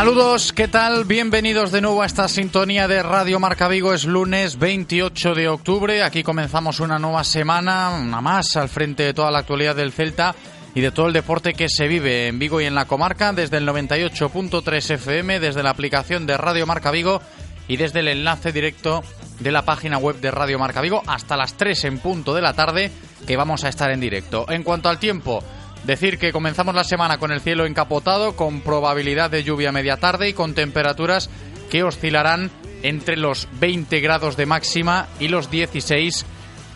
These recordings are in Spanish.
Saludos, ¿qué tal? Bienvenidos de nuevo a esta sintonía de Radio Marca Vigo. Es lunes 28 de octubre. Aquí comenzamos una nueva semana, una más al frente de toda la actualidad del Celta y de todo el deporte que se vive en Vigo y en la comarca desde el 98.3 FM, desde la aplicación de Radio Marca Vigo y desde el enlace directo de la página web de Radio Marca Vigo hasta las 3 en punto de la tarde que vamos a estar en directo. En cuanto al tiempo, Decir que comenzamos la semana con el cielo encapotado, con probabilidad de lluvia media tarde y con temperaturas que oscilarán entre los 20 grados de máxima y los 16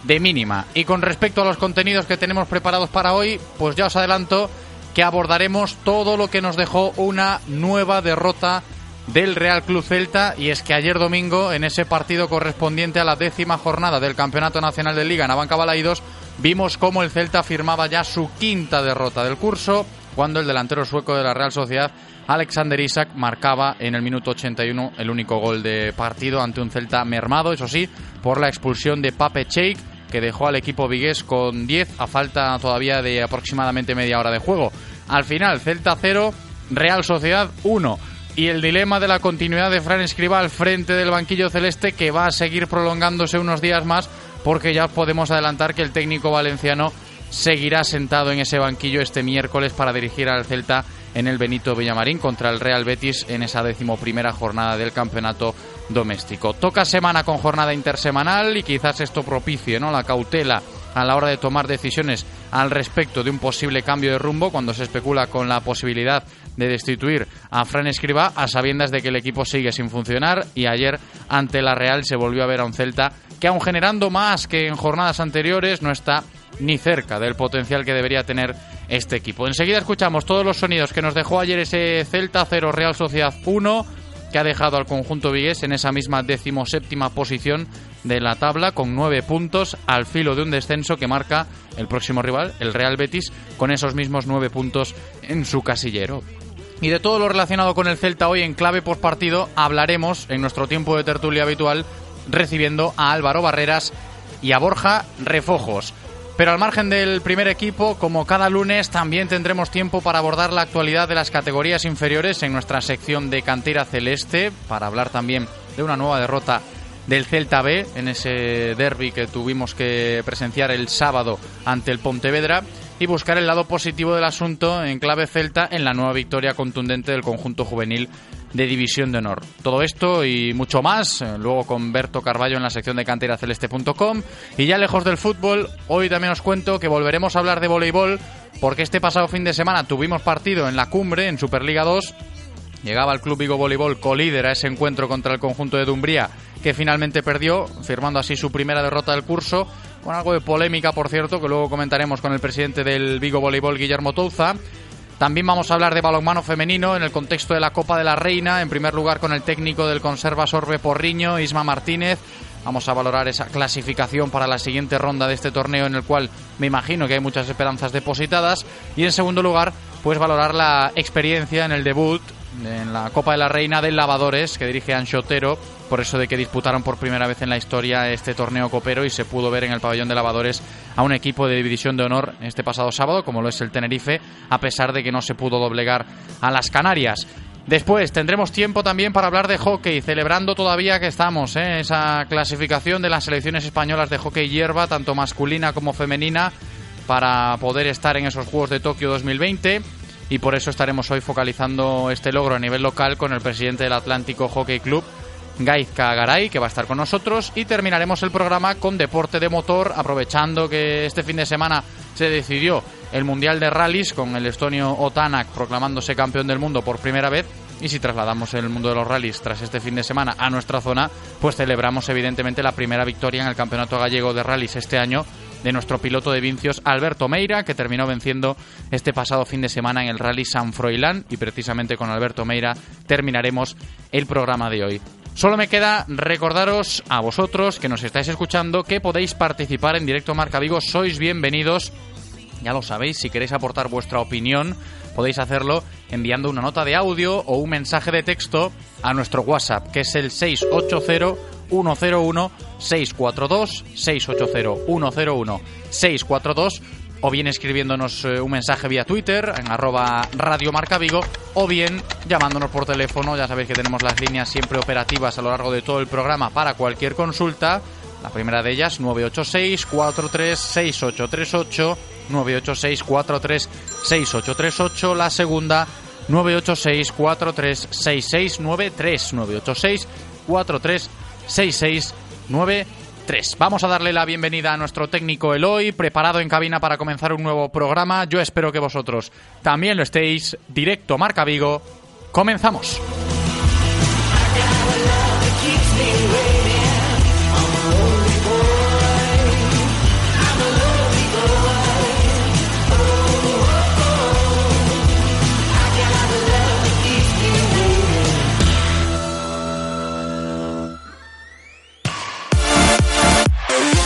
de mínima. Y con respecto a los contenidos que tenemos preparados para hoy, pues ya os adelanto que abordaremos todo lo que nos dejó una nueva derrota del Real Club Celta y es que ayer domingo en ese partido correspondiente a la décima jornada del Campeonato Nacional de Liga en Abanca Balaidos vimos cómo el Celta firmaba ya su quinta derrota del curso cuando el delantero sueco de la Real Sociedad, Alexander Isak, marcaba en el minuto 81 el único gol de partido ante un Celta mermado, eso sí, por la expulsión de Pape Cheik, que dejó al equipo vigués con 10 a falta todavía de aproximadamente media hora de juego. Al final, Celta 0, Real Sociedad 1 y el dilema de la continuidad de Fran Escriba al frente del banquillo celeste que va a seguir prolongándose unos días más porque ya podemos adelantar que el técnico valenciano seguirá sentado en ese banquillo este miércoles para dirigir al Celta en el Benito Villamarín contra el Real Betis en esa decimoprimera jornada del campeonato doméstico. Toca semana con jornada intersemanal y quizás esto propicie ¿no? la cautela a la hora de tomar decisiones al respecto de un posible cambio de rumbo cuando se especula con la posibilidad de destituir a Fran Escriba a sabiendas de que el equipo sigue sin funcionar y ayer ante la Real se volvió a ver a un Celta que aun generando más que en jornadas anteriores no está ni cerca del potencial que debería tener este equipo. Enseguida escuchamos todos los sonidos que nos dejó ayer ese Celta 0 Real Sociedad 1 que ha dejado al conjunto vigués en esa misma decimoséptima posición de la tabla con nueve puntos al filo de un descenso que marca el próximo rival, el Real Betis, con esos mismos nueve puntos en su casillero. Y de todo lo relacionado con el Celta hoy en clave por partido hablaremos en nuestro tiempo de tertulia habitual recibiendo a Álvaro Barreras y a Borja Refojos. Pero al margen del primer equipo, como cada lunes, también tendremos tiempo para abordar la actualidad de las categorías inferiores en nuestra sección de cantera celeste, para hablar también de una nueva derrota del Celta B en ese derby que tuvimos que presenciar el sábado ante el Pontevedra y buscar el lado positivo del asunto en clave celta en la nueva victoria contundente del conjunto juvenil de División de Honor. Todo esto y mucho más, eh, luego con Berto Carballo en la sección de canteraceleste.com. Y ya lejos del fútbol, hoy también os cuento que volveremos a hablar de voleibol, porque este pasado fin de semana tuvimos partido en la cumbre, en Superliga 2. Llegaba el Club Vigo Voleibol colíder a ese encuentro contra el conjunto de Dumbría, que finalmente perdió, firmando así su primera derrota del curso, con algo de polémica, por cierto, que luego comentaremos con el presidente del Vigo Voleibol, Guillermo Touza. También vamos a hablar de balonmano femenino en el contexto de la Copa de la Reina, en primer lugar con el técnico del Conserva Sorbe Porriño, Isma Martínez. Vamos a valorar esa clasificación para la siguiente ronda de este torneo en el cual me imagino que hay muchas esperanzas depositadas. Y en segundo lugar, pues valorar la experiencia en el debut en la Copa de la Reina de Lavadores que dirige Anchotero por eso de que disputaron por primera vez en la historia este torneo copero y se pudo ver en el pabellón de lavadores a un equipo de división de honor este pasado sábado, como lo es el Tenerife, a pesar de que no se pudo doblegar a las Canarias. Después tendremos tiempo también para hablar de hockey, celebrando todavía que estamos, ¿eh? esa clasificación de las selecciones españolas de hockey hierba, tanto masculina como femenina, para poder estar en esos Juegos de Tokio 2020. Y por eso estaremos hoy focalizando este logro a nivel local con el presidente del Atlántico Hockey Club, Gaizka Garay, que va a estar con nosotros. Y terminaremos el programa con deporte de motor, aprovechando que este fin de semana se decidió el Mundial de Rallys con el estonio Otanak proclamándose campeón del mundo por primera vez. Y si trasladamos el mundo de los rallies tras este fin de semana a nuestra zona, pues celebramos evidentemente la primera victoria en el Campeonato Gallego de Rallys este año de nuestro piloto de Vincios, Alberto Meira, que terminó venciendo este pasado fin de semana en el Rally San Froilán. Y precisamente con Alberto Meira terminaremos el programa de hoy. Solo me queda recordaros a vosotros que nos estáis escuchando que podéis participar en directo Marca Vigo. Sois bienvenidos. Ya lo sabéis, si queréis aportar vuestra opinión, podéis hacerlo enviando una nota de audio o un mensaje de texto a nuestro WhatsApp, que es el 680 101 642 680 101 642 o bien escribiéndonos eh, un mensaje vía Twitter en arroba Radio Marca Vigo o bien llamándonos por teléfono. Ya sabéis que tenemos las líneas siempre operativas a lo largo de todo el programa para cualquier consulta. La primera de ellas 986 43 6838 986 43 6838. La segunda 986 43 6693 986 43 6693 3. Vamos a darle la bienvenida a nuestro técnico Eloy, preparado en cabina para comenzar un nuevo programa. Yo espero que vosotros también lo estéis. Directo Marca Vigo. Comenzamos.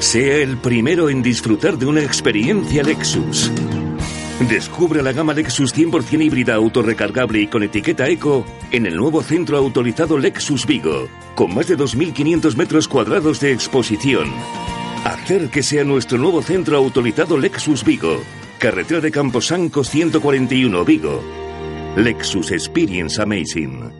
Sea el primero en disfrutar de una experiencia Lexus. Descubre la gama Lexus 100% híbrida autorrecargable y con etiqueta eco en el nuevo centro autorizado Lexus Vigo, con más de 2.500 metros cuadrados de exposición. Hacer que sea nuestro nuevo centro autorizado Lexus Vigo, carretera de Camposanco 141 Vigo. Lexus Experience Amazing.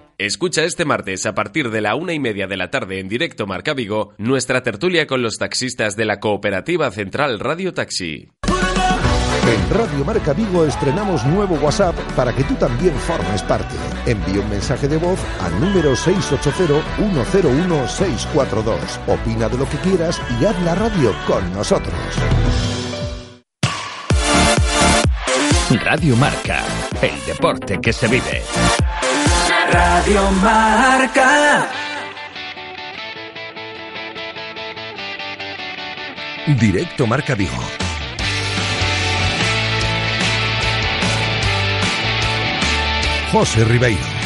Escucha este martes a partir de la una y media de la tarde en directo Marca Vigo nuestra tertulia con los taxistas de la Cooperativa Central Radio Taxi. En Radio Marca Vigo estrenamos nuevo WhatsApp para que tú también formes parte. Envía un mensaje de voz al número 680-101-642. Opina de lo que quieras y haz la radio con nosotros. Radio Marca, el deporte que se vive. Radio Marca. Directo Marca Vigo. José Ribeiro.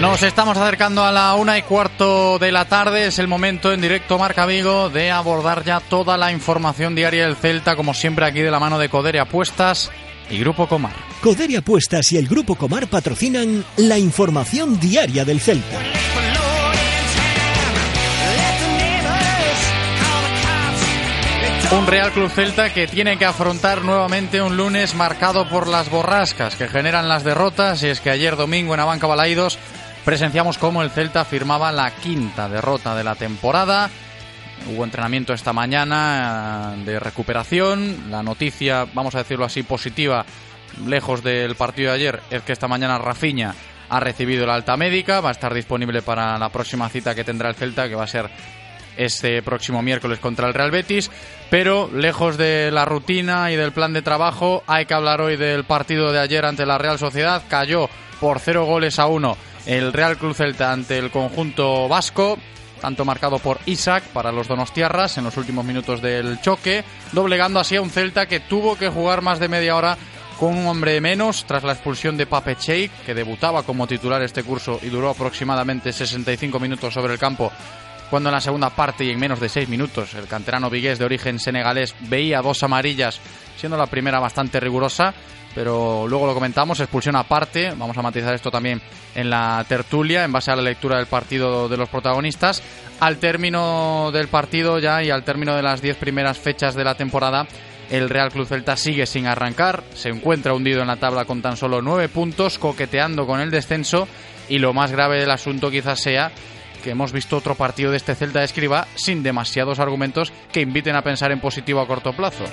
Nos estamos acercando a la una y cuarto de la tarde. Es el momento en directo Marca Vigo de abordar ya toda la información diaria del Celta, como siempre aquí de la mano de Coderia Apuestas y Grupo Comar. Coderia Apuestas y el Grupo Comar patrocinan la información diaria del Celta. Un Real Club Celta que tiene que afrontar nuevamente un lunes marcado por las borrascas que generan las derrotas. Y es que ayer domingo en Abanca Balaidos presenciamos cómo el Celta firmaba la quinta derrota de la temporada. Hubo entrenamiento esta mañana eh, de recuperación. La noticia, vamos a decirlo así, positiva, lejos del partido de ayer, es que esta mañana Rafiña ha recibido la alta médica, va a estar disponible para la próxima cita que tendrá el Celta, que va a ser este próximo miércoles contra el Real Betis, pero lejos de la rutina y del plan de trabajo, hay que hablar hoy del partido de ayer ante la Real Sociedad. Cayó por cero goles a uno el Real Club Celta ante el conjunto vasco, tanto marcado por Isaac para los Donostiarras en los últimos minutos del choque, doblegando así a un Celta que tuvo que jugar más de media hora con un hombre menos tras la expulsión de Pape Cheik, que debutaba como titular este curso y duró aproximadamente 65 minutos sobre el campo, cuando en la segunda parte y en menos de 6 minutos el canterano vigués de origen senegalés veía dos amarillas, siendo la primera bastante rigurosa, pero luego lo comentamos, expulsión aparte, vamos a matizar esto también en la tertulia, en base a la lectura del partido de los protagonistas. Al término del partido ya y al término de las 10 primeras fechas de la temporada, el Real Club Celta sigue sin arrancar, se encuentra hundido en la tabla con tan solo nueve puntos, coqueteando con el descenso y lo más grave del asunto quizás sea que hemos visto otro partido de este Celta de Escriba sin demasiados argumentos que inviten a pensar en positivo a corto plazo.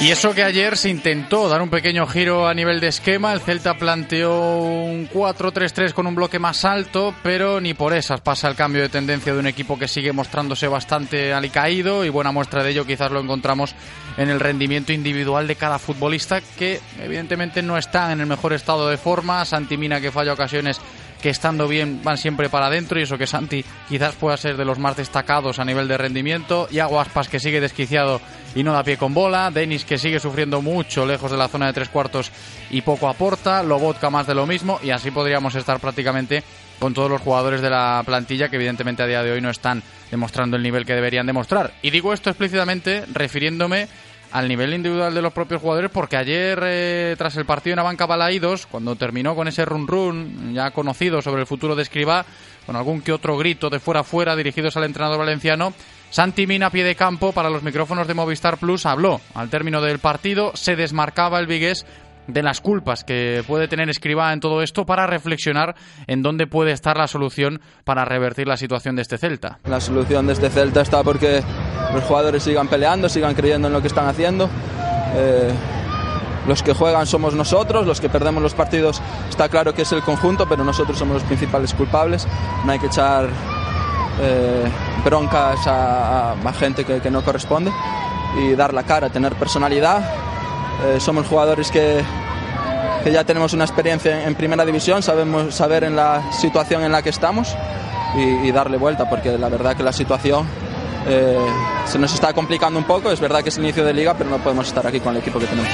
Y eso que ayer se intentó dar un pequeño giro a nivel de esquema, el Celta planteó un 4-3-3 con un bloque más alto, pero ni por esas pasa el cambio de tendencia de un equipo que sigue mostrándose bastante alicaído. Y buena muestra de ello quizás lo encontramos en el rendimiento individual de cada futbolista que evidentemente no está en el mejor estado de forma, Santimina que falla ocasiones que estando bien van siempre para adentro y eso que Santi quizás pueda ser de los más destacados a nivel de rendimiento. y Aguaspas que sigue desquiciado y no da pie con bola. Denis que sigue sufriendo mucho lejos de la zona de tres cuartos y poco aporta. Lobotka más de lo mismo y así podríamos estar prácticamente con todos los jugadores de la plantilla que evidentemente a día de hoy no están demostrando el nivel que deberían demostrar. Y digo esto explícitamente refiriéndome al nivel individual de los propios jugadores, porque ayer, eh, tras el partido en Abanca Balaídos, cuando terminó con ese run-run ya conocido sobre el futuro de Escribá, con algún que otro grito de fuera a fuera dirigidos al entrenador valenciano, Santi Mina, pie de campo, para los micrófonos de Movistar Plus, habló al término del partido, se desmarcaba el Vigués de las culpas que puede tener Escribá en todo esto para reflexionar en dónde puede estar la solución para revertir la situación de este Celta. La solución de este Celta está porque los jugadores sigan peleando, sigan creyendo en lo que están haciendo. Eh, los que juegan somos nosotros, los que perdemos los partidos está claro que es el conjunto, pero nosotros somos los principales culpables. No hay que echar eh, broncas a, gente que, no corresponde y dar la cara, tener personalidad. Eh, somos jugadores que, que ya tenemos una experiencia en primera división, sabemos saber en la situación en la que estamos y, darle vuelta, porque la verdad que la situación eh, se nos está complicando un poco. Es verdad que es inicio de liga, pero no podemos estar aquí con el equipo que tenemos.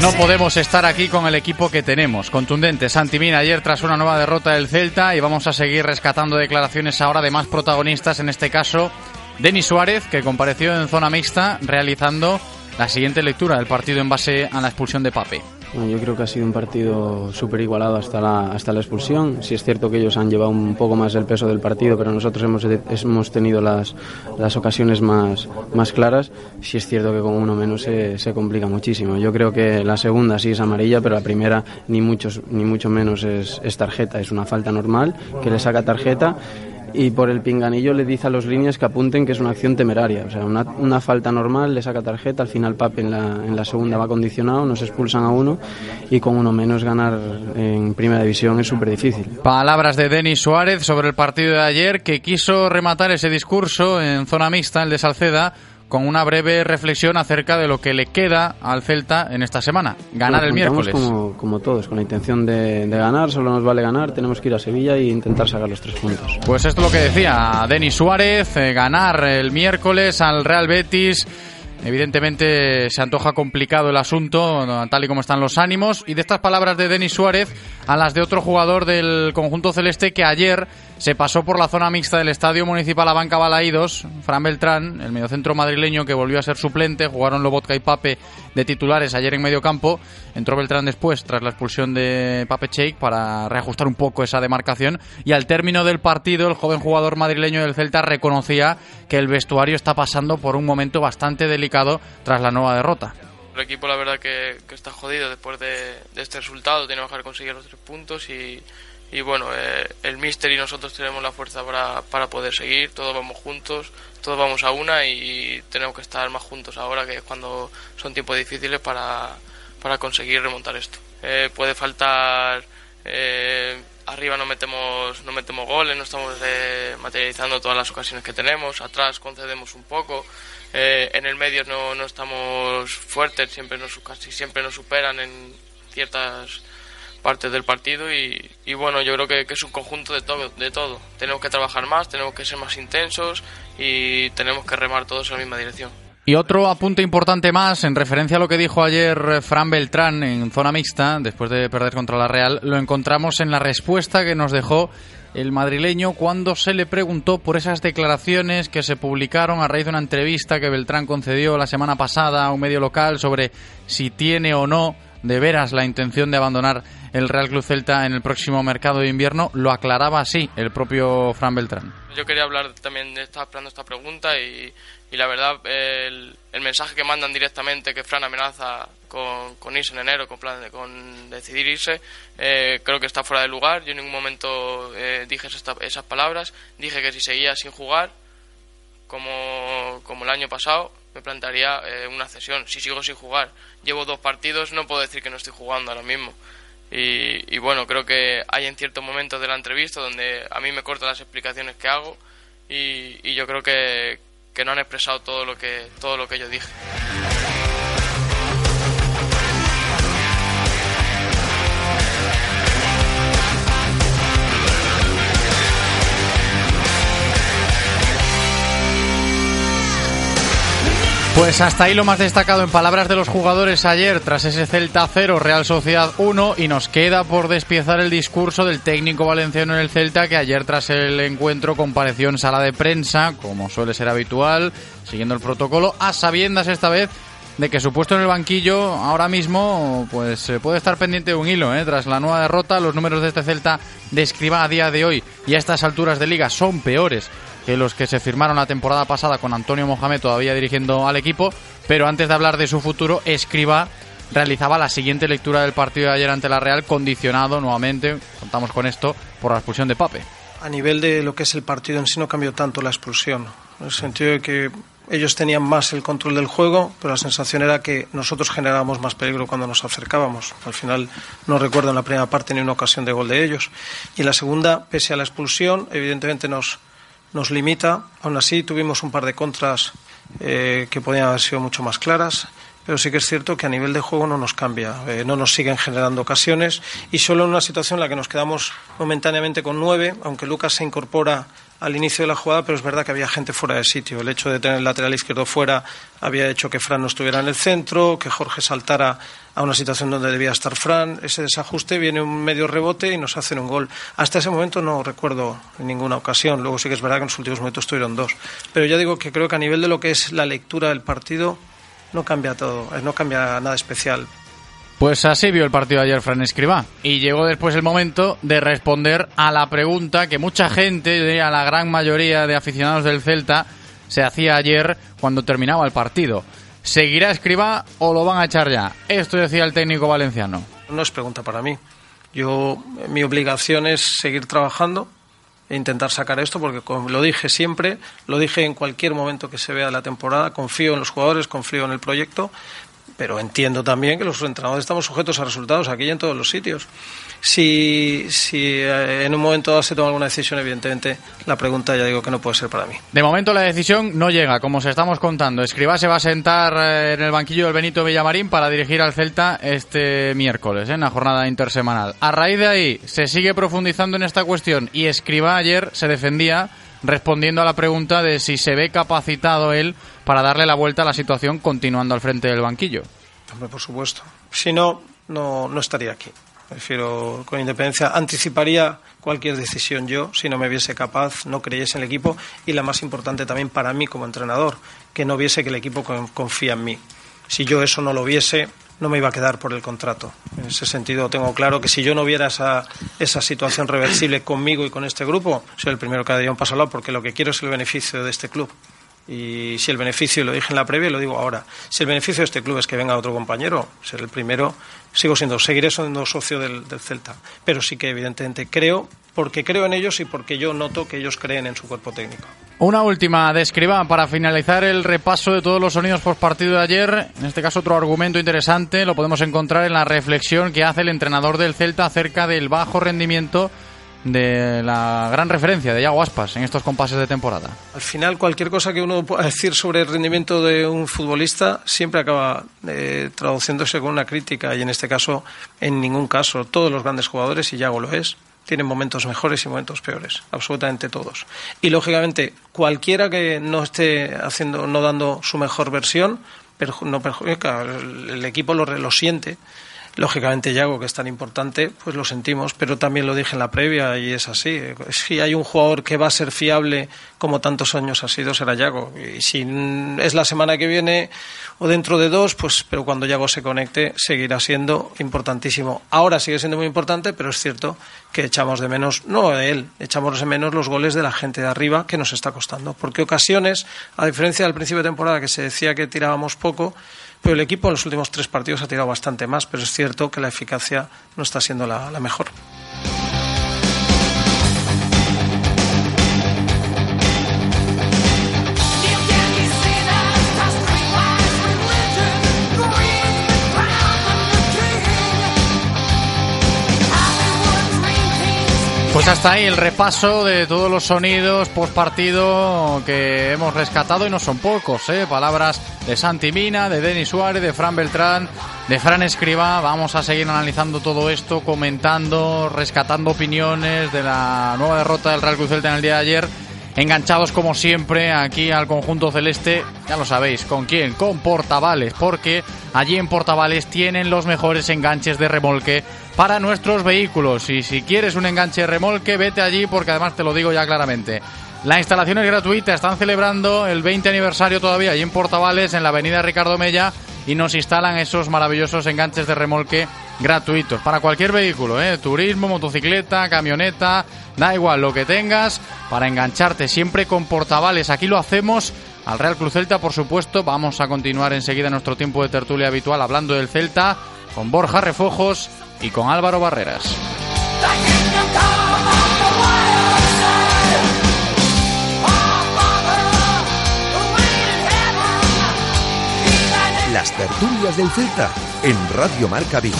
No podemos estar aquí con el equipo que tenemos. Contundente, Santimina ayer tras una nueva derrota del Celta y vamos a seguir rescatando declaraciones ahora de más protagonistas, en este caso Denis Suárez, que compareció en zona mixta realizando la siguiente lectura del partido en base a la expulsión de Pape. yo creo que ha sido un partido súper igualado hasta la, hasta la expulsión. Sí es cierto que ellos han llevado un poco más el peso del partido, pero nosotros hemos, hemos tenido las, las ocasiones más, más claras. Sí es cierto que con uno menos se, se complica muchísimo. Yo creo que la segunda sí es amarilla, pero la primera ni, muchos, ni mucho menos es, es tarjeta. Es una falta normal que le saca tarjeta y por el pinganillo le dice a los líneas que apunten que es una acción temeraria. O sea, una, una falta normal, le saca tarjeta, al final Pape en la, en la, segunda va condicionado, nos expulsan a uno y con uno menos ganar en primera división es súper difícil. Palabras de Denis Suárez sobre el partido de ayer que quiso rematar ese discurso en zona mixta, el de Salceda con una breve reflexión acerca de lo que le queda al Celta en esta semana. Ganar el miércoles. Como, como, todos, con la intención de, ganar, solo nos vale ganar, tenemos que ir a Sevilla e intentar sacar los tres puntos. Pues esto es lo que decía Denis Suárez, eh, ganar el miércoles al Real Betis Evidentemente se antoja complicado el asunto, tal y como están los ánimos. Y de estas palabras de Denis Suárez a las de otro jugador del conjunto celeste que ayer se pasó por la zona mixta del Estadio Municipal Abanca Balaídos, Fran Beltrán, el mediocentro madrileño que volvió a ser suplente, jugaron Lobotka y Pape de titulares ayer en medio campo. Entró Beltrán después, tras la expulsión de Pape Cheik, para reajustar un poco esa demarcación. Y al término del partido, el joven jugador madrileño del Celta reconocía que el vestuario está pasando por un momento bastante delicado tras la nueva derrota. El equipo la verdad que, está jodido después de, este resultado, tenemos que conseguir los tres puntos y, y bueno, eh, el Mister y nosotros tenemos la fuerza para, para, poder seguir, todos vamos juntos, todos vamos a una y tenemos que estar más juntos ahora que es cuando son tiempos difíciles para, para conseguir remontar esto. Eh, puede faltar, eh, arriba no metemos, no metemos goles, no estamos materializando todas las ocasiones que tenemos, atrás concedemos un poco, en el medio no, no estamos fuertes, siempre nos, casi siempre nos superan en ciertas parte del partido y, y bueno, yo creo que, que, es un conjunto de todo, de todo. Tenemos que trabajar más, tenemos que ser más intensos y tenemos que remar todos en la misma dirección. Y otro apunte importante más, en referencia a lo que dijo ayer Fran Beltrán en zona mixta, después de perder contra la Real, lo encontramos en la respuesta que nos dejó el madrileño cuando se le preguntó por esas declaraciones que se publicaron a raíz de una entrevista que Beltrán concedió la semana pasada a un medio local sobre si tiene o no de veras la intención de abandonar el Real Club Celta en el próximo mercado de invierno. Lo aclaraba así el propio Fran Beltrán. Yo quería hablar también, de esperando esta pregunta y, la verdad el, mensaje que mandan directamente que Fran amenaza con, con irse en enero, con, plan con decidir irse, eh, creo que está fuera de lugar. Yo en ningún momento eh, dije esas, esas palabras. Dije que si seguía sin jugar, como, como el año pasado, me plantearía eh, una cesión. Si sigo sin jugar, llevo dos partidos, no puedo decir que no estoy jugando ahora mismo. Y, bueno, creo que hay en ciertos momentos de la entrevista donde a mí me cortan las explicaciones que hago y, y yo creo que, que no han expresado todo lo que, todo lo que yo dije. Pues hasta ahí lo más destacado en palabras de los jugadores ayer tras ese Celta 0, Real Sociedad 1 y nos queda por despiezar el discurso del técnico valenciano en el Celta que ayer tras el encuentro compareció en sala de prensa, como suele ser habitual, siguiendo el protocolo, a sabiendas esta vez de que su puesto en el banquillo ahora mismo pues puede estar pendiente de un hilo. ¿eh? Tras la nueva derrota, los números de este Celta de a día de hoy y a estas alturas de liga son peores que los que se firmaron la temporada pasada con Antonio Mohamed todavía dirigiendo al equipo, pero antes de hablar de su futuro, Escriba realizaba la siguiente lectura del partido de ayer ante la Real, condicionado nuevamente, contamos con esto, por la expulsión de Pape. A nivel de lo que es el partido en sí no cambió tanto la expulsión, en el sentido de que ellos tenían más el control del juego, pero la sensación era que nosotros generábamos más peligro cuando nos acercábamos. Al final no recuerdo en la primera parte ni una ocasión de gol de ellos. Y en la segunda, pese a la expulsión, evidentemente nos, nos limita. Aún así, tuvimos un par de contras eh, que podían haber sido mucho más claras. Pero sí que es cierto que a nivel de juego no nos cambia, eh, no nos siguen generando ocasiones y solo en una situación en la que nos quedamos momentáneamente con nueve, aunque Lucas se incorpora al inicio de la jugada, pero es verdad que había gente fuera de sitio. El hecho de tener el lateral izquierdo fuera había hecho que Fran no estuviera en el centro, que Jorge saltara a una situación donde debía estar Fran. Ese desajuste viene un medio rebote y nos hacen un gol. Hasta ese momento no recuerdo en ninguna ocasión. Luego sí que es verdad que en los últimos momentos tuvieron dos. Pero ya digo que creo que a nivel de lo que es la lectura del partido no cambia todo, eh, no cambia nada especial. Pues así vio el partido ayer Fran Escribá. Y llegó después el momento de responder a la pregunta que mucha gente, a la gran mayoría de aficionados del Celta, se hacía ayer cuando terminaba el partido. ¿Seguirá Escribá o lo van a echar ya? Esto decía el técnico valenciano. No es pregunta para mí. Yo, mi obligación es seguir trabajando e intentar sacar esto, porque como lo dije siempre, lo dije en cualquier momento que se vea la temporada, confío en los jugadores, confío en el proyecto, pero entiendo también que los entrenadores estamos sujetos a resultados aquí y en todos los sitios. Si, si eh, en un momento dado se toma alguna decisión, evidentemente la pregunta ya digo que no puede ser para mí. De momento la decisión no llega, como se estamos contando. Escribá se va a sentar eh, en el banquillo del Benito Villamarín para dirigir al Celta este miércoles, en la jornada intersemanal. A raíz de ahí se sigue profundizando en esta cuestión y Escribá ayer se defendía respondiendo a la pregunta de si se ve capacitado él para darle la vuelta a la situación continuando al frente del banquillo. Por supuesto. Si no, no, no estaría aquí. Prefiero, con independencia, anticiparía cualquier decisión yo si no me viese capaz, no creyese en el equipo y la más importante también para mí como entrenador, que no viese que el equipo confía en mí. Si yo eso no lo viese, no me iba a quedar por el contrato. En ese sentido, tengo claro que si yo no viera esa, esa situación reversible conmigo y con este grupo, soy el primero que daría un paso al lado porque lo que quiero es el beneficio de este club. Y si el beneficio, lo dije en la previa y lo digo ahora, si el beneficio de este club es que venga otro compañero, ser el primero, sigo siendo, seguiré siendo socio del, Celta. Pero sí que evidentemente creo, porque creo en ellos y porque yo noto que ellos creen en su cuerpo técnico. Una última de Escribá para finalizar el repaso de todos los sonidos post partido de ayer. En este caso, otro argumento interesante lo podemos encontrar en la reflexión que hace el entrenador del Celta acerca del bajo rendimiento de la gran referencia de Yago Aspas en estos compases de temporada. Al final, cualquier cosa que uno pueda decir sobre el rendimiento de un futbolista siempre acaba eh, traduciéndose con una crítica y en este caso, en ningún caso, todos los grandes jugadores, y Yago lo es, tienen momentos mejores y momentos peores, absolutamente todos. Y lógicamente, cualquiera que no esté haciendo, no dando su mejor versión, no perjudica, el, equipo lo, lo siente Lógicamente, Yago, que es tan importante, pues lo sentimos, pero también lo dije en la previa y es así. Si hay un jugador que va a ser fiable como tantos años ha sido, será Yago. Y si es la semana que viene o dentro de dos, pues, pero cuando Yago se conecte, seguirá siendo importantísimo. Ahora sigue siendo muy importante, pero es cierto que echamos de menos, no de él, echamos de menos los goles de la gente de arriba que nos está costando. Porque ocasiones, a diferencia del principio de temporada que se decía que tirábamos poco, pero el equipo en los últimos tres partidos ha tirado bastante más, pero es cierto que la eficacia no está siendo la, la mejor. Pues hasta ahí el repaso de todos los sonidos post partido que hemos rescatado y no son pocos, ¿eh? Palabras de Santi Mina, de Denis Suárez, de Fran Beltrán, de Fran Escriba. Vamos a seguir analizando todo esto, comentando, rescatando opiniones de la nueva derrota del Real Cruz Celta en el día de ayer. Enganchados como siempre aquí al conjunto celeste, ya lo sabéis, ¿con quién? Con Portavales, porque allí en Portavales tienen los mejores enganches de remolque para nuestros vehículos. Y si quieres un enganche de remolque, vete allí porque además te lo digo ya claramente. La instalación es gratuita, están celebrando el 20 aniversario todavía allí en Portavales, en la avenida Ricardo Mella, y nos instalan esos maravillosos enganches de remolque gratuitos para cualquier vehículo, ¿eh? turismo, motocicleta, camioneta, da igual lo que tengas, para engancharte siempre con Portavales. Aquí lo hacemos al Real Cruz Celta, por supuesto. Vamos a continuar enseguida nuestro tiempo de tertulia habitual hablando del Celta con Borja Refojos y con Álvaro Barreras. Tertulias del Celta en Radio Marca Vigo.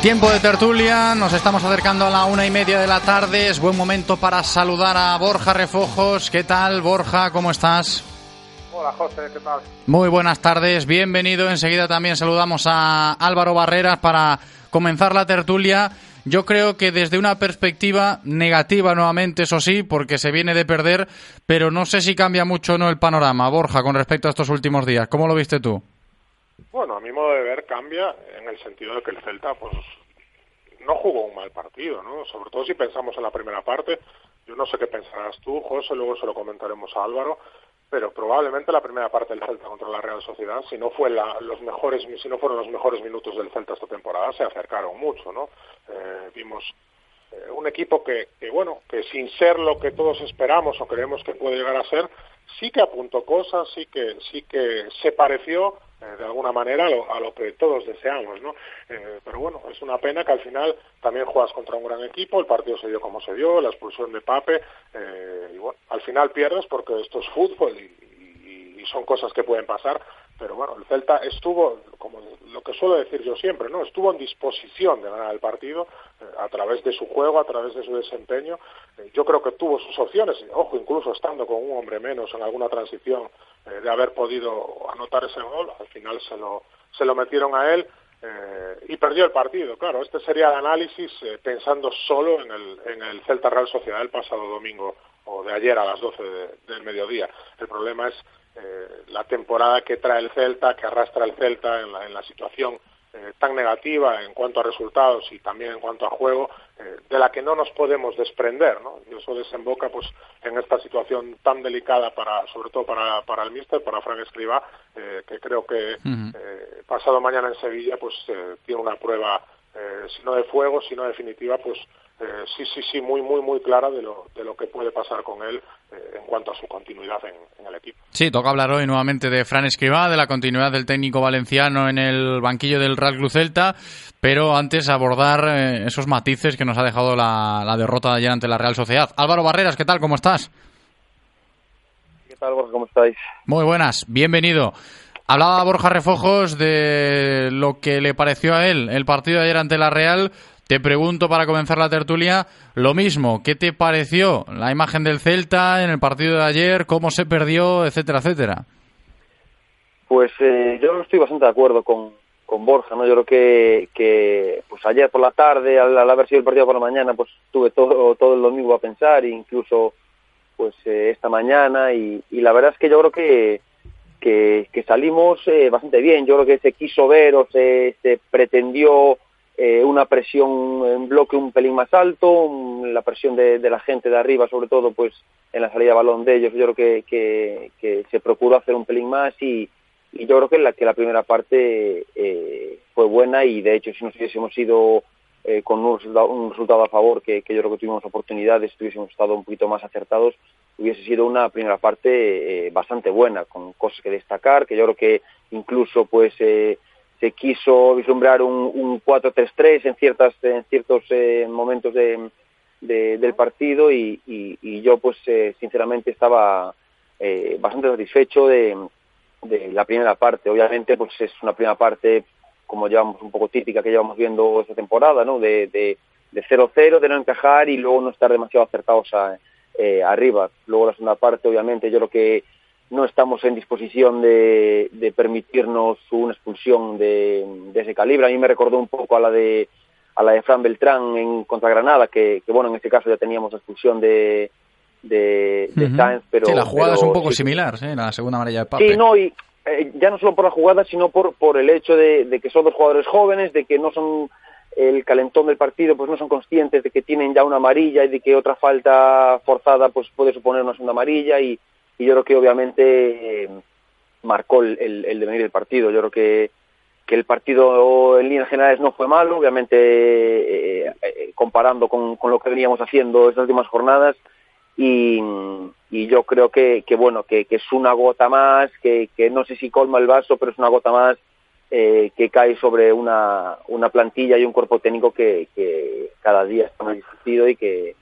Tiempo de tertulia, nos estamos acercando a la una y media de la tarde. Es buen momento para saludar a Borja Refojos. ¿Qué tal, Borja? ¿Cómo estás? Hola José, ¿qué tal? Muy buenas tardes, bienvenido. Enseguida también saludamos a Álvaro Barreras para comenzar la tertulia. Yo creo que desde una perspectiva negativa nuevamente, eso sí, porque se viene de perder, pero no sé si cambia mucho o no el panorama, Borja, con respecto a estos últimos días. ¿Cómo lo viste tú? Bueno, a mi modo de ver cambia en el sentido de que el Celta pues no jugó un mal partido, ¿no? Sobre todo si pensamos en la primera parte. Yo no sé qué pensarás tú, José, luego se lo comentaremos a Álvaro, pero probablemente la primera parte del Celta contra la Real Sociedad, si no fue los mejores, si no fueron los mejores minutos del Celta esta temporada, se acercaron mucho, ¿no? Eh, vimos eh, un equipo que, que, bueno, que sin ser lo que todos esperamos o creemos que puede llegar a ser, sí que apuntó cosas, sí que, sí que se pareció eh, de alguna manera a lo, a lo, que todos deseamos, ¿no? Eh, pero bueno, es una pena que al final también juegas contra un gran equipo, el partido se dio como se dio, la expulsión de Pape, eh, y bueno, al final pierdes porque esto es fútbol y, son cosas que pueden pasar, pero bueno, el Celta estuvo, como lo que suelo decir yo siempre, ¿no? Estuvo en disposición de ganar el partido eh, a través de su juego, a través de su desempeño. Eh, yo creo que tuvo sus opciones, ojo, incluso estando con un hombre menos en alguna transición, eh, de haber podido anotar ese gol, al final se lo, se lo metieron a él. y perdió el partido. Claro, este sería el análisis pensando solo en el, en el Celta Real Sociedad el pasado domingo o de ayer a las 12 del mediodía. El problema es eh, la temporada que trae el Celta, que arrastra el Celta en la, en la situación eh, tan negativa en cuanto a resultados y también en cuanto a juego, eh, de la que no nos podemos desprender, ¿no? Y eso desemboca, pues, en esta situación tan delicada para, sobre todo para, para el míster, para Frank Escribá, eh, que creo que pasado mañana en Sevilla, pues, tiene una prueba, si no de fuego, si no definitiva, pues, sí, sí, sí, muy, muy, muy clara de lo, de lo que puede pasar con él en cuanto a su continuidad en, en, el equipo. Sí, toca hablar hoy nuevamente de Fran Escribá, de la continuidad del técnico valenciano en el banquillo del Real Club Celta, pero antes abordar eh, esos matices que nos ha dejado la, la, derrota de ayer ante la Real Sociedad. Álvaro Barreras, ¿qué tal? ¿Cómo estás? ¿Qué tal, Borja? ¿Cómo estáis? Muy buenas, bienvenido. Hablaba Borja Refojos de lo que le pareció a él el partido de ayer ante la Real. Te pregunto para comenzar la tertulia lo mismo, ¿qué te pareció la imagen del Celta en el partido de ayer, cómo se perdió, etcétera, etcétera? Pues eh, yo estoy bastante de acuerdo con, con Borja, ¿no? Yo creo que, que pues ayer por la tarde, al, haber sido el partido por la mañana, pues tuve todo, todo el domingo a pensar, incluso pues eh, esta mañana, y, y, la verdad es que yo creo que, que, que salimos eh, bastante bien, yo creo que se quiso ver o se, se pretendió eh, una presión en bloque un pelín más alto, la presión de, de, la gente de arriba, sobre todo pues en la salida de balón de ellos, yo creo que, que, se procuró hacer un pelín más y, y yo creo que la, que la primera parte eh, fue buena y de hecho si nos hubiésemos ido eh, con un resultado, un resultado, a favor, que, que yo creo que tuvimos oportunidades, hubiésemos estado un poquito más acertados, hubiese sido una primera parte eh, bastante buena, con cosas que destacar, que yo creo que incluso pues eh, se quiso vislumbrar un, un 4-3-3 en ciertas en ciertos eh, momentos de, de, del partido y, y, yo pues eh, sinceramente estaba eh, bastante satisfecho de, de, la primera parte. Obviamente pues es una primera parte como llevamos un poco típica que llevamos viendo esta temporada no de 0-0 de, de, no encajar y luego no estar demasiado acertados a, eh, arriba. Luego la segunda parte obviamente yo creo que no estamos en disposición de, de permitirnos una expulsión de, de, ese calibre. A mí me recordó un poco a la de a la de Fran Beltrán en contra Granada, que, que bueno, en este caso ya teníamos la expulsión de, de, de uh -huh. Sainz, pero... Sí, la jugada pero, es un poco sí, similar, la segunda amarilla de Pape. Sí, no, y eh, ya no solo por la jugada, sino por, por el hecho de, de que son dos jugadores jóvenes, de que no son el calentón del partido, pues no son conscientes de que tienen ya una amarilla y de que otra falta forzada pues puede suponer una segunda amarilla y y yo creo que obviamente eh, marcó el, el, el, devenir del partido. Yo creo que, que el partido en líneas generales no fue malo, obviamente eh, eh, comparando con, con, lo que veníamos haciendo estas últimas jornadas y, y yo creo que, que bueno, que, que, es una gota más, que, que no sé si colma el vaso, pero es una gota más eh, que cae sobre una, una plantilla y un cuerpo técnico que, que cada día está más discutido y que,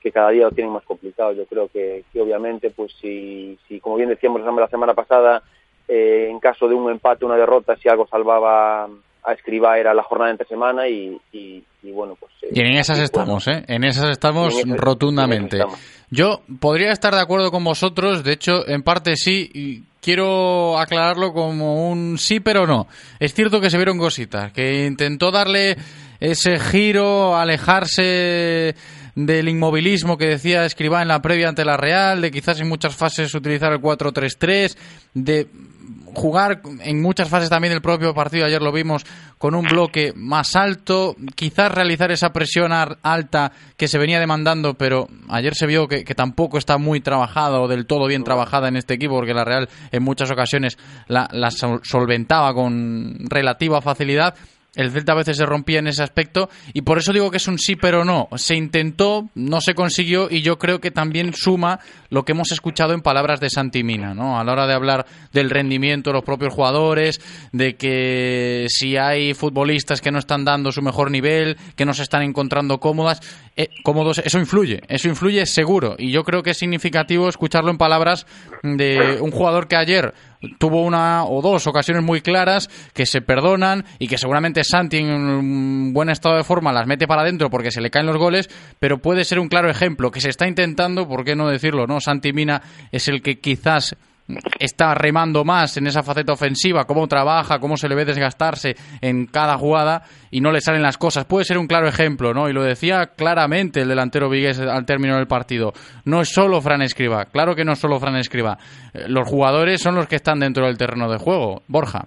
que cada día lo tienen más complicado. Yo creo que, que obviamente, pues si, si, como bien decíamos la semana pasada, eh, en caso de un empate, una derrota, si algo salvaba a Escribá era la jornada entre semana y, y, y bueno, pues... Eh, y en esas estamos, ¿eh? En esas estamos en esas, rotundamente. En esas estamos. Yo podría estar de acuerdo con vosotros, de hecho, en parte sí, y quiero aclararlo como un sí pero no. Es cierto que se vieron cositas, que intentó darle ese giro, alejarse del inmovilismo que decía Escribá en la previa ante la Real, de quizás en muchas fases utilizar el 4-3-3, de jugar en muchas fases también del propio partido, ayer lo vimos, con un bloque más alto, quizás realizar esa presión alta que se venía demandando, pero ayer se vio que, tampoco está muy trabajada o del todo bien trabajada en este equipo, porque la Real en muchas ocasiones la solventaba con relativa facilidad el Celta a veces se rompía en ese aspecto y por eso digo que es un sí pero no. Se intentó, no se consiguió y yo creo que también suma lo que hemos escuchado en palabras de Santi Mina, ¿no? A la hora de hablar del rendimiento de los propios jugadores, de que si hay futbolistas que no están dando su mejor nivel, que no se están encontrando cómodas, eh, cómodos, eso influye, eso influye seguro y yo creo que es significativo escucharlo en palabras de un jugador que ayer tuvo una o dos ocasiones muy claras que se perdonan y que seguramente Santi en buen estado de forma las mete para adentro porque se le caen los goles, pero puede ser un claro ejemplo que se está intentando, ¿por qué no decirlo? no Santi Mina es el que quizás está remando más en esa faceta ofensiva, cómo trabaja, cómo se le ve desgastarse en cada jugada y no le salen las cosas. Puede ser un claro ejemplo, ¿no? Y lo decía claramente el delantero Vigués al término del partido. No es solo Fran Escriba, claro que no es solo Fran Escriba. Eh, los jugadores son los que están dentro del terreno de juego. Borja.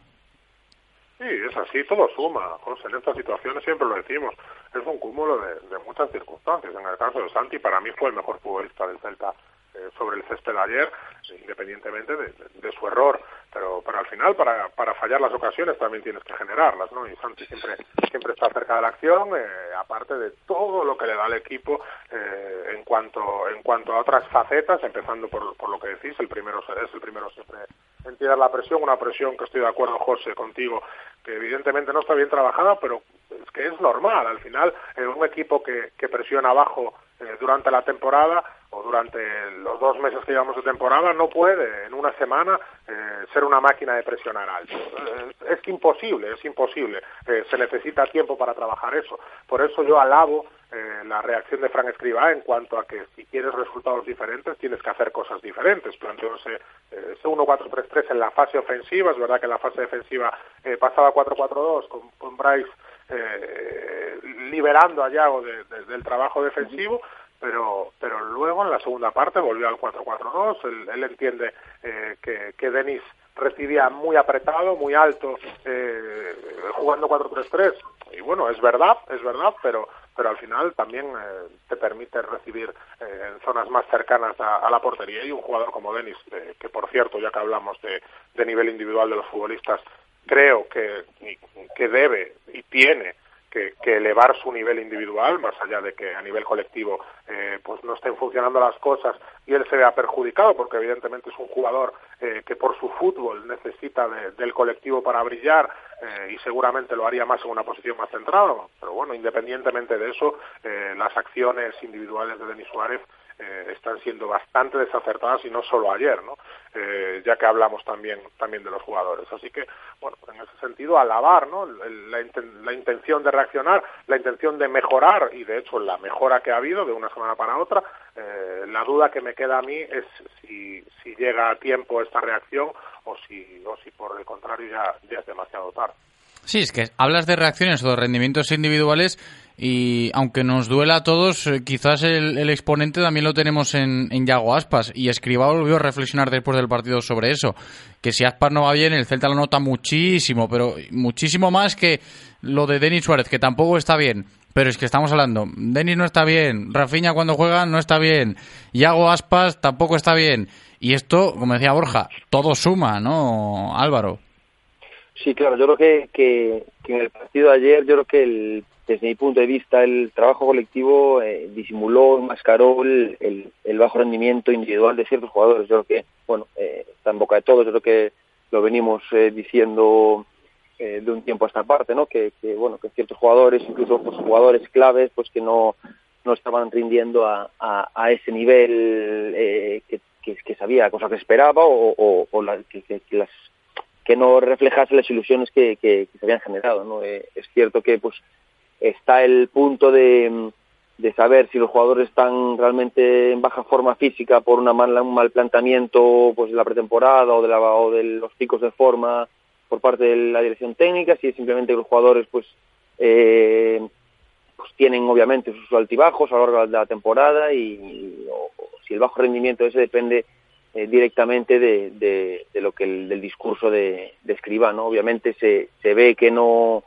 Sí, es así, todo suma. José, en estas situaciones siempre lo decimos. Es un cúmulo de, de muchas circunstancias. En el caso de Santi, para mí fue el mejor futbolista del Celta eh, sobre el césped ayer, independientemente de, de, su error. Pero, pero al final, para, para fallar las ocasiones también tienes que generarlas, ¿no? Y Santi siempre, siempre está cerca de la acción, eh, aparte de todo lo que le da al equipo eh, en cuanto en cuanto a otras facetas, empezando por, por lo que decís, el primero es el primero siempre en tirar la presión, una presión que estoy de acuerdo, José, contigo, que evidentemente no está bien trabajada, pero es que es normal. Al final, en un equipo que, que presiona abajo eh, durante la temporada o durante los dos meses que llevamos de temporada no puede en una semana eh, ser una máquina de presionar alto. Eh, es imposible, es imposible. Se necesita tiempo para trabajar eso. Por eso yo alabo eh, la reacción de Frank Escribá en cuanto a que si quieres resultados diferentes tienes que hacer cosas diferentes. Planteó ese, ese 1-4-3-3 en la fase ofensiva. Es verdad que en la fase defensiva pasaba 4-4-2 con, con Bryce eh, liberando a Yago de, de, del trabajo defensivo, pero, pero luego en la segunda parte volvió al 4-4-2, él, él, entiende eh, que, que Denis recibía muy apretado, muy alto, eh, jugando 4-3-3, y bueno, es verdad, es verdad, pero pero al final también eh, te permite recibir eh, en zonas más cercanas a, a, la portería y un jugador como Denis, eh, que por cierto, ya que hablamos de, de nivel individual de los futbolistas, creo que, que debe y tiene que, elevar su nivel individual, más allá de que a nivel colectivo eh, pues no estén funcionando las cosas y él se vea perjudicado, porque evidentemente es un jugador eh, que por su fútbol necesita de, del colectivo para brillar eh, y seguramente lo haría más en una posición más centrada, pero bueno, independientemente de eso, eh, las acciones individuales de Denis Suárez eh, están siendo bastante desacertadas y no solo ayer, ¿no? Eh, ya que hablamos también también de los jugadores. Así que, bueno, en ese sentido, alabar, ¿no? La, la, intención de reaccionar, la intención de mejorar y, de hecho, la mejora que ha habido de una semana para otra. Eh, la duda que me queda a mí es si, si llega a tiempo esta reacción o si, o si por el contrario ya, ya es demasiado tarde. Sí, es que hablas de reacciones o de rendimientos individuales y aunque nos duela a todos, eh, quizás el, el exponente también lo tenemos en, en, Yago Aspas y Escribá volvió a reflexionar después del partido sobre eso, que si Aspas no va bien, el Celta lo nota muchísimo, pero muchísimo más que lo de Denis Suárez, que tampoco está bien. Pero es que estamos hablando, Denis no está bien, Rafinha cuando juega no está bien, Yago Aspas tampoco está bien. Y esto, como decía Borja, todo suma, ¿no, Álvaro? Sí, claro, yo creo que, que, que en el partido de ayer, yo creo que el desde mi punto de vista, el trabajo colectivo eh, disimuló, enmascaró el, el, bajo rendimiento individual de ciertos jugadores. Yo creo que, bueno, eh, está en boca de todos, yo creo que lo venimos eh, diciendo eh, de un tiempo a esta parte, ¿no? Que, que, bueno, que ciertos jugadores, incluso pues, jugadores claves, pues que no, no estaban rindiendo a, ese nivel eh, que, que, que, sabía, cosa que esperaba, o, la, que, que, las que no reflejase las ilusiones que, que, que se habían generado, ¿no? Eh, es cierto que, pues, está el punto de, de saber si los jugadores están realmente en baja forma física por una mal, un mal planteamiento pues de la pretemporada o de, la, o de los picos de forma por parte de la dirección técnica, si es simplemente que los jugadores pues, eh, pues tienen obviamente sus altibajos a lo largo de la temporada y, si el bajo rendimiento ese depende eh, directamente de, de, de, lo que el, del discurso de, de escriba, ¿no? Obviamente se, se ve que no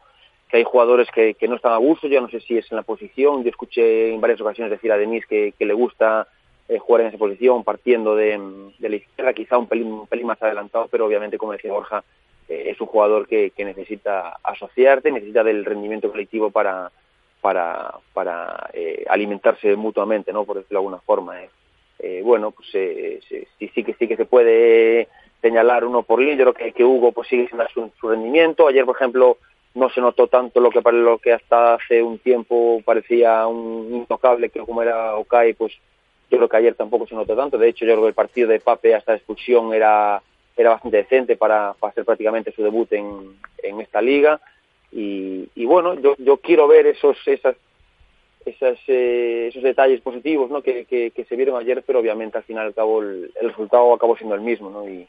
que hay jugadores que, no están a gusto, yo no sé si es en la posición, yo escuché en varias ocasiones decir a Denis que, le gusta eh, jugar en esa posición, partiendo de, de, la izquierda, quizá un pelín, un pelín más adelantado, pero obviamente, como decía Borja, eh, es un jugador que, que necesita asociarte, necesita del rendimiento colectivo para, para, para eh, alimentarse mutuamente, ¿no? por decirlo de alguna forma. Eh. Eh, bueno, pues sí, sí, que sí que se puede señalar uno por línea, yo creo que, que Hugo pues sigue sin su, su rendimiento. Ayer, por ejemplo, no se notó tanto lo que para lo que hasta hace un tiempo parecía un intocable, que como era Okai, pues yo creo que ayer tampoco se notó tanto. De hecho, yo creo que el partido de Pape hasta la expulsión era, era bastante decente para, hacer prácticamente su debut en, en esta liga. Y, y bueno, yo, yo quiero ver esos, esas, esas, eh, esos detalles positivos ¿no? que, que, que, se vieron ayer, pero obviamente al final al cabo el, el resultado acabó siendo el mismo. ¿no? Y,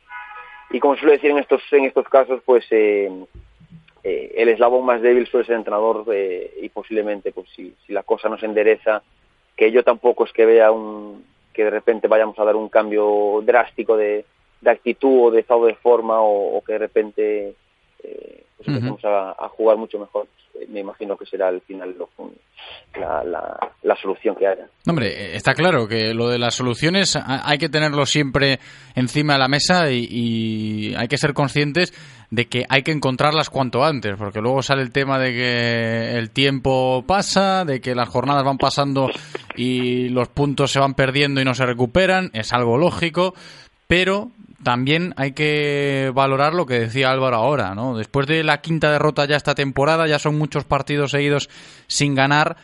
y como suele decir en estos, en estos casos, pues eh, eh, el eslabón más débil suele ser el entrenador eh, y posiblemente pues si, la cosa no se endereza, que yo tampoco es que vea un, que de repente vayamos a dar un cambio drástico de, actitud o de estado de forma o, o que de repente eh, pues empezamos uh -huh. a, a, jugar mucho mejor. Me imagino que será al final lo, la, la, la, solución que haya. Hombre, está claro que lo de las soluciones hay que tenerlo siempre encima de la mesa y, y hay que ser conscientes de que hay que encontrarlas cuanto antes, porque luego sale el tema de que el tiempo pasa, de que las jornadas van pasando y los puntos se van perdiendo y no se recuperan, es algo lógico, pero también hay que valorar lo que decía Álvaro ahora, ¿no? Después de la quinta derrota ya esta temporada, ya son muchos partidos seguidos sin ganar.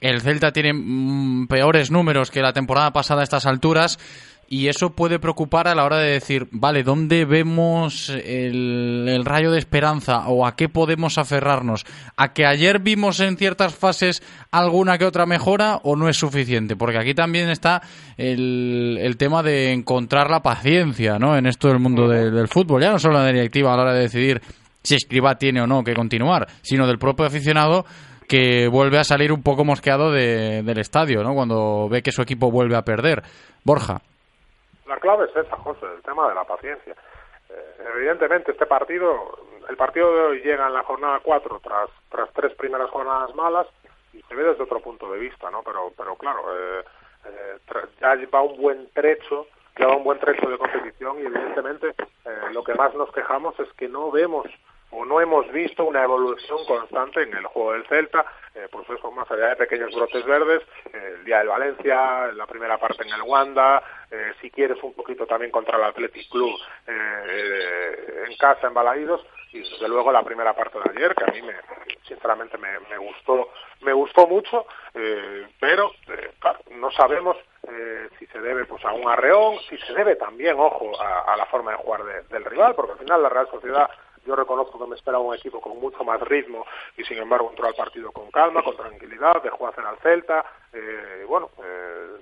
El Celta tiene mmm, peores números que la temporada pasada a estas alturas y eso puede preocupar a la hora de decir, vale, ¿dónde vemos el, rayo de esperanza o a qué podemos aferrarnos? ¿A que ayer vimos en ciertas fases alguna que otra mejora o no es suficiente? Porque aquí también está el, tema de encontrar la paciencia ¿no? en esto del mundo de, del fútbol, ya no solo la directiva a la hora de decidir si Escriba tiene o no que continuar, sino del propio aficionado que vuelve a salir un poco mosqueado de, del estadio, ¿no? Cuando ve que su equipo vuelve a perder. Borja. La clave es esa, José, el tema de la paciencia. Eh, evidentemente, este partido, el partido de hoy llega en la jornada 4 tras, tras tres primeras jornadas malas y se ve desde otro punto de vista, ¿no? Pero, pero claro, eh, eh, ya va un buen trecho, ya va un buen trecho de competición y evidentemente eh, lo que más nos quejamos es que no vemos o no hemos visto una evolución constante en el juego del Celta, eh, por eso más allá de pequeños brotes verdes, eh, el día del Valencia, la primera parte en el Wanda, eh, si quieres un poquito también contra el Athletic Club en casa en Balaídos, y desde luego la primera parte de ayer, que a mí me, sinceramente me, me gustó, me gustó mucho, pero claro, no sabemos si se debe pues a un arreón, si se debe también, ojo, a, a la forma de jugar de, del rival, porque al final la Real Sociedad yo reconozco que me esperaba un equipo con mucho más ritmo y sin embargo entró al partido con calma, con tranquilidad, dejó hacer al Celta. Eh, bueno, eh,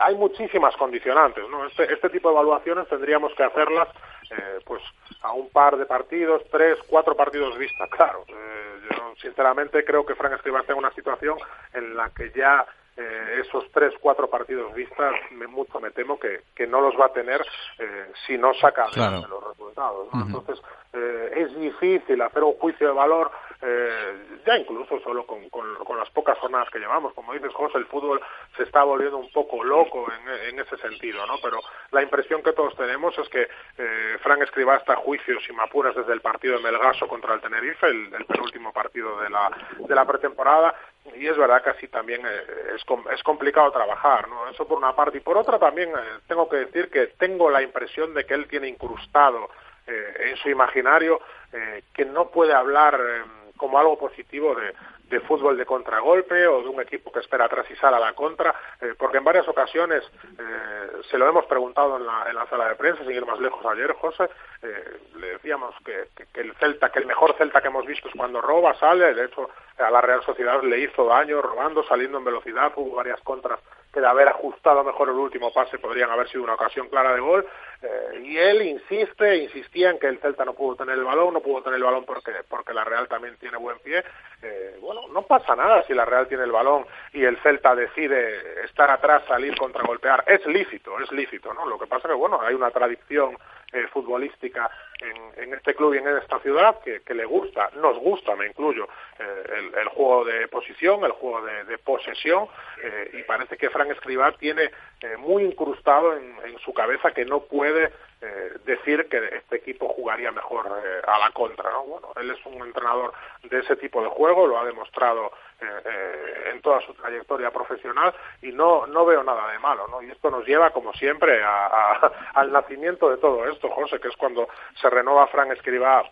hay muchísimas condicionantes, ¿no? Este, este tipo de evaluaciones tendríamos que hacerlas eh, pues a un par de partidos, tres, cuatro partidos vista, claro. Eh, yo sinceramente creo que Frank Escribá está en una situación en la que ya eh, esos tres, cuatro partidos vistas, me, mucho me temo que, que no los va a tener eh, si no saca claro. los resultados. ¿no? Uh -huh. Entonces, eh, es difícil hacer un juicio de valor, eh, ya incluso solo con, con, las pocas jornadas que llevamos. Como dices, José, el fútbol se está volviendo un poco loco en, ese sentido, ¿no? Pero la impresión que todos tenemos es que eh, Frank Escribá está a juicio, si me apuras, desde el partido de Melgaso contra el Tenerife, el, penúltimo partido de la, de la pretemporada, y es verdad que así también eh, es, es complicado trabajar, ¿no? Eso por una parte. Y por otra también eh, tengo que decir que tengo la impresión de que él tiene incrustado eh, en su imaginario eh, que no puede hablar eh, como algo positivo de, de fútbol de contragolpe o de un equipo que espera atrás y sale a la contra, eh, porque en varias ocasiones eh, se lo hemos preguntado en la, en la sala de prensa, sin ir más lejos ayer, José, eh, le decíamos que, que, que, el Celta, que el mejor Celta que hemos visto es cuando roba, sale, de hecho a la Real Sociedad le hizo daño robando, saliendo en velocidad, hubo varias contras que de haber ajustado mejor el último pase podrían haber sido una ocasión clara de gol, eh, y él insiste, insistía en que el Celta no pudo tener el balón, no pudo tener el balón porque, porque la Real también tiene buen pie, eh, bueno, no pasa nada si la Real tiene el balón y el Celta decide estar atrás, salir, contragolpear, es lícito, es lícito, ¿no? Lo que pasa que, bueno, hay una tradición eh, futbolística en, en, este club y en esta ciudad que, le gusta, nos gusta, me incluyo, eh, el, el, juego de posición, el juego de, posesión, eh, y parece que Frank Escribá tiene eh, muy incrustado en, en, su cabeza que no puede eh, decir que este equipo jugaría mejor a la contra. ¿no? Bueno, él es un entrenador de ese tipo de juego, lo ha demostrado en toda su trayectoria profesional y no, no veo nada de malo. ¿no? Y esto nos lleva, como siempre, a, al nacimiento de todo esto, José, que es cuando se renova Frank Escribá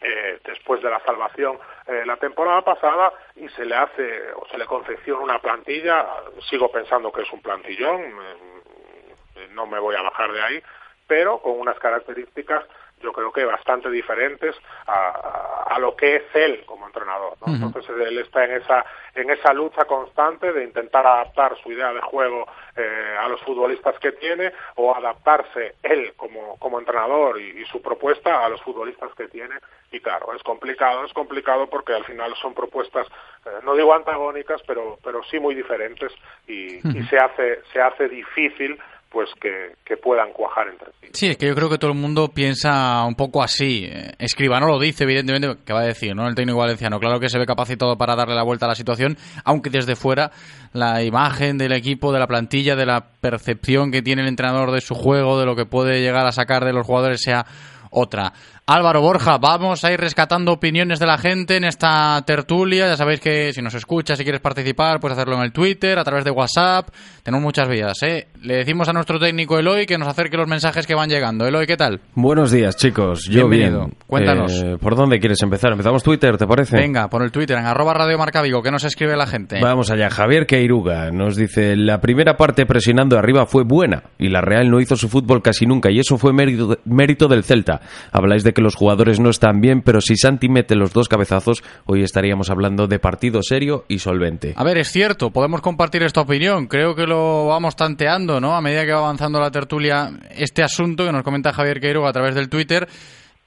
eh, después de la salvación eh, la temporada pasada y se le hace o se le confecciona una plantilla, sigo pensando que es un plantillón, eh, no me voy a bajar de ahí, pero con unas características yo creo que bastante diferentes a, a, lo que es él como entrenador. ¿no? Entonces él está en esa en esa lucha constante de intentar adaptar su idea de juego eh, a los futbolistas que tiene o adaptarse él como, como entrenador y, y, su propuesta a los futbolistas que tiene y claro es complicado es complicado porque al final son propuestas eh, no digo antagónicas pero pero sí muy diferentes y, y se hace se hace difícil pues que, que, puedan cuajar entre sí. Sí, es que yo creo que todo el mundo piensa un poco así. Escribano lo dice, evidentemente, que va a decir, ¿no? El técnico valenciano, claro que se ve capacitado para darle la vuelta a la situación, aunque desde fuera la imagen del equipo, de la plantilla, de la percepción que tiene el entrenador de su juego, de lo que puede llegar a sacar de los jugadores sea otra. Álvaro Borja, vamos a ir rescatando opiniones de la gente en esta tertulia. Ya sabéis que si nos escuchas, si quieres participar, puedes hacerlo en el Twitter, a través de WhatsApp. Tenemos muchas vías, ¿eh? Le decimos a nuestro técnico Eloy que nos acerque los mensajes que van llegando. Eloy, ¿qué tal? Buenos días, chicos. Yo Bienvenido. bien. Cuéntanos. Eh, ¿Por dónde quieres empezar? ¿Empezamos Twitter, te parece? Venga, por el Twitter, en arroba Radio Marca Vigo. ¿Qué nos escribe la gente? Vamos allá. Javier Queiruga nos dice, la primera parte presionando arriba fue buena y la Real no hizo su fútbol casi nunca y eso fue mérito, mérito del Celta. Habláis de que los jugadores no están bien, pero si Santi mete los dos cabezazos, hoy estaríamos hablando de partido serio y solvente. A ver, es cierto, podemos compartir esta opinión. Creo que lo vamos tanteando, ¿no? A medida que va avanzando la tertulia, este asunto que nos comenta Javier Queiroga a través del Twitter.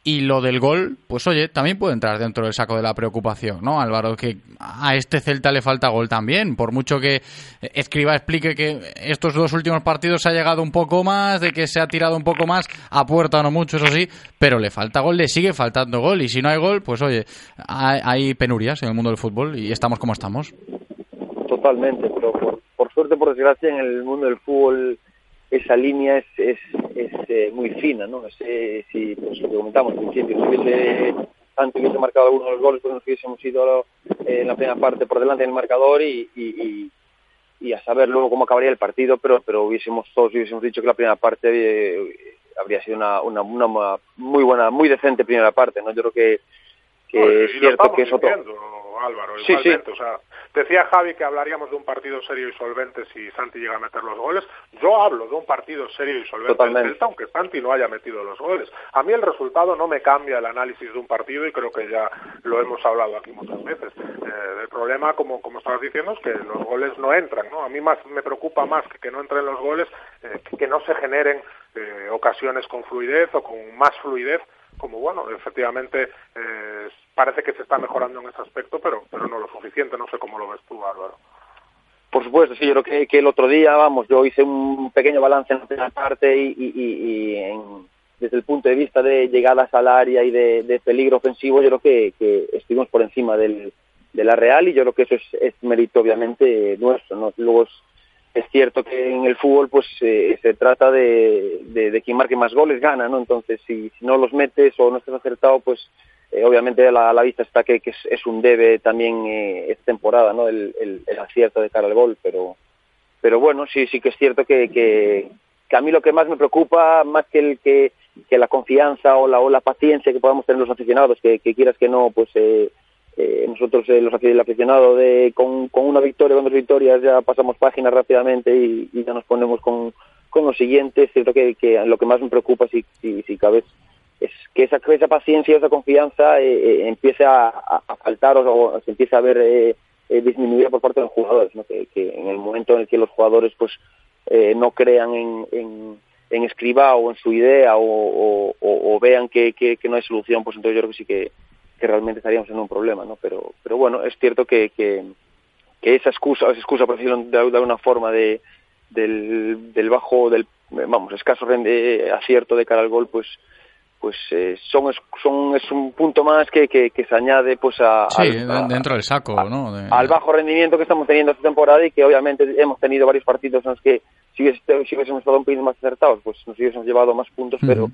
Y lo del gol, pues oye, también puede entrar dentro del saco de la preocupación, ¿no, Álvaro? Que a este Celta le falta gol también. Por mucho que Escriba explique que estos dos últimos partidos se ha llegado un poco más, de que se ha tirado un poco más, a puerta no mucho, eso sí, pero le falta gol, le sigue faltando gol. Y si no hay gol, pues oye, hay, penurias en el mundo del fútbol y estamos como estamos. Totalmente, pero por, por suerte, por desgracia, en el mundo del fútbol esa línea es, es, es eh, muy fina, ¿no? Es, eh, si, pues lo comentamos al principio, si hubiese tanto hubiese marcado algunos de los goles, pues nos hubiésemos ido eh, en la primera parte por delante del marcador y, y, y, y, a saber luego cómo acabaría el partido, pero pero hubiésemos todos hubiésemos dicho que la primera parte eh, habría sido una, una, una, muy buena, muy decente primera parte, ¿no? Yo creo que, que no, es cierto que es otro... Álvaro, sí, sí. o sea, decía Javi que hablaríamos de un partido serio y solvente si Santi llega a meter los goles. Yo hablo de un partido serio y solvente Totalmente. del Celta, aunque Santi no haya metido los goles. A mí el resultado no me cambia el análisis de un partido y creo que ya lo hemos hablado aquí muchas veces. Eh, el problema, como, como estabas diciendo, es que los goles no entran, ¿no? A mí más me preocupa más que que no entren los goles, eh, que, que no se generen eh, ocasiones con fluidez o con más fluidez como bueno, efectivamente eh, parece que se está mejorando en ese aspecto, pero, pero no lo suficiente. No sé cómo lo ves tú, Álvaro. Por supuesto, sí, yo creo que, que el otro día, vamos, yo hice un pequeño balance en la primera parte y, y, y, en, desde el punto de vista de llegadas al área y de, de peligro ofensivo, yo creo que, que estuvimos por encima del, de la Real y yo creo que eso es, es mérito obviamente nuestro. ¿no? Luego es, es cierto que en el fútbol pues eh, se trata de, de, quien marque más goles gana, ¿no? Entonces si, si no los metes o no estás acertado, pues eh, obviamente a la, la, vista está que, es, un debe también eh, esta temporada, ¿no? El, el, acierto de cara al gol, pero pero bueno, sí sí que es cierto que, que, que a mí lo que más me preocupa, más que el que, que la confianza o la, o la paciencia que podamos tener los aficionados, que, que quieras que no, pues eh, eh, nosotros eh, los el aficionado de con, una victoria con dos victorias ya pasamos página rápidamente y, ya nos ponemos con, con lo siguiente es cierto que, lo que más me preocupa si, si, si cabe es que esa, esa paciencia esa confianza eh, eh, empiece a, faltar o, se empiece a ver eh, disminuida por parte de los jugadores ¿no? que, en el momento en el que los jugadores pues no crean en, en, escriba o en su idea o, o vean que no hay solución pues entonces yo creo que sí que que realmente estaríamos en un problema, ¿no? Pero, pero bueno, es cierto que, que, que esa excusa, esa excusa, por decirlo de, alguna forma, de, del, del bajo, del, vamos, escaso rende, acierto de cara al gol, pues, pues eh, son, son es un punto más que, que, que se añade pues a, sí, al, a, dentro del saco, a, ¿no? De... al bajo rendimiento que estamos teniendo esta temporada y que obviamente hemos tenido varios partidos en los que si, hubiésemos estado un poquito más acertados, pues nos hubiésemos llevado más puntos, uh -huh. pero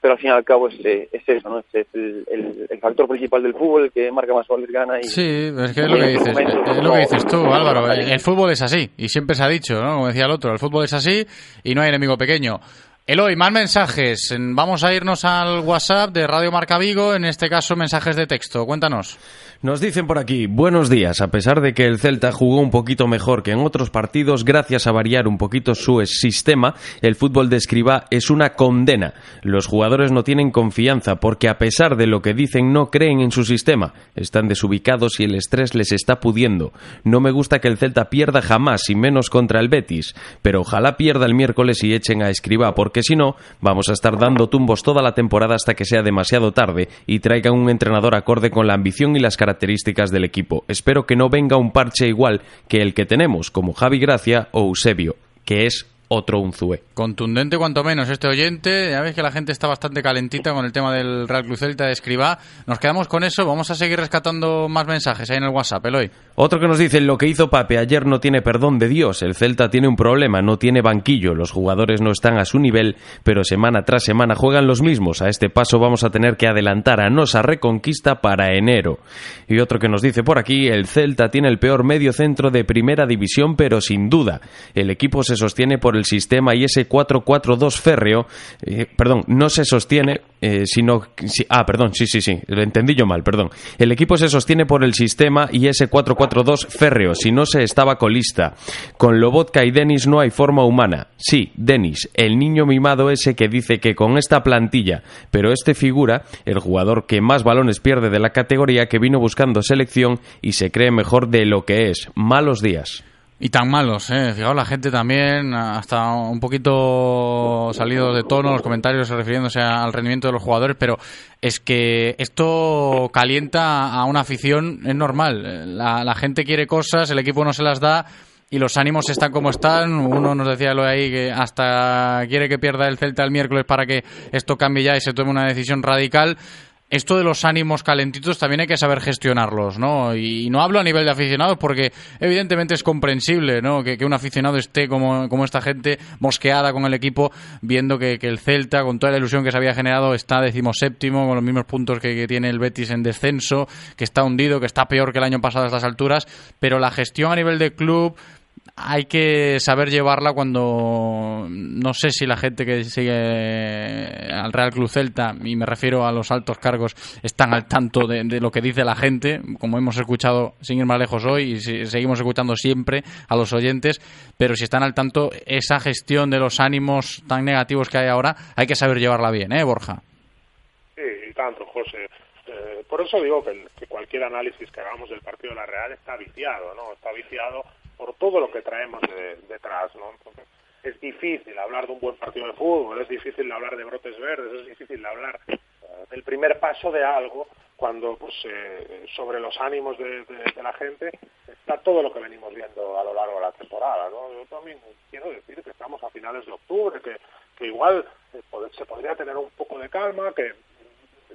pero al fin y al cabo es, es eso, ¿no? Es el, el, el, factor principal del fútbol, el que marca más goles gana. Y, sí, es que es lo que dices, momentos, es lo que dices tú, Álvaro. El, el, fútbol es así, y siempre se ha dicho, ¿no? Como decía el otro, el fútbol es así y no hay enemigo pequeño. Eloy, más mensajes. Vamos a irnos al WhatsApp de Radio Marca Vigo, en este caso mensajes de texto. Cuéntanos. Nos dicen por aquí, buenos días, a pesar de que el Celta jugó un poquito mejor que en otros partidos, gracias a variar un poquito su sistema, el fútbol de Escribá es una condena. Los jugadores no tienen confianza porque a pesar de lo que dicen no creen en su sistema, están desubicados y el estrés les está pudiendo. No me gusta que el Celta pierda jamás y menos contra el Betis, pero ojalá pierda el miércoles y echen a Escribá porque si no, vamos a estar dando tumbos toda la temporada hasta que sea demasiado tarde y traigan un entrenador acorde con la ambición y las características del equipo. Espero que no venga un parche igual que el que tenemos, como Javi Gracia o Eusebio, que es otro Unzué. Contundente cuanto menos este oyente. Ya ves que la gente está bastante calentita con el tema del Real Cruz Celta de Escribá. Nos quedamos con eso. Vamos a seguir rescatando más mensajes ahí en el WhatsApp, Eloy. Otro que nos dice, lo que hizo Pape ayer no tiene perdón de Dios. El Celta tiene un problema, no tiene banquillo. Los jugadores no están a su nivel, pero semana tras semana juegan los mismos. A este paso vamos a tener que adelantar a Nosa Reconquista para enero. Y otro que nos dice por aquí, el Celta tiene el peor medio centro de primera división, pero sin duda. El equipo se sostiene por el sistema y ese 4-4-2 férreo, eh, perdón, no se sostiene, eh, sino... ah, perdón, sí, sí, sí, lo entendí yo mal, perdón. El equipo se sostiene por el sistema y ese 4-4-2 férreo, si no se estaba colista. Con Lobotka y Denis no hay forma humana. Sí, Denis, el niño mimado ese que dice que con esta plantilla, pero este figura, el jugador que más balones pierde de la categoría que vino buscando selección y se cree mejor de lo que es. Malos días. Y tan malos, ¿eh? Fijaos, la gente también, hasta un poquito salido de tono, los comentarios refiriéndose al rendimiento de los jugadores, pero es que esto calienta a una afición, es normal. La, la gente quiere cosas, el equipo no se las da y los ánimos están como están. Uno nos decía lo ahí que hasta quiere que pierda el Celta el miércoles para que esto cambie ya y se tome una decisión radical esto de los ánimos calentitos también hay que saber gestionarlos, ¿no? Y no hablo a nivel de aficionados porque evidentemente es comprensible, ¿no? Que, un aficionado esté como, como, esta gente mosqueada con el equipo viendo que, el Celta, con toda la ilusión que se había generado, está decimoséptimo, con los mismos puntos que, que, tiene el Betis en descenso, que está hundido, que está peor que el año pasado a estas alturas, pero la gestión a nivel de club, hay que saber llevarla cuando no sé si la gente que sigue al Real Club Celta y me refiero a los altos cargos están al tanto de, lo que dice la gente como hemos escuchado sin ir más lejos hoy y seguimos escuchando siempre a los oyentes pero si están al tanto esa gestión de los ánimos tan negativos que hay ahora hay que saber llevarla bien ¿eh Borja? Sí, y tanto José eh, por eso digo que, que cualquier análisis que hagamos del partido de la Real está viciado ¿no? está viciado por todo lo que traemos detrás, ¿no? es difícil hablar de un buen partido de fútbol, es difícil hablar de brotes verdes, es difícil hablar eh, del primer paso de algo cuando pues eh, sobre los ánimos de, la gente está todo lo que venimos viendo a lo largo de la temporada, ¿no? Yo también quiero decir que estamos a finales de octubre, que, que igual eh, se podría tener un poco de calma, que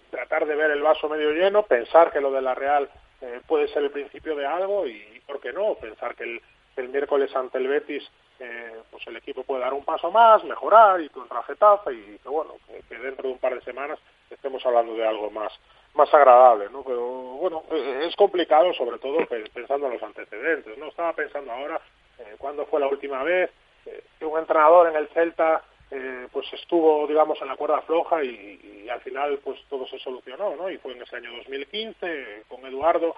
tratar de ver el vaso medio lleno, pensar que lo de la Real puede ser el principio de algo y, ¿por qué no? Pensar que el, el miércoles ante el Betis eh, pues el equipo puede dar un paso más, mejorar y contra Getafe y que bueno, que, dentro de un par de semanas estemos hablando de algo más más agradable, ¿no? Pero bueno, eh, es complicado sobre todo pensando en los antecedentes, ¿no? Estaba pensando ahora eh, cuándo fue la última vez eh, que un entrenador en el Celta eh, pues estuvo digamos en la cuerda floja y, y, al final pues todo se solucionó, ¿no? Y fue en ese año 2015 con Eduardo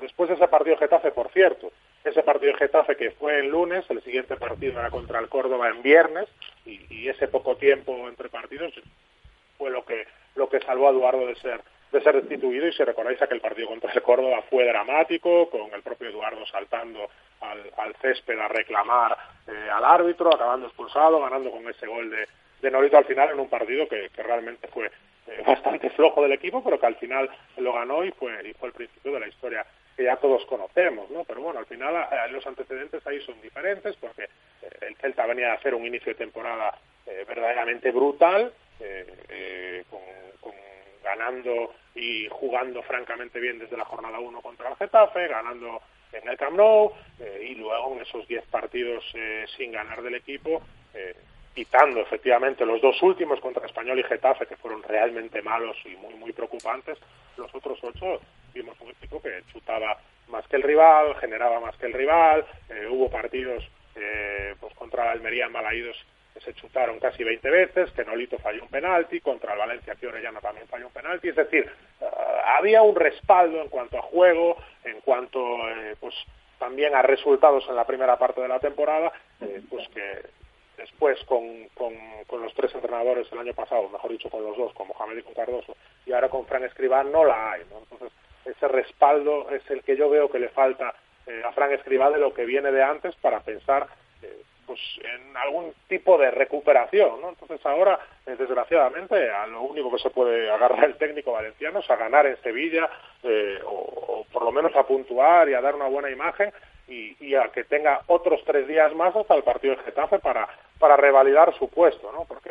después de ese partido Getafe, por cierto, ese partido Getafe que fue el lunes, el siguiente partido era contra el Córdoba en viernes, y, ese poco tiempo entre partidos fue lo que lo que salvó a Eduardo de ser de ser destituido y si recordáis aquel partido contra el Córdoba fue dramático con el propio Eduardo saltando al, césped a reclamar eh, al árbitro acabando expulsado ganando con ese gol de, de Norito al final en un partido que, que realmente fue eh, bastante flojo del equipo pero que al final lo ganó y fue y fue el principio de la historia que ya todos conocemos, ¿no? Pero bueno, al final eh, los antecedentes ahí son diferentes porque eh, el Celta venía a hacer un inicio de temporada eh, verdaderamente brutal, con, ganando y jugando francamente bien desde la jornada 1 contra el Getafe, ganando en el Camp Nou y luego en esos 10 partidos sin ganar del equipo, quitando efectivamente los dos últimos contra Español y Getafe que fueron realmente malos y muy muy preocupantes, los otros ocho un equipo que chutaba más que el rival, generaba más que el rival, eh, hubo partidos eh, pues contra la Almería Malaídos que se chutaron casi 20 veces, que Nolito falló un penalti, contra el Valencia que Orellana también falló un penalti, es decir, eh, había un respaldo en cuanto a juego, en cuanto eh, pues también a resultados en la primera parte de la temporada, eh, pues que después con, con, los tres entrenadores el año pasado, mejor dicho con los dos, con Mohamed y con Cardoso, y ahora con Fran Escribá no la hay, ¿no? Entonces ese respaldo es el que yo veo que le falta a Fran Escribá de lo que viene de antes para pensar pues en algún tipo de recuperación, ¿no? Entonces ahora, eh, desgraciadamente, a lo único que se puede agarrar el técnico valenciano es a ganar en Sevilla eh, o, por lo menos a puntuar y a dar una buena imagen y, a que tenga otros tres días más hasta el partido de Getafe para para revalidar su puesto, ¿no? Porque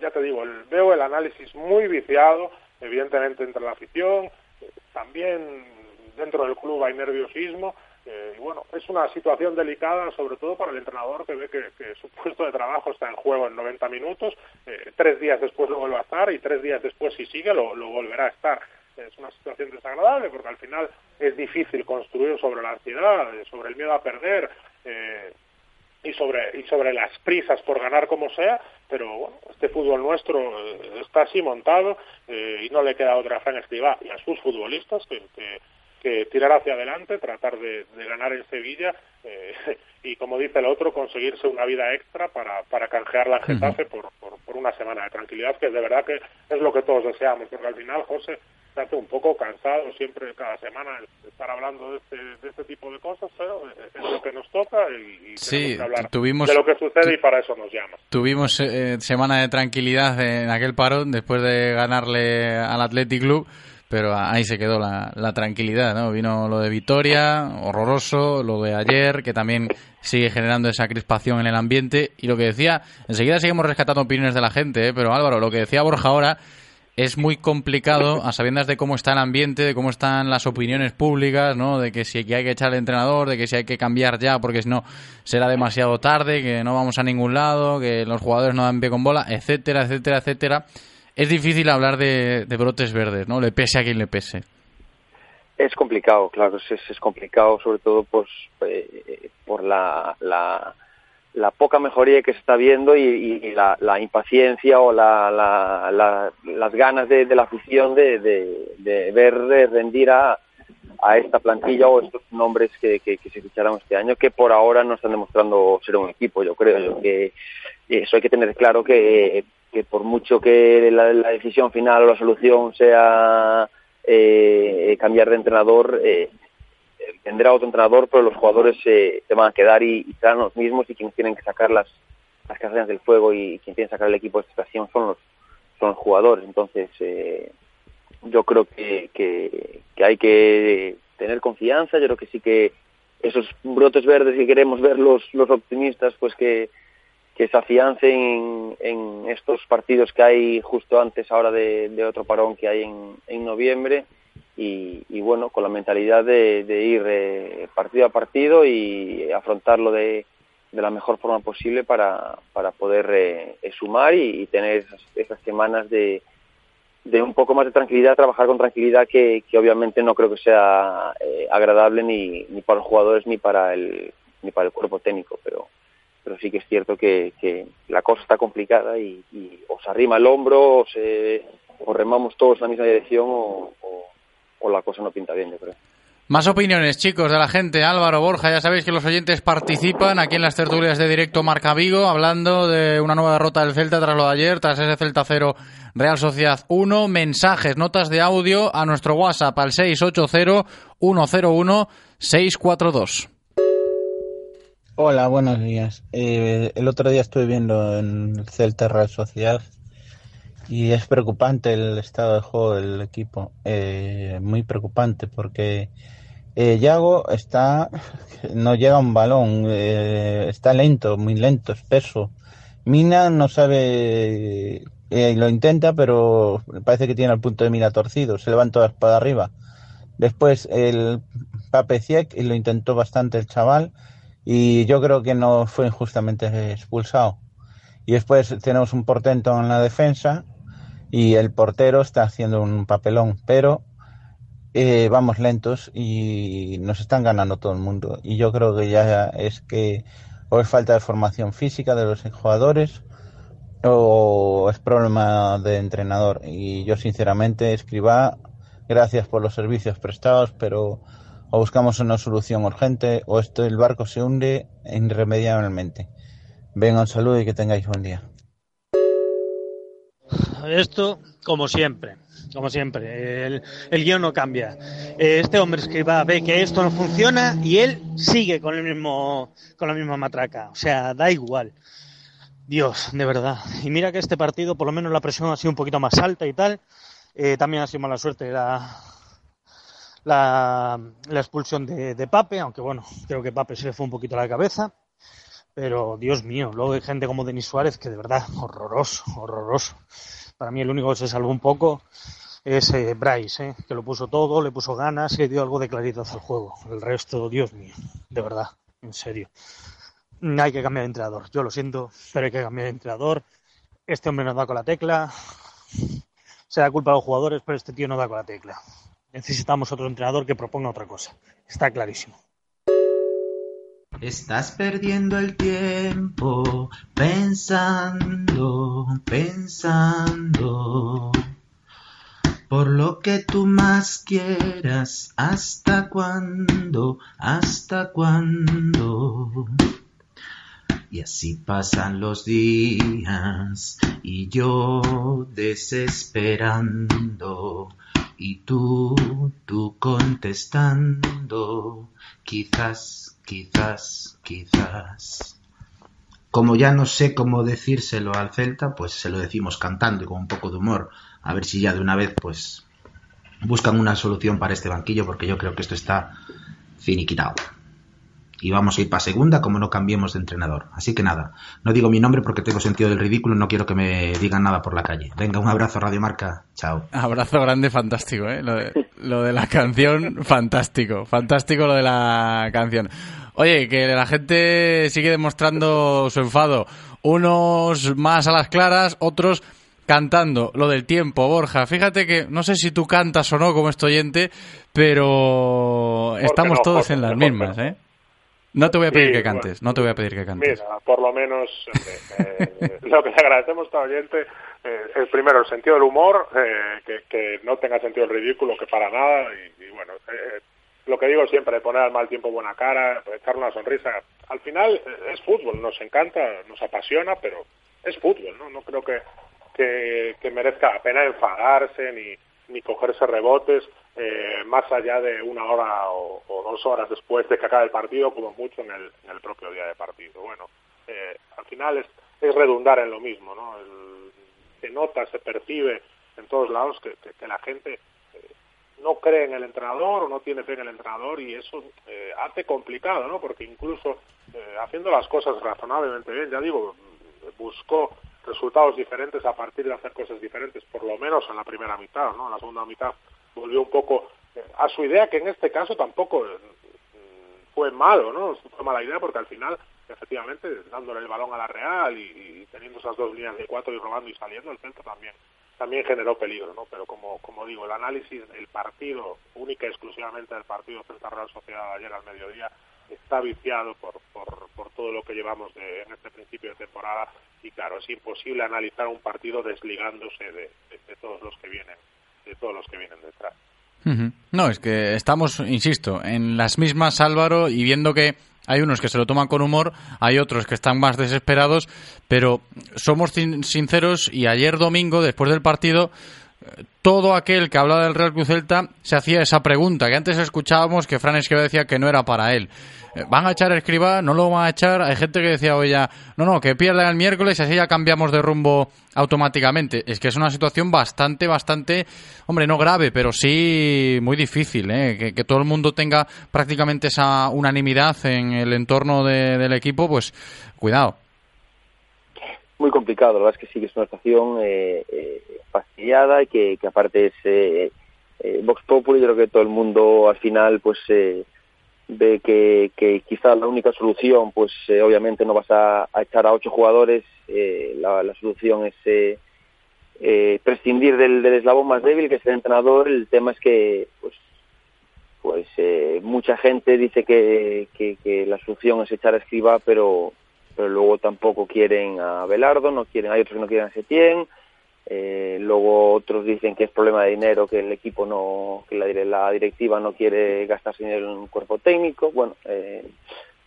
ya te digo, el, veo el análisis muy viciado, evidentemente entre la afición, eh, también dentro del club hay nerviosismo eh, y bueno, es una situación delicada, sobre todo para el entrenador que ve que, su puesto de trabajo está en juego en 90 minutos, eh, tres días después lo vuelve a estar y tres días después, si sigue, lo, volverá a estar. Es una situación desagradable porque al final es difícil construir sobre la ansiedad, eh, sobre el miedo a perder y sobre y sobre las prisas por ganar como sea, pero bueno, este fútbol nuestro está así montado y no le queda otra Fran Escribá y a sus futbolistas que que tirar hacia adelante, tratar de, ganar en Sevilla eh, y, como dice el otro, conseguirse una vida extra para, para canjear la Getafe por, por, una semana de tranquilidad, que de verdad que es lo que todos deseamos, porque al final, José, se hace un poco cansado siempre, cada semana, estar hablando de este, de este tipo de cosas, pero es lo que nos toca y, sí, que hablar tuvimos, de lo que sucede y para eso nos llamas. Tuvimos eh, semana de tranquilidad en aquel parón después de ganarle al Athletic Club pero ahí se quedó la, la, tranquilidad, ¿no? Vino lo de Vitoria, horroroso, lo de ayer, que también sigue generando esa crispación en el ambiente, y lo que decía, enseguida seguimos rescatando opiniones de la gente, ¿eh? pero Álvaro, lo que decía Borja ahora es muy complicado, a sabiendas de cómo está el ambiente, de cómo están las opiniones públicas, ¿no? De que si hay que echar al entrenador, de que si hay que cambiar ya, porque si no será demasiado tarde, que no vamos a ningún lado, que los jugadores no dan pie con bola, etcétera, etcétera, etcétera es difícil hablar de, brotes verdes, ¿no? Le pese a quien le pese. Es complicado, claro, es, complicado, sobre todo pues, eh, por la, la, la, poca mejoría que se está viendo y, la, la, impaciencia o la, las ganas de, la afición de, de, ver rendir a, a esta plantilla o estos nombres que, que, se ficharon este año, que por ahora no están demostrando ser un equipo, yo creo. Yo que eso hay que tener claro que que por mucho que la, decisión final o la solución sea eh, cambiar de entrenador, eh, tendrá otro entrenador, pero los jugadores se van a quedar y, serán los mismos y quienes tienen que sacar las, las cadenas del fuego y quien tiene que sacar el equipo de esta situación son los, son los jugadores. Entonces, eh, yo creo que, que, hay que tener confianza, yo creo que sí que esos brotes verdes que queremos ver los, optimistas, pues que, que se afiancen en, estos partidos que hay justo antes ahora de, otro parón que hay en, noviembre y, bueno, con la mentalidad de, ir eh, partido a partido y afrontarlo de, la mejor forma posible para, para poder eh, sumar y, tener esas, semanas de, de un poco más de tranquilidad, trabajar con tranquilidad que, obviamente no creo que sea eh, agradable ni, ni para los jugadores ni para el ni para el cuerpo técnico, pero pero sí que es cierto que, la cosa está complicada y, y, o se arrima el hombro o, se, remamos todos en la misma dirección o, la cosa no pinta bien, yo creo. Más opiniones, chicos, de la gente. Álvaro, Borja, ya sabéis que los oyentes participan aquí en las tertulias de directo Marca Vigo, hablando de una nueva derrota del Celta tras lo de ayer, tras ese Celta 0 Real Sociedad 1. Mensajes, notas de audio a nuestro WhatsApp al 680 101 642. Hola, buenos días. Eh, el otro día estuve viendo en el Celta Real Sociedad y es preocupante el estado de juego del equipo. Eh, muy preocupante porque eh, Yago está, no llega un balón, eh, está lento, muy lento, espeso. Mina no sabe, lo intenta, pero parece que tiene el punto de mira torcido, se levanta la espada arriba. Después el Pape y lo intentó bastante el chaval y yo creo que no fue injustamente expulsado. Y después tenemos un portento en la defensa y el portero está haciendo un papelón, pero eh, vamos lentos y nos están ganando todo el mundo. Y yo creo que ya es que o es falta de formación física de los jugadores o es problema de entrenador. Y yo sinceramente, escriba, gracias por los servicios prestados, pero o buscamos una solución urgente o esto el barco se hunde irremediablemente. Venga, un saludo y que tengáis buen día. Esto, como siempre, como siempre, el, el guion no cambia. Este hombre escriba ve que esto no funciona y él sigue con el mismo, con la misma matraca. O sea, da igual. Dios, de verdad. Y mira que este partido, por lo menos la presión ha sido un poquito más alta y tal. Eh, también ha sido mala suerte la, la, la expulsión de, de, Pape, aunque bueno, creo que Pape se le fue un poquito a la cabeza. Pero Dios mío, luego hay gente como Denis Suárez que de verdad, horroroso, horroroso. Para mí el único que se salvó un poco es eh, Bryce, eh, que lo puso todo, le puso ganas y dio algo de claridad al juego. El resto, Dios mío, de verdad, en serio. Hay que cambiar de entrenador. Yo lo siento, pero hay que cambiar de entrenador. Este hombre no da con la tecla. Se da culpa a los jugadores, pero este tío no da con la tecla. Necesitamos otro entrenador que proponga otra cosa. Está clarísimo. Estás perdiendo el tiempo pensando, pensando. Por lo que tú más quieras, ¿hasta cuándo? ¿Hasta cuándo? Y así pasan los días y yo desesperando y tú, tú contestando, quizás, quizás, quizás. Como ya no sé cómo decírselo al Celta, pues se lo decimos cantando y con un poco de humor, a ver si ya de una vez pues buscan una solución para este banquillo porque yo creo que esto está finiquitado y vamos a ir para segunda como no cambiemos de entrenador. Así que nada, no digo mi nombre porque tengo sentido del ridículo, no quiero que me digan nada por la calle. Venga, un abrazo Radio Marca, chao. Abrazo grande, fantástico, ¿eh? Lo de, lo de la canción, fantástico, fantástico lo de la canción. Oye, que la gente sigue demostrando su enfado. Unos más a las claras, otros cantando lo del tiempo, Borja. Fíjate que no sé si tú cantas o no como este oyente, pero estamos no, todos en las mismas. ¿eh? No te voy a pedir Sí, que cantes, no te voy a pedir que cantes. Mira, por lo menos eh, eh, lo que le agradecemos a este oyente eh, es primero el sentido del humor, eh, que, no tenga sentido el ridículo, que para nada, y, bueno, eh, lo que digo siempre, poner al mal tiempo buena cara, echar una sonrisa. Al final eh, es fútbol, nos encanta, nos apasiona, pero es fútbol, ¿no? No creo que, que, merezca la pena enfadarse ni, ni cogerse rebotes eh, más allá de una hora o, dos horas después de que acabe el partido, como mucho en el, en el propio día de partido. Bueno, al final es, es redundar en lo mismo, ¿no? El, se nota, se percibe en todos lados que, la gente eh, no cree en el entrenador o no tiene fe en el entrenador y eso eh, hace complicado, ¿no? Porque incluso eh, haciendo las cosas razonablemente bien, ya digo, buscó resultados diferentes a partir de hacer cosas diferentes, por lo menos en la primera mitad, ¿no? En la segunda mitad volvió un poco a su idea, que en este caso tampoco fue malo, ¿no? Fue mala idea porque al final, efectivamente, dándole el balón a la Real y, teniendo esas dos líneas de cuatro y robando y saliendo, el centro también también generó peligro, ¿no? Pero como, como digo, el análisis del partido, única y exclusivamente del partido Celta Real Sociedad ayer al mediodía, está viciado por, por, todo lo que llevamos de, en este principio de temporada y claro, es imposible analizar un partido desligándose de, de, de todos los que vienen, de todos los que vienen detrás. No, es que estamos, insisto, en las mismas Álvaro y viendo que hay unos que se lo toman con humor, hay otros que están más desesperados, pero somos sinceros y ayer domingo, después del partido, todo aquel que hablaba del Real Cruz Celta se hacía esa pregunta, que antes escuchábamos que Fran Escriba decía que no era para él. ¿Van a echar a Escriba? ¿No lo van a echar? Hay gente que decía hoy ya, no, no, que pierdan el miércoles y así ya cambiamos de rumbo automáticamente. Es que es una situación bastante, bastante, hombre, no grave, pero sí muy difícil, ¿eh? que, todo el mundo tenga prácticamente esa unanimidad en el entorno de, del equipo, pues cuidado muy complicado, la verdad es que sí que es una situación eh, eh, fastidiada y que, que aparte es eh, eh, Vox Populi, yo creo que todo el mundo al final pues ve que, quizás la única solución, pues eh, obviamente no vas a, a echar a ocho jugadores, eh, la, la solución es eh, eh, prescindir del, del eslabón más débil, que es el entrenador, el tema es que pues pues eh, mucha gente dice que, que, que la solución es echar a escriba, pero pero luego tampoco quieren a Belardo, no quieren, hay otros que no quieren a Setién, eh, luego otros dicen que es problema de dinero, que el equipo no, que la, la directiva no quiere gastarse dinero en un cuerpo técnico. Bueno, eh,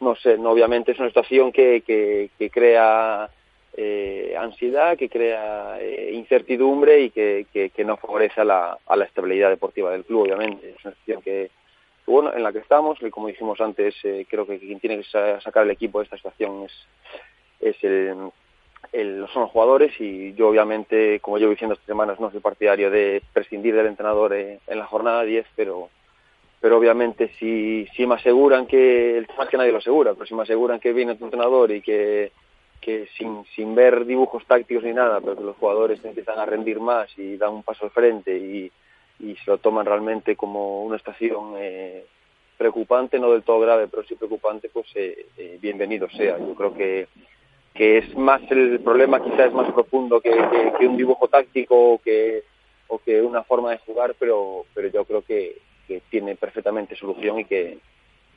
no sé, no, obviamente es una situación que, que, que crea eh, ansiedad, que crea eh, incertidumbre y que, que, no favorece a la, a la estabilidad deportiva del club, obviamente. Es una situación que, bueno, en la que estamos, y como dijimos antes, eh, creo que quien tiene que sa- sacar el equipo de esta situación es, es el, el- son los jugadores y yo obviamente, como llevo diciendo estas semanas, no soy partidario de prescindir del entrenador eh, en la jornada 10, pero pero obviamente si, si me aseguran que, el tema es que nadie lo asegura, pero si me aseguran que viene tu entrenador y que, que sin, sin ver dibujos tácticos ni nada, pero que los jugadores empiezan a rendir más y dan un paso al frente y, y se lo toman realmente como una estación eh, preocupante, no del todo grave, pero sí preocupante, pues eh, eh, bienvenido sea. Yo creo que, que es más el problema, quizás es más profundo que, que, que un dibujo táctico o que, o que una forma de jugar, pero, pero yo creo que, que tiene perfectamente solución y que,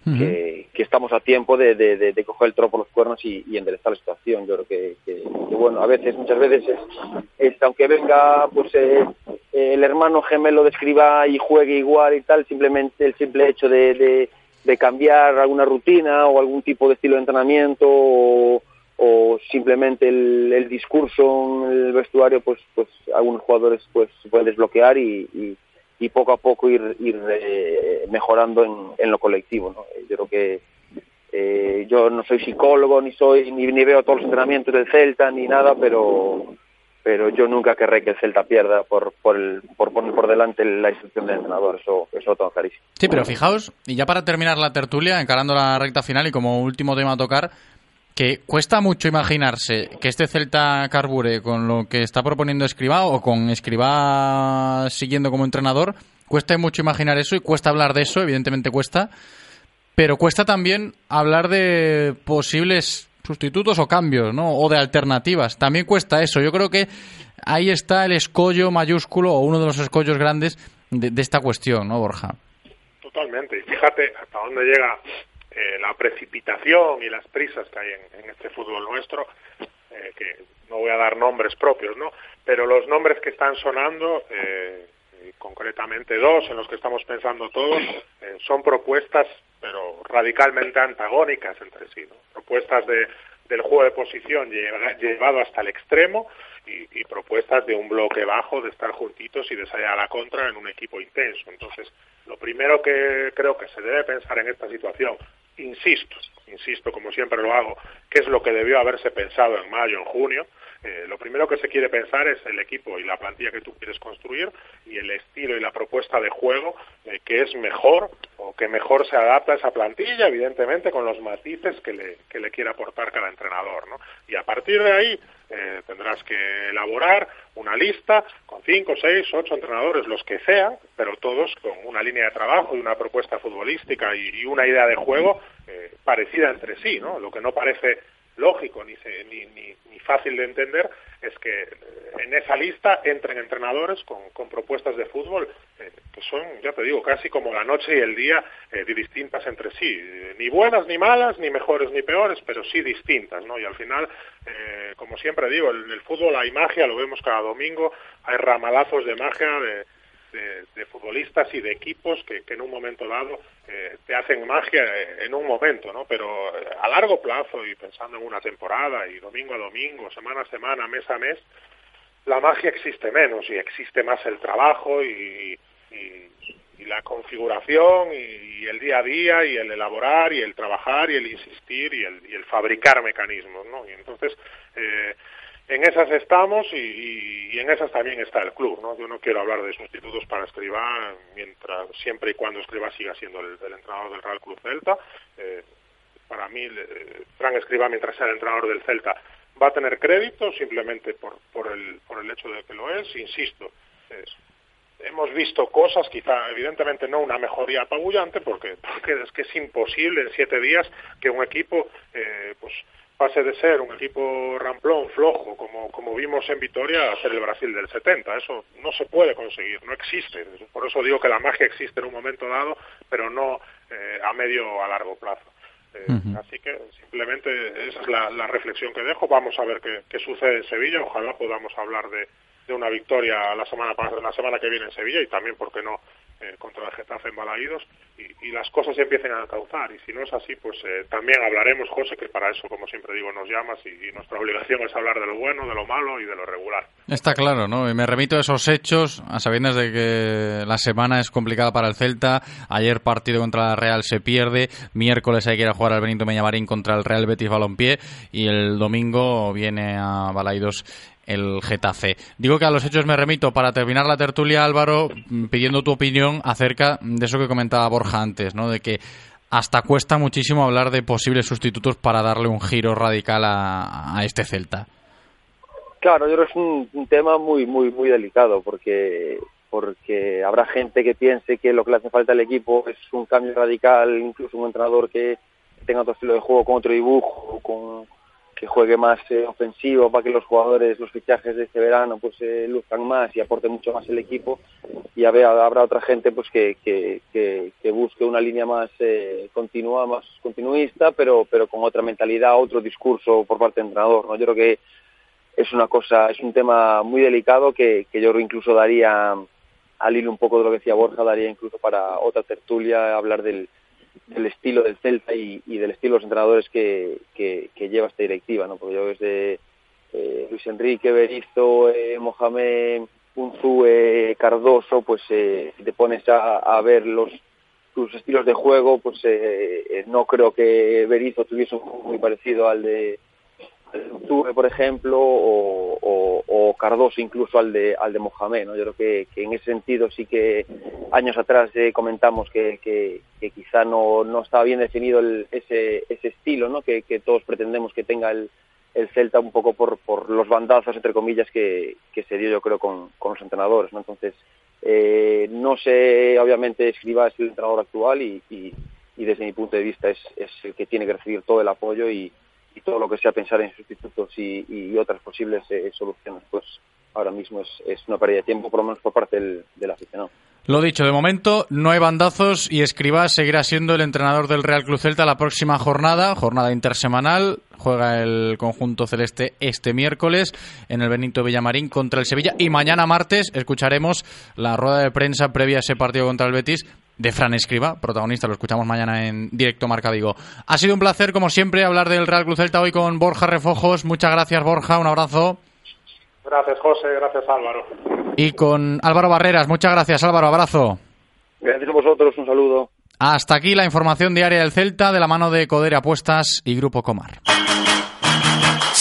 que, que estamos a tiempo de, de, de, de coger el toro por los cuernos y, y enderezar la situación. Yo creo que, bueno, a veces, muchas veces, es, es, aunque venga pues eh, el hermano gemelo de escriba y juegue igual y tal, simplemente el simple hecho de, de, de cambiar alguna rutina o algún tipo de estilo de entrenamiento o, o simplemente el, discurso en el vestuario, pues, pues algunos jugadores pues se pueden desbloquear y, y, y poco a poco ir, ir eh, mejorando en, en lo colectivo. ¿no? Yo creo que eh, yo no soy psicólogo ni soy ni, veo todos los entrenamientos del Celta ni nada, pero pero yo nunca querré que el Celta pierda por por, por poner por delante la instrucción del entrenador, eso eso lo tengo clarísimo. Sí, pero fijaos, y ya para terminar la tertulia, encarando la recta final y como último tema a tocar, que cuesta mucho imaginarse que este Celta carbure con lo que está proponiendo Escribá o con Escribá siguiendo como entrenador. Cuesta mucho imaginar eso y cuesta hablar de eso, evidentemente cuesta. Pero cuesta también hablar de posibles sustitutos o cambios, ¿no? O de alternativas. También cuesta eso. Yo creo que ahí está el escollo mayúsculo o uno de los escollos grandes de, de esta cuestión, ¿no, Borja? Totalmente. Y fíjate hasta dónde llega eh, la precipitación y las prisas que hay en, este fútbol nuestro, eh, que no voy a dar nombres propios, ¿no? Pero los nombres que están sonando, eh, concretamente dos en los que estamos pensando todos, eh, son propuestas, pero radicalmente antagónicas entre sí, ¿no? Propuestas de, del juego de posición lleva- llevado hasta el extremo y, y propuestas de un bloque bajo, de estar juntitos y de salir a la contra en un equipo intenso. Entonces, lo primero que creo que se debe pensar en esta situación, insisto, insisto como siempre lo hago, qué es lo que debió haberse pensado en mayo, en junio, eh, lo primero que se quiere pensar es el equipo y la plantilla que tú quieres construir y el estilo y la propuesta de juego eh, que es mejor o que mejor se adapta a esa plantilla, evidentemente con los matices que le, que le quiere aportar cada entrenador. ¿no? Y a partir de ahí eh, tendrás que elaborar una lista con cinco, seis, ocho entrenadores, los que sean, pero todos con una línea de trabajo y una propuesta futbolística y, y una idea de juego eh, parecida entre sí. ¿no? Lo que no parece lógico ni, se- ni, ni, ni fácil de entender es que eh, en esa lista entren entrenadores con, con propuestas de fútbol eh, que son, ya te digo, casi como la noche y el día eh, distintas entre sí, Eh, ni buenas ni malas, ni mejores ni peores, pero sí distintas, ¿no? Y al final, eh, como siempre digo, en el fútbol hay magia, lo vemos cada domingo, hay ramalazos de magia de, de, futbolistas y de equipos que, que en un momento dado eh, te hacen magia eh, en un momento, ¿no? Pero eh, a largo plazo y pensando en una temporada y domingo a domingo, semana a semana, mes a mes, la magia existe menos y existe más el trabajo y, y, la configuración y, el día a día y el elaborar y el trabajar y el insistir y el, el fabricar mecanismos, ¿no? Y entonces eh, en esas estamos y, en esas también está el club, ¿no? Yo no quiero hablar de sustitutos para Escribá mientras siempre y cuando Escribá siga siendo el, entrenador del Real Club Celta. Eh, para mí, eh, Fran Escribá, mientras sea el entrenador del Celta, va a tener crédito simplemente por, el, hecho de que lo es. Insisto, hemos visto cosas, quizá evidentemente no una mejoría apabullante, porque, porque es que es imposible en siete días que un equipo eh, pues pase de ser un equipo ramplón, flojo, como, como vimos en Vitoria, a ser el Brasil del 70. Eso no se puede conseguir, no existe. Por eso digo que la magia existe en un momento dado, pero no eh, a medio o a largo plazo. Eh, así que simplemente esa es la, la, reflexión que dejo. Vamos a ver qué, qué sucede en Sevilla. Ojalá podamos hablar de, de una victoria la semana la semana que viene en Sevilla y también, ¿por qué no?, eh, contra el Getafe en Balaídos y, las cosas empiecen a causar. Y si no es así, pues eh, también hablaremos, José, que para eso, como siempre digo, nos llamas y, y, nuestra obligación es hablar de lo bueno, de lo malo y de lo regular. Está claro, ¿no? Y me remito a esos hechos, a sabiendas de que la semana es complicada para el Celta. Ayer partido contra la Real se pierde, miércoles hay que ir a jugar al Benito Meñamarín contra el Real Betis Balompié y el domingo viene a Balaídos el Getafe. Digo que a los hechos me remito para terminar la tertulia, Álvaro, pidiendo tu opinión acerca de eso que comentaba Borja antes, ¿no? De que hasta cuesta muchísimo hablar de posibles sustitutos para darle un giro radical a, a este Celta. Claro, yo creo que es un, un, tema muy, muy, muy delicado porque porque habrá gente que piense que lo que le hace falta al equipo es un cambio radical, incluso un entrenador que tenga otro estilo de juego, con otro dibujo, con que juegue más eh, ofensivo para que los jugadores, los fichajes de este verano, pues eh, luzcan más y aporte mucho más el equipo. Y habrá, habrá otra gente pues que, que, que, que busque una línea más eh, continua, más continuista, pero, pero con otra mentalidad, otro discurso por parte del entrenador. ¿no? Yo creo que es una cosa, es un tema muy delicado que, que yo incluso daría, al hilo un poco de lo que decía Borja, daría incluso para otra tertulia hablar del del estilo del Celta y, del estilo de los entrenadores que, lleva esta directiva, ¿no? Porque yo desde eh, Luis Enrique, Berizzo, eh, Mohamed, Unzu, eh, Cardoso, pues eh, si te pones a, a ver los sus estilos de juego, pues eh, no creo que Berizzo tuviese un juego muy parecido al de Tuve, por ejemplo, o, Cardoso incluso al de, al de Mohamed. ¿no? Yo creo que, en ese sentido sí que años atrás eh, comentamos que, quizá no, no estaba bien definido el, ese, ese estilo ¿no? que, que todos pretendemos que tenga el, el Celta un poco por, por los bandazos, entre comillas, que, que se dio yo creo con, con los entrenadores. ¿no? Entonces, eh, no sé, obviamente, Escriba es el entrenador actual y, y, y desde mi punto de vista es, es el que tiene que recibir todo el apoyo y, y todo lo que sea pensar en sustitutos y, otras posibles eh, soluciones, pues ahora mismo es, es, una pérdida de tiempo, por lo menos por parte del, del aficionado. Lo dicho, de momento no hay bandazos y Escribá seguirá siendo el entrenador del Real Club Celta la próxima jornada, jornada intersemanal. Juega el conjunto celeste este miércoles en el Benito Villamarín contra el Sevilla y mañana martes escucharemos la rueda de prensa previa a ese partido contra el Betis de Fran Escriba, protagonista, lo escuchamos mañana en directo Marca Vigo. Ha sido un placer, como siempre, hablar del Real Club Celta hoy con Borja Refojos. Muchas gracias, Borja, un abrazo. Gracias, José, gracias, Álvaro. Y con Álvaro Barreras, muchas gracias, Álvaro, abrazo. Gracias a vosotros, un saludo. Hasta aquí la información diaria del Celta de la mano de Codere Apuestas y Grupo Comar.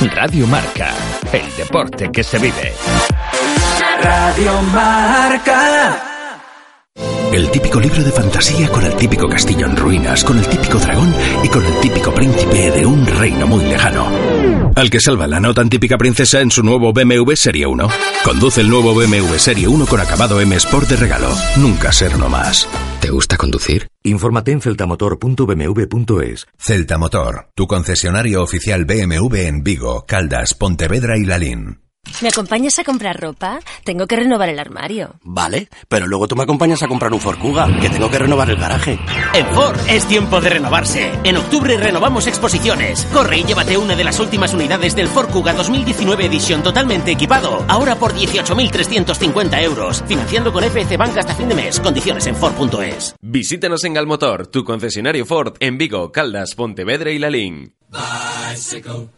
Radio Marca, el deporte que se vive. Radio Marca. El típico libro de fantasía con el típico castillo en ruinas, con el típico dragón y con el típico príncipe de un reino muy lejano. Al que salva la no tan típica princesa en su nuevo BMW Serie 1. Conduce el nuevo BMW Serie 1 con acabado M Sport de regalo. Nunca ser uno más. ¿Te gusta conducir? Infórmate en celtamotor.bmw.es. Celta Motor, tu concesionario oficial BMW en Vigo, Caldas, Pontevedra y Lalín. ¿Me acompañas a comprar ropa? Tengo que renovar el armario. Vale, pero luego tú me acompañas a comprar un Ford Kuga, que tengo que renovar el garaje. En Ford es tiempo de renovarse. En octubre renovamos exposiciones. Corre y llévate una de las últimas unidades del Ford Kuga 2019 edición totalmente equipado. Ahora por 18.350 euros. Financiando con FC Bank hasta fin de mes. Condiciones en Ford.es. Visítanos en Galmotor, tu concesionario Ford en Vigo, Caldas, Pontevedra y Lalín. Bicycle.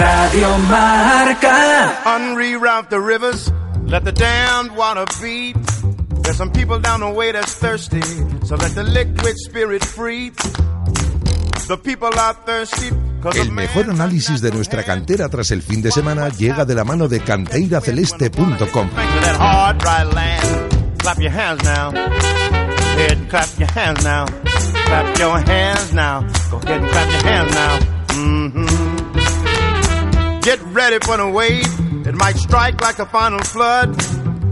Radio Marca. Unreroute the rivers, let the damned water beat. There's some people down the way that's thirsty, so let the liquid spirit free. The people are thirsty. El mejor análisis de nuestra cantera tras el fin de semana llega de la mano de canteiraceleste.com. Get ready for the wave. It might strike like a final flood.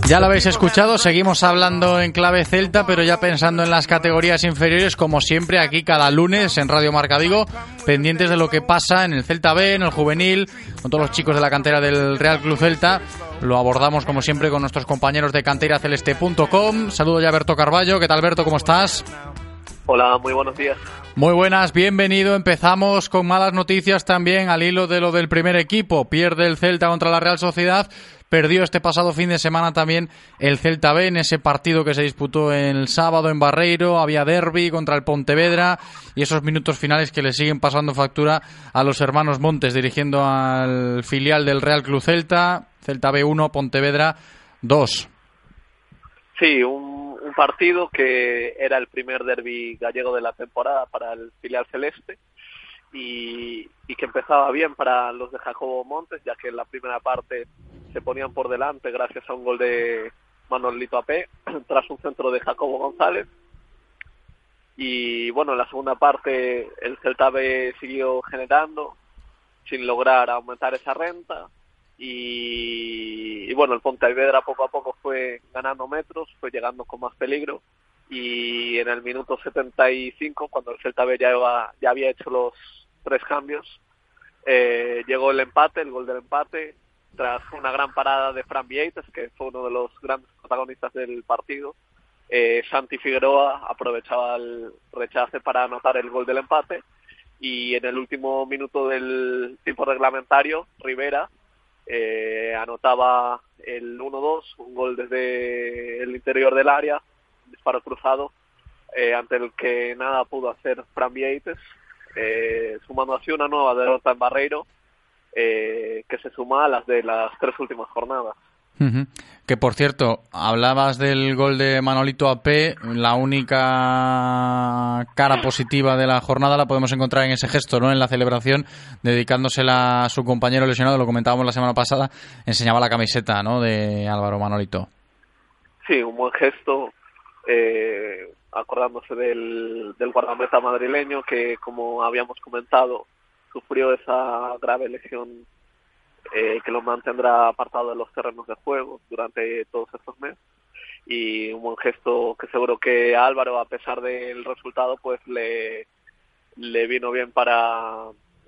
Ya lo habéis escuchado, seguimos hablando en clave celta, pero ya pensando en las categorías inferiores, como siempre, aquí cada lunes en Radio Marca Vigo, pendientes de lo que pasa en el Celta B, en el juvenil, con todos los chicos de la cantera del Real Club Celta. Lo abordamos, como siempre, con nuestros compañeros de canteiraceleste.com. Saludo ya a Berto Carballo. ¿Qué tal, Berto? ¿Cómo estás? Hola, muy buenos días. Muy buenas, bienvenido. Empezamos con malas noticias también al hilo de lo del primer equipo. Pierde el Celta contra la Real Sociedad. Perdió este pasado fin de semana también el Celta B en ese partido que se disputó el sábado en Barreiro. Había derby contra el Pontevedra y esos minutos finales que le siguen pasando factura a los hermanos Montes dirigiendo al filial del Real Club Celta. Celta B 1, Pontevedra 2. Sí, un, un partido que era el primer derby gallego de la temporada para el filial celeste y, y que empezaba bien para los de Jacobo Montes, ya que en la primera parte se ponían por delante gracias a un gol de Manolito AP tras un centro de Jacobo González. Y bueno, en la segunda parte el Celta B siguió generando sin lograr aumentar esa renta. Y, bueno, el Pontevedra poco a poco fue ganando metros, fue llegando con más peligro. Y en el minuto 75, cuando el Celta B ya, ya había hecho los tres cambios, eh, llegó el empate, el gol del empate, tras una gran parada de Fran Vieites, que fue uno de los grandes protagonistas del partido. Eh, Santi Figueroa aprovechaba el rechace para anotar el gol del empate y en el último minuto del tiempo reglamentario, Rivera eh, anotaba el 1-2, un gol desde el interior del área, disparo cruzado, eh, ante el que nada pudo hacer Fran Vieites, eh, sumando así una nueva derrota en Barreiro, eh, que se suma a las de las tres últimas jornadas. Que por cierto, hablabas del gol de Manolito AP, la única cara positiva de la jornada la podemos encontrar en ese gesto, ¿no? En la celebración, dedicándosela a su compañero lesionado, lo comentábamos la semana pasada, enseñaba la camiseta, ¿no? De Álvaro Manolito. Sí, un buen gesto, eh, acordándose del guardameta madrileño que, como habíamos comentado, sufrió esa grave lesión eh, que lo mantendrá apartado de los terrenos de juego durante todos estos meses. Y un buen gesto que seguro que Álvaro, a pesar del resultado, pues le, le vino bien para,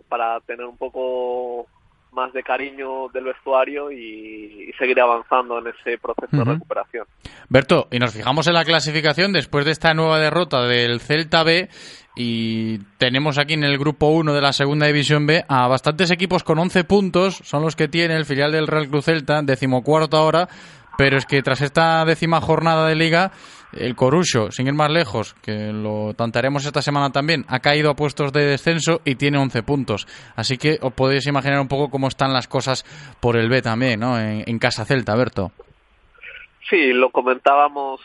para tener un poco más de cariño del vestuario y, y seguir avanzando en ese proceso de recuperación. Berto, y nos fijamos en la clasificación después de esta nueva derrota del Celta B y tenemos aquí en el grupo 1 de la segunda división B a bastantes equipos con 11 puntos, son los que tiene el filial del Real Club Celta, decimocuarto ahora, pero es que tras esta décima jornada de liga, el Corucho, sin ir más lejos, que lo tantearemos esta semana también, ha caído a puestos de descenso y tiene 11 puntos. Así que os podéis imaginar un poco cómo están las cosas por el B también, ¿no? En, en Casa Celta, Berto. Sí, lo comentábamos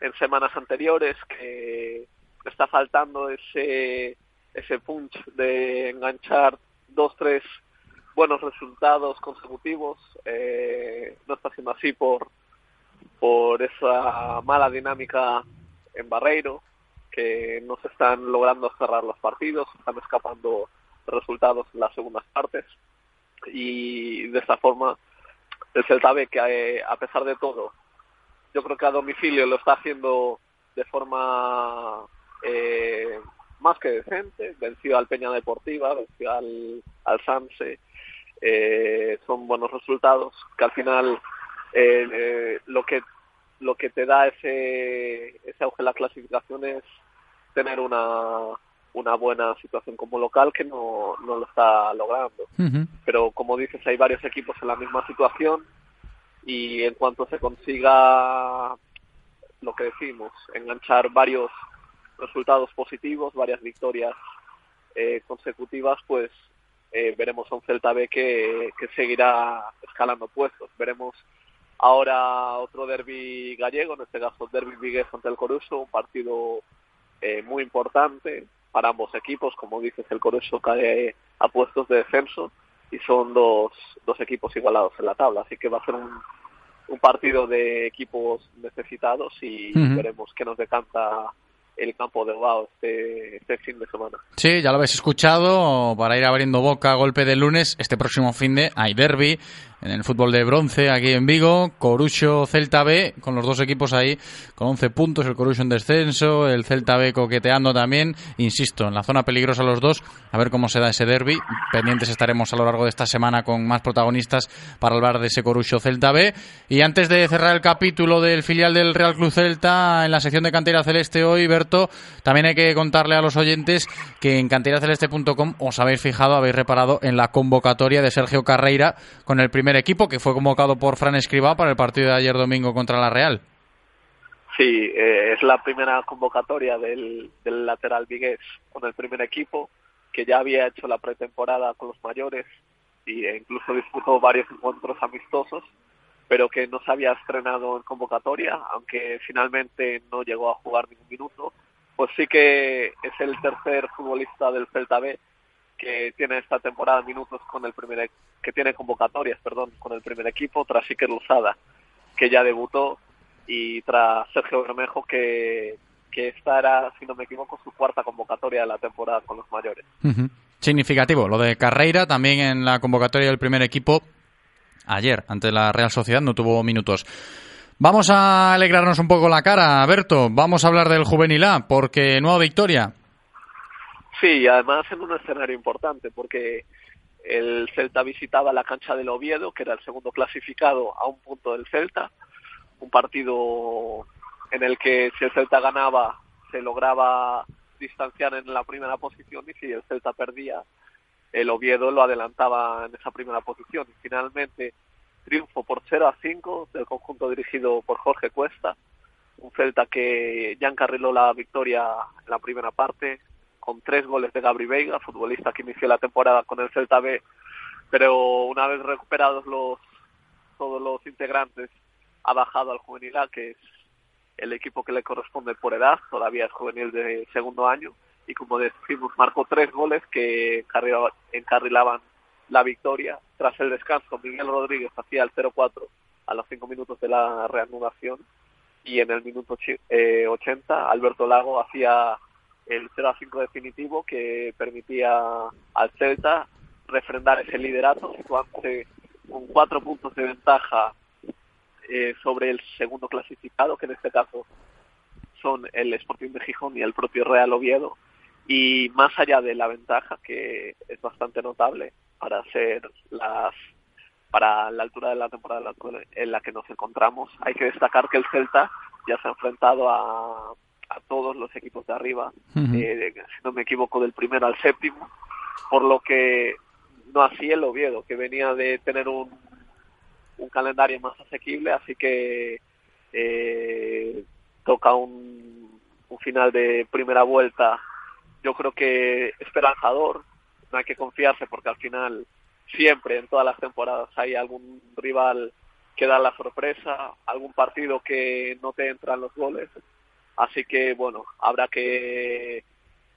en semanas anteriores que está faltando ese ese punch de enganchar dos tres buenos resultados consecutivos eh, no está siendo así por por esa mala dinámica en Barreiro que no se están logrando cerrar los partidos están escapando resultados en las segundas partes y de esta forma el Celta B que eh, a pesar de todo yo creo que a domicilio lo está haciendo de forma eh, más que decente. Venció al Peña Deportiva, venció al, al. Eh, son buenos resultados que al final eh, eh, lo que lo que te da ese ese auge en la clasificación es tener una una buena situación como local que no, no lo está logrando. Pero como dices hay varios equipos en la misma situación y en cuanto se consiga lo que decimos, enganchar varios resultados positivos, varias victorias eh, consecutivas, pues eh, veremos a un Celta B que, que seguirá escalando puestos. Veremos ahora otro derby gallego, en este caso derby vigués ante el Coruso, un partido eh, muy importante para ambos equipos, como dices, el Coruso cae a puestos de descenso y son dos, dos equipos igualados en la tabla, así que va a ser un, un partido de equipos necesitados y veremos qué nos decanta el campo de Bilbao este, este fin de semana. Sí, ya lo habéis escuchado. Para ir abriendo boca golpe de lunes, este próximo fin de hay derby en el fútbol de bronce aquí en Vigo. Corucho Celta B, con los dos equipos ahí con 11 puntos. El Corucho en descenso, el Celta B coqueteando también. Insisto, en la zona peligrosa los dos. A ver cómo se da ese derby. Pendientes estaremos a lo largo de esta semana con más protagonistas para hablar de ese Corucho Celta B. Y antes de cerrar el capítulo del filial del Real Club Celta, en la sección de Cantera Celeste hoy, Berto, también hay que contarle a los oyentes que en canteraceleste.com os habéis fijado, habéis reparado en la convocatoria de Sergio Carreira con el primer equipo que fue convocado por Fran Escribá para el partido de ayer domingo contra la Real. Sí, eh, es la primera convocatoria del, lateral vigués con el primer equipo, que ya había hecho la pretemporada con los mayores e incluso disputó varios encuentros amistosos, pero que no se había estrenado en convocatoria, aunque finalmente no llegó a jugar ningún minuto. Pues sí que es el tercer futbolista del Celta B que tiene esta temporada minutos con el primer e- que tiene convocatorias, perdón, con el primer equipo tras Iker Luzada, que ya debutó y tras Sergio Bermejo que que esta era, si no me equivoco, su cuarta convocatoria de la temporada con los mayores. Significativo, lo de Carreira también en la convocatoria del primer equipo ayer ante la Real Sociedad no tuvo minutos. Vamos a alegrarnos un poco la cara, Berto. Vamos a hablar del Juvenil A, porque nueva victoria. Sí, y además en un escenario importante, porque el Celta visitaba la cancha del Oviedo, que era el segundo clasificado a un punto del Celta, un partido en el que si el Celta ganaba se lograba distanciar en la primera posición y si el Celta perdía el Oviedo lo adelantaba en esa primera posición. Y finalmente triunfo por 0 a 5 del conjunto dirigido por Jorge Cuesta, un Celta que ya encarriló la victoria en la primera parte con tres goles de Gabri Veiga, futbolista que inició la temporada con el Celta B, pero una vez recuperados los todos los integrantes ha bajado al juvenil A, que es el equipo que le corresponde por edad, todavía es juvenil de segundo año, y como decimos, marcó tres goles que encarrila- encarrilaban la victoria. Tras el descanso, Miguel Rodríguez hacía el 0-4 a los cinco minutos de la reanudación, y en el minuto chi- eh, 80, Alberto Lago hacía el 0-5 definitivo que permitía al Celta refrendar ese liderato, situándose con cuatro puntos de ventaja eh, sobre el segundo clasificado, que en este caso son el Sporting de Gijón y el propio Real Oviedo. Y más allá de la ventaja, que es bastante notable para ser las para la altura de la temporada en la que nos encontramos, hay que destacar que el Celta ya se ha enfrentado a, a todos los equipos de arriba, eh, si no me equivoco, del primero al séptimo, por lo que no así el Oviedo, que venía de tener un, un calendario más asequible, así que eh, toca un, un final de primera vuelta, yo creo que esperanzador, no hay que confiarse porque al final siempre en todas las temporadas hay algún rival que da la sorpresa, algún partido que no te entran los goles, así que bueno, habrá que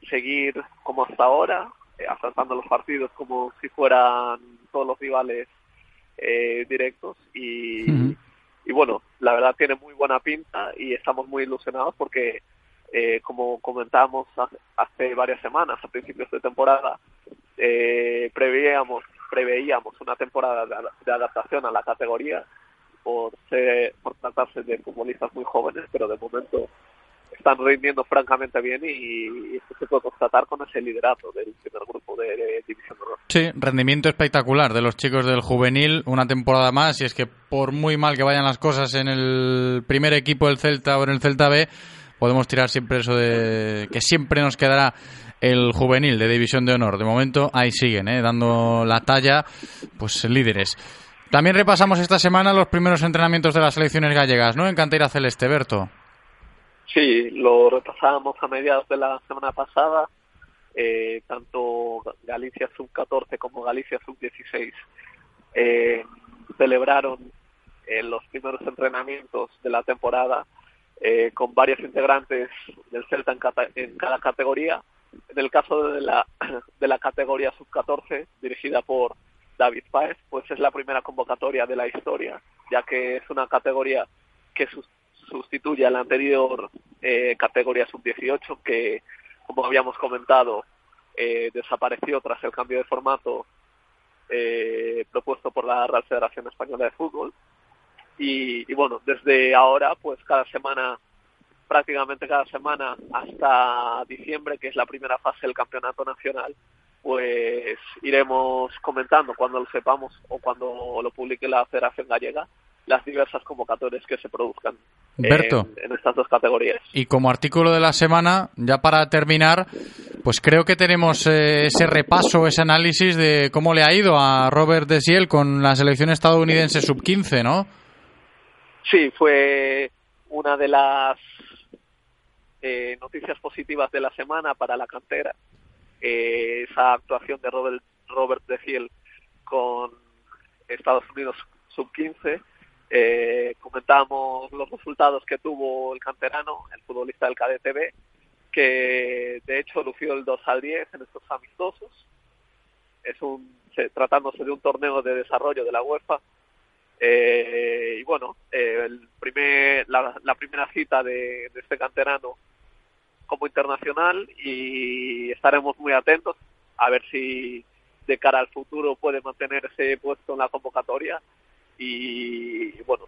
seguir como hasta ahora, eh, afrontando los partidos como si fueran todos los rivales eh, directos. Y, y bueno, la verdad tiene muy buena pinta y estamos muy ilusionados porque eh, como comentábamos hace, hace varias semanas, a principios de temporada, eh, preveíamos, preveíamos una temporada de, ad- de adaptación a la categoría por, ser, por tratarse de futbolistas muy jóvenes, pero de momento están rindiendo francamente bien y, y esto se puede constatar con ese liderato del primer grupo de, División de Honor. Sí, rendimiento espectacular de los chicos del juvenil, una temporada más, y es que por muy mal que vayan las cosas en el primer equipo del Celta o en el Celta B, podemos tirar siempre eso de que siempre nos quedará el juvenil de División de Honor. De momento ahí siguen, ¿eh? dando la talla, pues líderes. También repasamos esta semana los primeros entrenamientos de las selecciones gallegas, ¿no? En Cantera Celeste, Berto. Sí, lo repasábamos a mediados de la semana pasada. eh, tanto Galicia Sub-14 como Galicia Sub-16 eh, celebraron eh, los primeros entrenamientos de la temporada eh, con varios integrantes del Celta en, cata- en cada categoría. En el caso de la, de la categoría Sub-14, dirigida por David Páez, pues es la primera convocatoria de la historia, ya que es una categoría que sus- sustituye a la anterior eh, categoría Sub-18, que, como habíamos comentado, eh, desapareció tras el cambio de formato eh, propuesto por la Real Federación Española de Fútbol. Y, y bueno, desde ahora, pues cada semana, prácticamente cada semana hasta diciembre, que es la primera fase del campeonato nacional, pues iremos comentando cuando lo sepamos o cuando lo publique la Federación Gallega las diversas convocatorias que se produzcan en- Berto. en estas dos categorías. Y como artículo de la semana, ya para terminar, pues creo que tenemos eh, ese repaso, ese análisis de cómo le ha ido a Robert Desiel con la selección estadounidense sub-15, ¿no? Sí, fue una de las eh, noticias positivas de la semana para la cantera. Eh, esa actuación de Robert, Robert De Fiel con Estados Unidos sub-15. Eh, comentamos los resultados que tuvo el canterano, el futbolista del KDTV, que de hecho lució el 2 al 10 en estos amistosos. Es un, se- tratándose de un torneo de desarrollo de la UEFA, eh, y bueno, eh, el primer, la, la primera cita de, este canterano como internacional y estaremos muy atentos a ver si de cara al futuro puede mantener ese puesto en la convocatoria y bueno,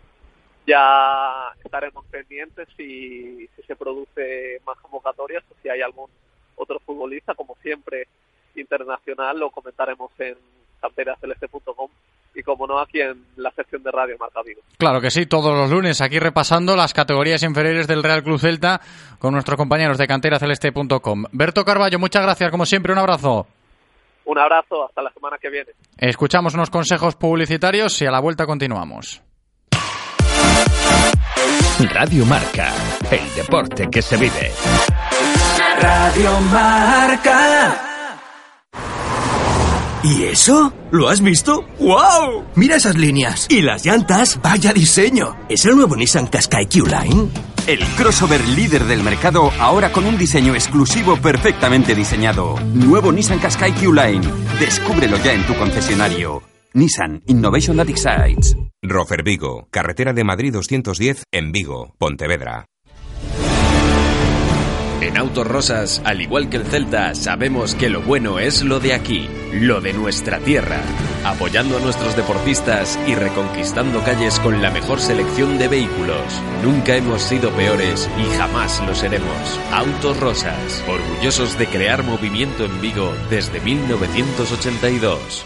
ya estaremos pendientes si, se produce más convocatorias o si hay algún otro futbolista, como siempre, internacional, lo comentaremos en canteraceleste.com y como no aquí en la sección de Radio Marca Vigo. Claro que sí, todos los lunes aquí repasando las categorías inferiores del Real Club Celta con nuestros compañeros de canteraceleste.com. Berto Carballo, muchas gracias, como siempre, un abrazo. Un abrazo, hasta la semana que viene. Escuchamos unos consejos publicitarios y a la vuelta continuamos. Radio Marca, el deporte que se vive. Radio Marca. ¿Y eso? ¿Lo has visto? ¡Wow! Mira esas líneas. ¿Y las llantas? ¡Vaya diseño! ¿Es el nuevo Nissan Qashqai Q-Line? El crossover líder del mercado ahora con un diseño exclusivo perfectamente diseñado. Nuevo Nissan Qashqai Q-Line. Descúbrelo ya en tu concesionario. Nissan Innovation That Excites. Rofer Vigo, carretera de Madrid 210 en Vigo, Pontevedra. En Autos Rosas, al igual que el Celta, sabemos que lo bueno es lo de aquí, lo de nuestra tierra, apoyando a nuestros deportistas y reconquistando calles con la mejor selección de vehículos. Nunca hemos sido peores y jamás lo seremos. Autos Rosas, orgullosos de crear movimiento en Vigo desde 1982.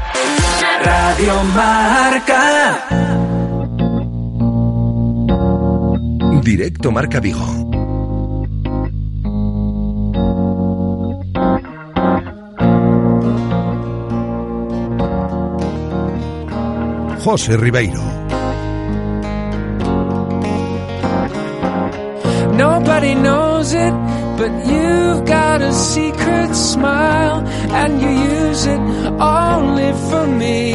Radio Marca. Directo Marca Vigo. José Ribeiro. Nobody knows it, but you've got a secret smile, and you use it only for me.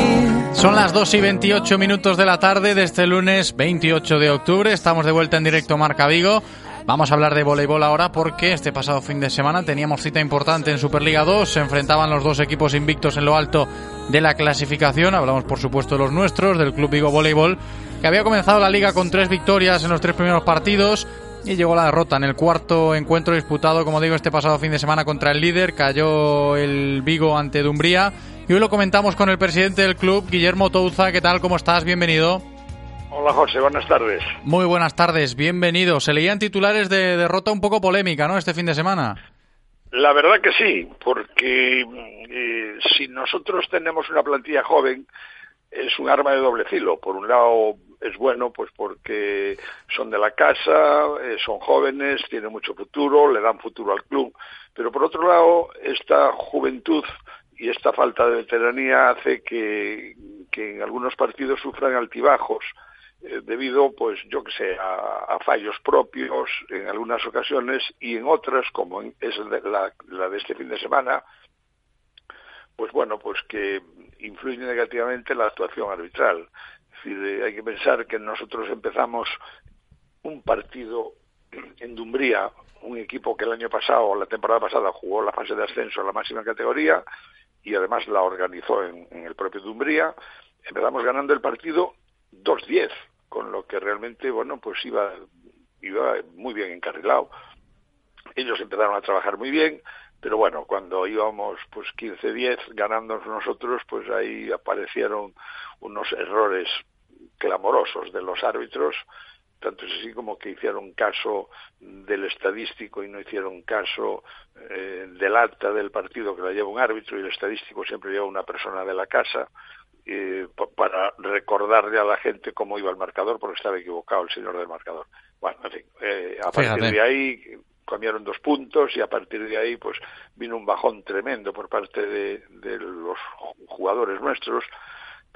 Son las 2 y 28 minutos de la tarde de este lunes 28 de octubre. Estamos de vuelta en directo Marca Vigo. Vamos a hablar de voleibol ahora porque este pasado fin de semana teníamos cita importante en Superliga 2. Se enfrentaban los dos equipos invictos en lo alto de la clasificación. Hablamos, por supuesto, de los nuestros, del Club Vigo Voleibol, que había comenzado la liga con tres victorias en los tres primeros partidos y llegó la derrota en el cuarto encuentro disputado, como digo, este pasado fin de semana contra el líder. Cayó el Vigo ante Dumbría. Y hoy lo comentamos con el presidente del club, Guillermo Touza. ¿Qué tal? ¿Cómo estás? Bienvenido. Hola José, buenas tardes. Muy buenas tardes, bienvenido. Se leían titulares de derrota un poco polémica, ¿no? Este fin de semana. La verdad que sí, porque eh, si nosotros tenemos una plantilla joven, es un arma de doble filo. Por un lado es bueno, pues porque son de la casa, eh, son jóvenes, tienen mucho futuro, le dan futuro al club. Pero por otro lado, esta juventud y esta falta de veteranía hace que, que en algunos partidos sufran altibajos eh, debido, pues yo que sé, a, fallos propios en algunas ocasiones y en otras, como es la, la de este fin de semana, pues bueno, pues que influye negativamente la actuación arbitral. Decir, eh, hay que pensar que nosotros empezamos un partido en Dumbría, un equipo que el año pasado, la temporada pasada, jugó la fase de ascenso a la máxima categoría y además la organizó en, el propio Dumbría. Empezamos ganando el partido 2-10, con lo que realmente, bueno, pues iba, iba muy bien encarrilado. Ellos empezaron a trabajar muy bien, pero bueno, cuando íbamos pues 15-10 ganando nosotros, pues ahí aparecieron unos errores clamorosos de los árbitros, tanto es así como que hicieron caso del estadístico y no hicieron caso eh, del acta del partido que la lleva un árbitro y el estadístico siempre lleva una persona de la casa, eh, para recordarle a la gente cómo iba el marcador porque estaba equivocado el señor del marcador. Bueno, en fin, eh, a partir de ahí cambiaron dos puntos y a partir de ahí pues vino un bajón tremendo por parte de, de los jugadores nuestros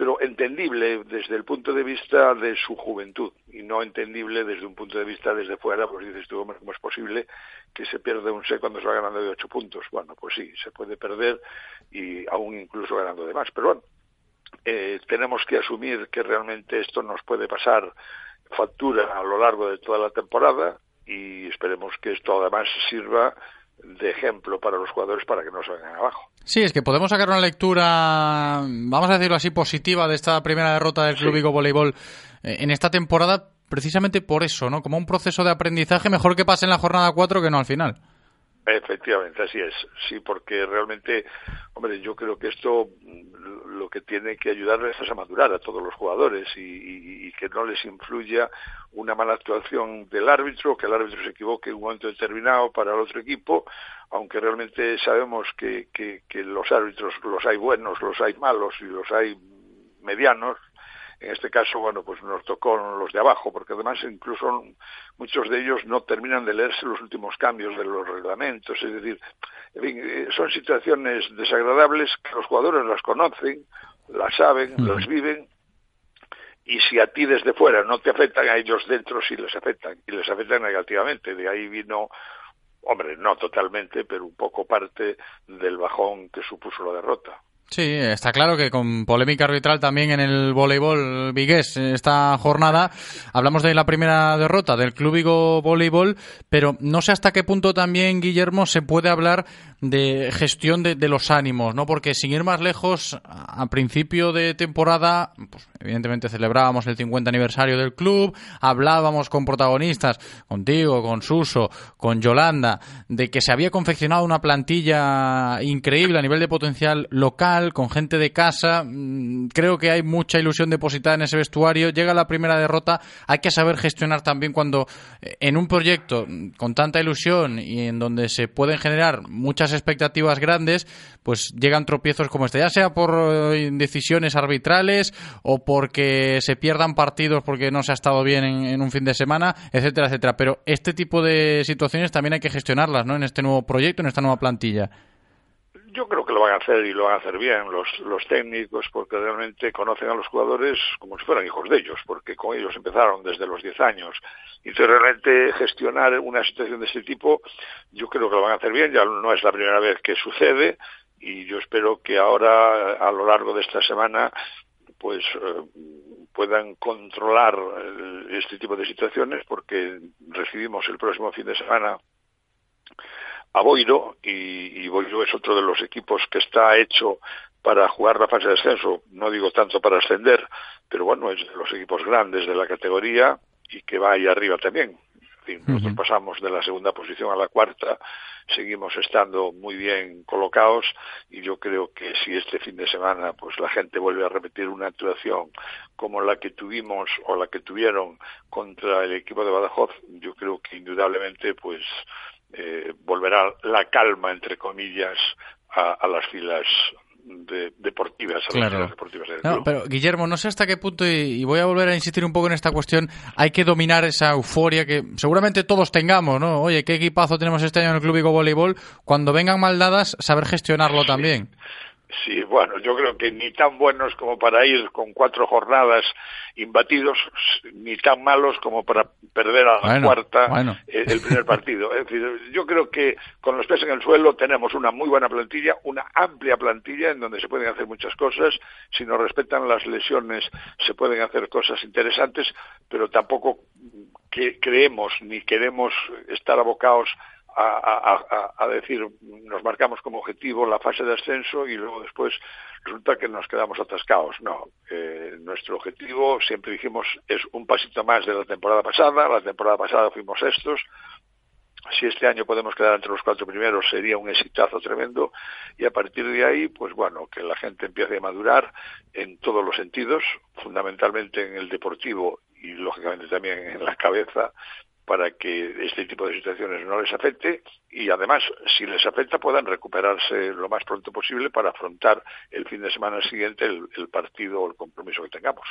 pero entendible desde el punto de vista de su juventud y no entendible desde un punto de vista desde fuera, pues dices tú, ¿cómo es posible que se pierda un set cuando se va ganando de ocho puntos? Bueno, pues sí, se puede perder y aún incluso ganando de más, pero bueno, eh, tenemos que asumir que realmente esto nos puede pasar factura a lo largo de toda la temporada y esperemos que esto además sirva de ejemplo para los jugadores para que no se vengan abajo. Sí, es que podemos sacar una lectura, vamos a decirlo así, positiva de esta primera derrota del Club Vigo Voleibol eh, en esta temporada, precisamente por eso, ¿no? Como un proceso de aprendizaje, mejor que pase en la jornada 4 que no al final. Efectivamente, así es. Sí, porque realmente, hombre, yo creo que esto lo que tiene que ayudarles es a madurar a todos los jugadores y, que no les influya una mala actuación del árbitro, que el árbitro se equivoque en un momento determinado para el otro equipo, aunque realmente sabemos que, que, que los árbitros los hay buenos, los hay malos y los hay medianos, en este caso, bueno, pues nos tocó los de abajo, porque además incluso muchos de ellos no terminan de leerse los últimos cambios de los reglamentos, es decir, eh, son situaciones desagradables que los jugadores las conocen, las saben, las viven, y si a ti desde fuera no te afectan a ellos dentro sí les afectan y les afectan negativamente. De ahí vino hombre no totalmente pero un poco parte del bajón que supuso la derrota Sí, está claro que con polémica arbitral también en el voleibol vigués esta jornada. Hablamos de la primera derrota del Club Vigo Voleibol, pero no sé hasta qué punto también, Guillermo, se puede hablar de gestión de, los ánimos, ¿no? Porque sin ir más lejos, a principio de temporada, pues, evidentemente celebrábamos el 50 aniversario del club, hablábamos con protagonistas, contigo, con Suso, con Yolanda, de que se había confeccionado una plantilla increíble a nivel de potencial local, con gente de casa. Mm, creo que hay mucha ilusión depositada en ese vestuario. Llega la primera derrota, hay que saber gestionar también cuando eh, en un proyecto con tanta ilusión y en donde se pueden generar muchas expectativas grandes, pues llegan tropiezos como este, ya sea por eh, decisiones arbitrales o porque se pierdan partidos porque no se ha estado bien en, un fin de semana, etcétera, etcétera. Pero este tipo de situaciones también hay que gestionarlas, ¿no? En este nuevo proyecto, en esta nueva plantilla yo creo que lo van a hacer y lo van a hacer bien los, los técnicos porque realmente conocen a los jugadores como si fueran hijos de ellos, porque con ellos empezaron desde los 10 años. Y entonces realmente gestionar una situación de este tipo, yo creo que lo van a hacer bien, ya no es la primera vez que sucede y yo espero que ahora a lo largo de esta semana pues eh, puedan controlar eh, este tipo de situaciones porque recibimos el próximo fin de semana a Boiro y, y Boiro es otro de los equipos que está hecho para jugar la fase de ascenso, no digo tanto para ascender, pero bueno, es de los equipos grandes de la categoría y que va ahí arriba también. nosotros pasamos de la segunda posición a la cuarta, seguimos estando muy bien colocados y yo creo que si este fin de semana pues la gente vuelve a repetir una actuación como la que tuvimos o la que tuvieron contra el equipo de Badajoz, yo creo que indudablemente pues eh, volverá la calma, entre comillas, a, a las filas de, deportivas, a Claro. las filas deportivas del No, club. pero Guillermo, no sé hasta qué punto, y, y voy a volver a insistir un poco en esta cuestión, hay que dominar esa euforia que seguramente todos tengamos, ¿no? Oye, qué equipazo tenemos este año en el Club Vigo Voleibol. Cuando vengan mal dadas, saber gestionarlo también. Sí, bueno, yo creo que ni tan buenos como para ir con cuatro jornadas imbatidos, ni tan malos como para perder a la Bueno, cuarta bueno. eh, el primer partido. Es decir, yo creo que con los pies en el suelo tenemos una muy buena plantilla, una amplia plantilla en donde se pueden hacer muchas cosas. Si nos respetan las lesiones, se pueden hacer cosas interesantes, pero tampoco que creemos ni queremos estar abocados a, decir, nos marcamos como objetivo la fase de ascenso y luego después resulta que nos quedamos atascados. No, eh, nuestro objetivo, siempre dijimos, es un pasito más de la temporada pasada. La temporada pasada fuimos estos. Si este año podemos quedar entre los cuatro primeros sería un exitazo tremendo y a partir de ahí, pues bueno, que la gente empiece a madurar en todos los sentidos, fundamentalmente en el deportivo y lógicamente también en la cabeza para que este tipo de situaciones no les afecte y además, si les afecta, puedan recuperarse lo más pronto posible para afrontar el fin de semana siguiente el, partido o el compromiso que tengamos.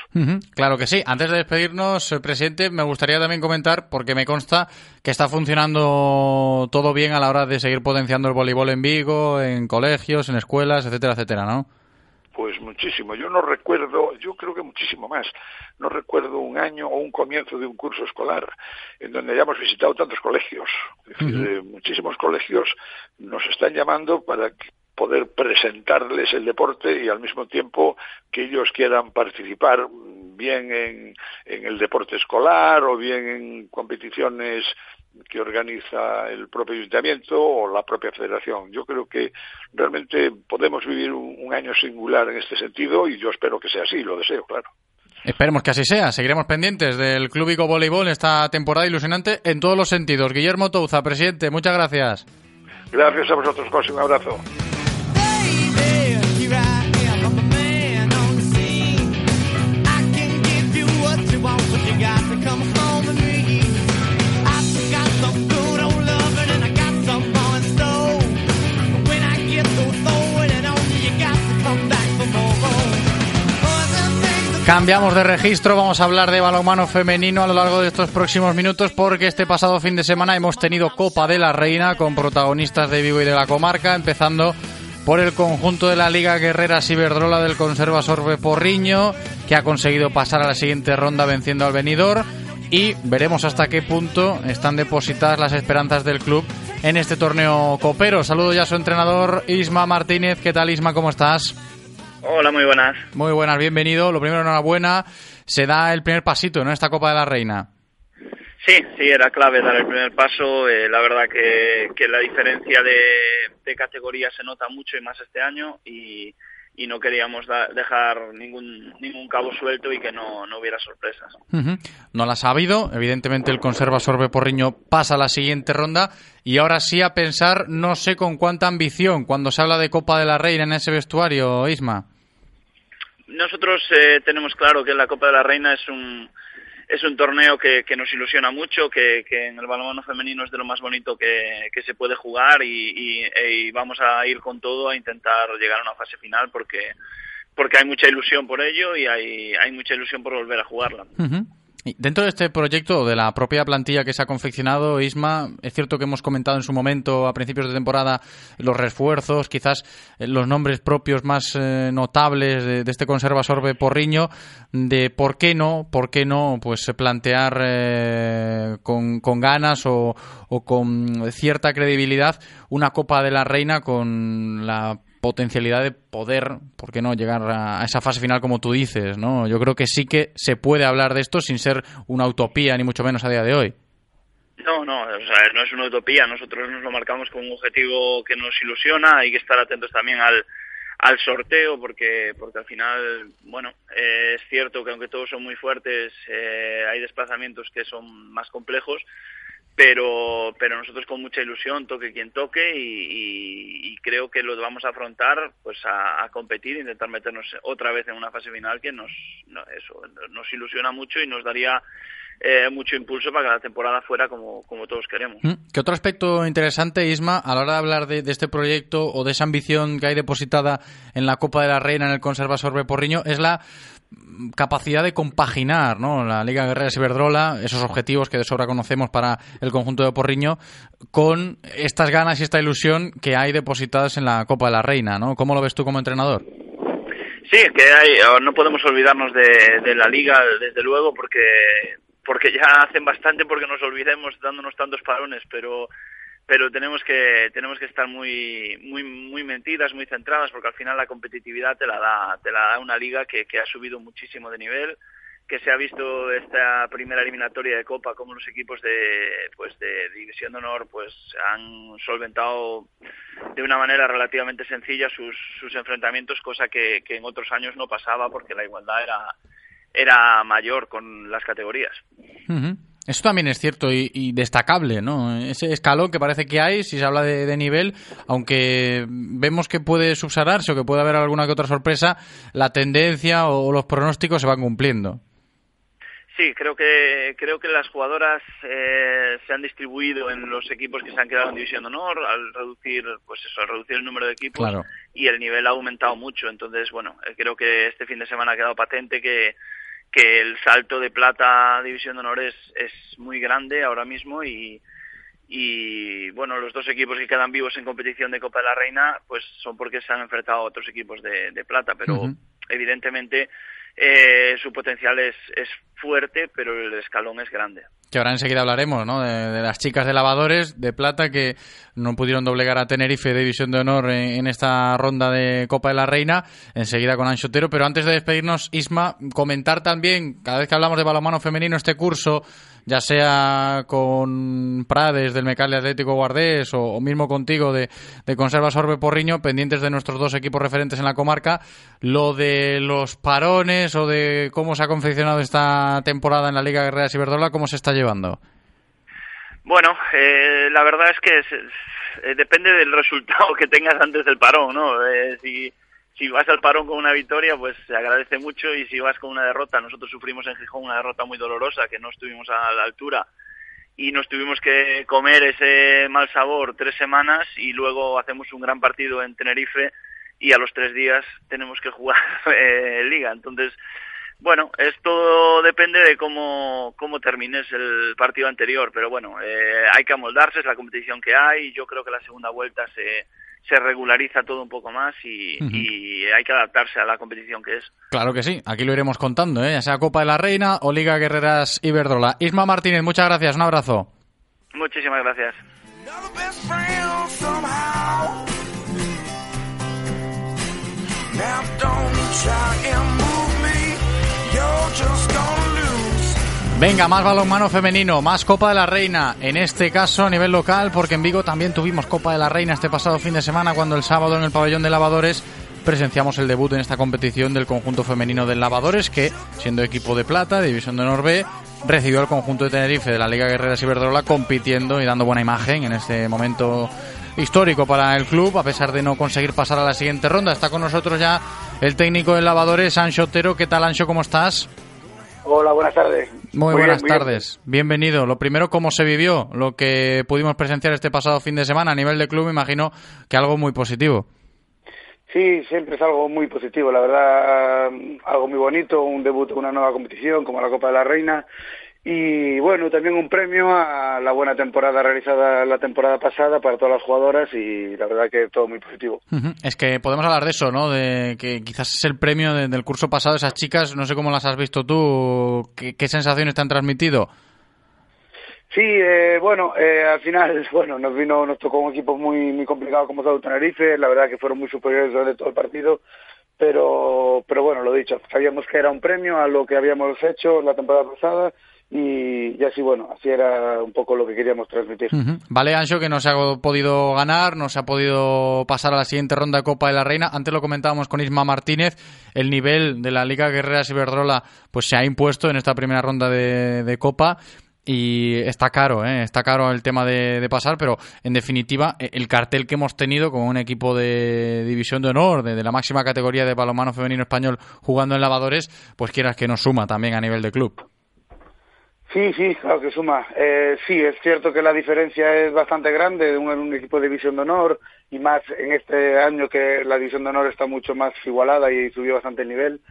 Claro que sí. Antes de despedirnos, eh, presidente, me gustaría también comentar, porque me consta que está funcionando todo bien a la hora de seguir potenciando el voleibol en Vigo, en colegios, en escuelas, etcétera, etcétera, ¿no? Pues muchísimo. Yo no recuerdo, yo creo que muchísimo más. No recuerdo un año o un comienzo de un curso escolar en donde hayamos visitado tantos colegios. Es decir, Ujú. eh, muchísimos colegios nos están llamando para que- poder presentarles el deporte y al mismo tiempo que ellos quieran participar bien en, en el deporte escolar o bien en competiciones que organiza el propio ayuntamiento o la propia federación. Yo creo que realmente podemos vivir un, un año singular en este sentido y yo espero que sea así, lo deseo, claro. Esperemos que así sea. Seguiremos pendientes del Club Vigo Voleibol esta temporada ilusionante en todos los sentidos. Guillermo Touza, presidente, muchas gracias. Gracias a vosotros, José, un abrazo. Cambiamos de registro, vamos a hablar de balonmano femenino a lo largo de estos próximos minutos porque este pasado fin de semana hemos tenido Copa de la Reina con protagonistas de Vigo y de la comarca, empezando por el conjunto de la Liga Guerrera Ciberdrola del Conserva Sorbe Porriño, que ha conseguido pasar a la siguiente ronda venciendo al venidor y veremos hasta qué punto están depositadas las esperanzas del club en este torneo copero. Saludo ya a su entrenador Isma Martínez. ¿Qué tal Isma? ¿Cómo estás? Hola, muy buenas. Muy buenas, bienvenido. Lo primero, enhorabuena. Se da el primer pasito, ¿no? Esta Copa de la Reina. Sí, sí, era clave dar el primer paso. Eh, la verdad que, que la diferencia de, de categoría se nota mucho y más este año y, y no queríamos da- dejar ningún, ningún cabo suelto y que no, no hubiera sorpresas. No las ha habido. Evidentemente, el Conserva Sorbe Porriño pasa a la siguiente ronda. Y ahora sí a pensar, no sé con cuánta ambición, cuando se habla de Copa de la Reina en ese vestuario, Isma. Nosotros eh, tenemos claro que la Copa de la Reina es un es un torneo que, nos ilusiona mucho, que, que en el balonmano femenino es de lo más bonito que, que se puede jugar y, y- vamos a ir con todo a intentar llegar a una fase final porque porque hay mucha ilusión por ello y hay, hay mucha ilusión por volver a jugarla. Dentro de este proyecto, de la propia plantilla que se ha confeccionado, Isma, es cierto que hemos comentado en su momento, a principios de temporada, los refuerzos, quizás eh, los nombres propios más eh, notables de, este conserva sorbe porriño, de por qué no, por qué no, pues plantear eh, con, ganas o con cierta credibilidad una Copa de la Reina con la potencialidad de poder, ¿por qué no?, llegar a esa fase final como tú dices, ¿no? Yo creo que sí que se puede hablar de esto sin ser una utopía, ni mucho menos a día de hoy. No, no, o sea, no es una utopía. Nosotros nos lo marcamos con un objetivo que nos ilusiona. Hay que estar atentos también al, al sorteo porque porque al final, bueno, eh, es cierto que aunque todos son muy fuertes, eh, hay desplazamientos que son más complejos. Pero pero nosotros con mucha ilusión toque quien toque y, y, creo que lo vamos a afrontar pues a, competir intentar meternos otra vez en una fase final que nos no, eso nos ilusiona mucho y nos daría eh, mucho impulso para que la temporada fuera como, como todos queremos. Mm, ¿Qué otro aspecto interesante, Isma, a la hora de hablar de, de, este proyecto o de esa ambición que hay depositada en la Copa de la Reina en el Conserva Sorbe Porriño es la capacidad de compaginar ¿no? la Liga Guerrera Ciberdrola, esos objetivos que de sobra conocemos para el conjunto de Porriño, con estas ganas y esta ilusión que hay depositadas en la Copa de la Reina. ¿no? ¿Cómo lo ves tú como entrenador? Sí, que hay, no podemos olvidarnos de, de la Liga, desde luego, porque porque ya hacen bastante porque nos olvidemos dándonos tantos parones, pero pero tenemos que tenemos que estar muy muy muy mentidas, muy centradas porque al final la competitividad te la da te la da una liga que, que ha subido muchísimo de nivel que se ha visto esta primera eliminatoria de Copa como los equipos de pues de División de Honor pues han solventado de una manera relativamente sencilla sus, sus enfrentamientos cosa que, en otros años no pasaba porque la igualdad era era mayor con las categorías. Eso también es cierto y, destacable, ¿no? Ese escalón que parece que hay, si se habla de, nivel, aunque vemos que puede subsanarse o que puede haber alguna que otra sorpresa, la tendencia o, los pronósticos se van cumpliendo. Sí, creo que creo que las jugadoras eh, se han distribuido en los equipos que se han quedado en división de honor al reducir, pues eso, al reducir el número de equipos y el nivel ha aumentado mucho. Entonces, bueno, eh, creo que este fin de semana ha quedado patente que que el salto de plata a División de Honor es, es muy grande ahora mismo y, y bueno, los dos equipos que quedan vivos en competición de Copa de la Reina pues son porque se han enfrentado a otros equipos de, de plata, pero evidentemente eh, su potencial es, es fuerte, pero el escalón es grande. Que ahora enseguida hablaremos, ¿no? De, las chicas de lavadores de plata que no pudieron doblegar a Tenerife de División de Honor en, esta ronda de Copa de la Reina, enseguida con Anchotero. Pero antes de despedirnos, Isma, comentar también, cada vez que hablamos de balonmano femenino, este curso ya sea con Prades del Mecalle Atlético Guardés o, mismo contigo de, de Conserva Sorbe Porriño, pendientes de nuestros dos equipos referentes en la comarca, lo de los parones o de cómo se ha confeccionado esta temporada en la Liga Guerrera Ciberdola, ¿cómo se está llevando? Bueno, eh, la verdad es que eh, depende del resultado que tengas antes del parón, ¿no? Eh, si si vas al parón con una victoria, pues se agradece mucho y si vas con una derrota, nosotros sufrimos en Gijón una derrota muy dolorosa, que no estuvimos a la altura y nos tuvimos que comer ese mal sabor tres semanas y luego hacemos un gran partido en Tenerife y a los tres días tenemos que jugar eh, liga. Entonces, bueno, esto depende de cómo, cómo termines el partido anterior, pero bueno, eh, hay que amoldarse, es la competición que hay y yo creo que la segunda vuelta se se regulariza todo un poco más y, hay que adaptarse a la competición que es. Claro que sí, aquí lo iremos contando, ¿eh? ya sea Copa de la Reina o Liga Guerreras Iberdrola. Isma Martínez, muchas gracias, un abrazo. Muchísimas gracias. Venga, más balonmano femenino, más Copa de la Reina, en este caso a nivel local, porque en Vigo también tuvimos Copa de la Reina este pasado fin de semana, cuando el sábado en el pabellón de lavadores presenciamos el debut en esta competición del conjunto femenino del lavadores, que, siendo equipo de plata, división de honor B, recibió al conjunto de Tenerife de la Liga Guerrera Ciberdrola compitiendo y dando buena imagen en este momento histórico para el club, a pesar de no conseguir pasar a la siguiente ronda. Está con nosotros ya el técnico del lavadores, Ancho Otero. ¿Qué tal, Ancho? ¿Cómo estás? Hola, buenas tardes. Muy, buenas tardes. Bienvenido. Lo primero, ¿cómo se vivió lo que pudimos presenciar este pasado fin de semana a nivel de club? Me imagino que algo muy positivo. Sí, siempre es algo muy positivo, la verdad, algo muy bonito, un debut una nueva competición como la Copa de la Reina y bueno, también un premio a la buena temporada realizada la temporada pasada para todas las jugadoras y la verdad que todo muy positivo. Es que podemos hablar de eso, ¿no? De que quizás es el premio del curso pasado, esas chicas, no sé cómo las has visto tú, qué, sensaciones te han transmitido. Sí, eh, bueno, eh, al final, bueno, nos vino, nos tocó un equipo muy muy complicado como Sao Tenerife, la verdad que fueron muy superiores durante todo el partido, pero pero bueno, lo dicho, sabíamos que era un premio a lo que habíamos hecho la temporada pasada y, así, bueno, así era un poco lo que queríamos transmitir. Vale, Ancho, que no se ha podido ganar, no se ha podido pasar a la siguiente ronda de Copa de la Reina. Antes lo comentábamos con Isma Martínez, el nivel de la Liga Guerrera Ciberdrola pues se ha impuesto en esta primera ronda de, Copa. y está caro, ¿eh? está caro el tema de, pasar, pero en definitiva e, el cartel que hemos tenido con un equipo de división de honor, de, la máxima categoría de balonmano femenino español jugando en lavadores, pues quieras que nos suma también a nivel de club. Sí, sí, claro que suma. Eh, sí, es cierto que la diferencia es bastante grande de un, un, equipo de división de honor y más en este año que la división de honor está mucho más igualada y subió bastante el nivel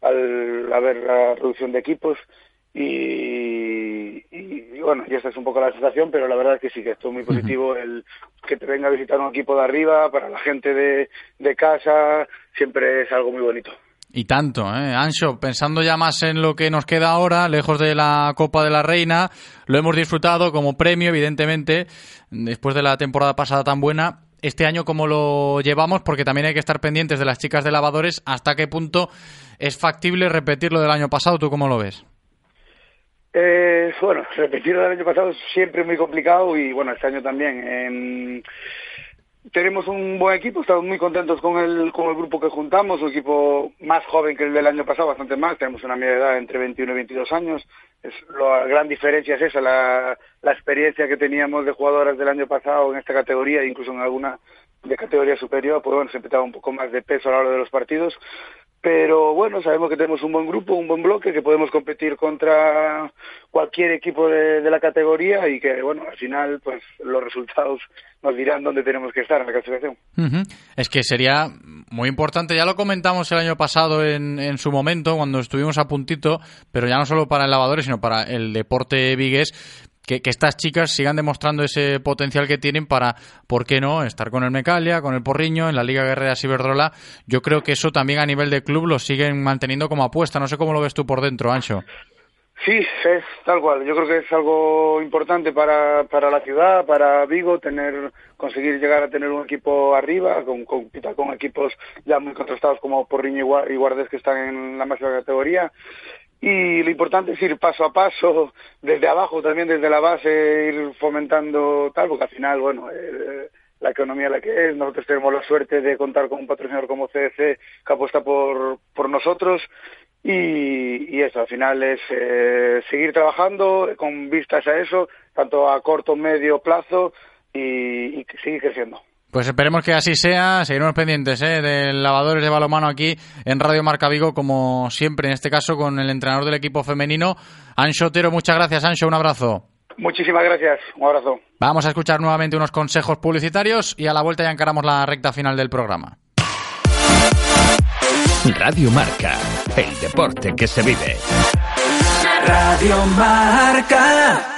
al haber la reducción de equipos. Y, bueno, y esta es un poco la sensación, pero la verdad es que sí, que esto es muy positivo el que te venga a visitar un equipo de arriba, para la gente de, de casa, siempre es algo muy bonito. Y tanto, ¿eh? Ancho, pensando ya más en lo que nos queda ahora, lejos de la Copa de la Reina, lo hemos disfrutado como premio, evidentemente, después de la temporada pasada tan buena. Este año, ¿cómo lo llevamos? Porque también hay que estar pendientes de las chicas de lavadores. ¿Hasta qué punto es factible repetir lo del año pasado? ¿Tú cómo lo ves? Eh, bueno, repetir lo del año pasado es siempre muy complicado y bueno, este año también tenemos un buen equipo, estamos muy contentos con el, con el grupo que juntamos, un equipo más joven que el del año pasado, bastante más, tenemos una media edad entre 21 y 22 años, es, la gran diferencia es esa, la, la experiencia que teníamos de jugadoras del año pasado en esta categoría, incluso en alguna de categoría superior, pues bueno, siempre estaba un poco más de peso a la hora de los partidos, pero bueno, sabemos que tenemos un buen grupo, un buen bloque, que podemos competir contra cualquier equipo de, la categoría y que, bueno, al final, pues los resultados nos dirán dónde tenemos que estar en la clasificación. Es que sería muy importante, ya lo comentamos el año pasado en, en su momento, cuando estuvimos a puntito, pero ya no solo para el lavador, sino para el deporte vigués, que, estas chicas sigan demostrando ese potencial que tienen para, ¿por qué no?, estar con el Mecalia, con el Porriño, en la Liga Guerrera Ciberdrola. Yo creo que eso también a nivel de club lo siguen manteniendo como apuesta. No sé cómo lo ves tú por dentro, Ancho. Sí, es tal cual. Yo creo que es algo importante para, para la ciudad, para Vigo, tener, conseguir llegar a tener un equipo arriba, con, con, con equipos ya muy contrastados como Porriño y Guardes que están en la máxima categoría y lo importante es ir paso a paso, desde abajo también, desde la base, ir fomentando tal, porque al final, bueno, eh, la economía la que es, nosotros tenemos la suerte de contar con un patrocinador como CDC que apuesta por, por nosotros y, y eso, al final es eh, seguir trabajando con vistas a eso, tanto a corto, medio plazo y, y seguir creciendo. Pues esperemos que así sea. Seguiremos pendientes ¿eh? de lavadores de balomano aquí en Radio Marca Vigo, como siempre, en este caso con el entrenador del equipo femenino, Ancho Otero. Muchas gracias, Ancho. Un abrazo. Muchísimas gracias. Un abrazo. Vamos a escuchar nuevamente unos consejos publicitarios y a la vuelta ya encaramos la recta final del programa. Radio Marca, el deporte que se vive. Radio Marca.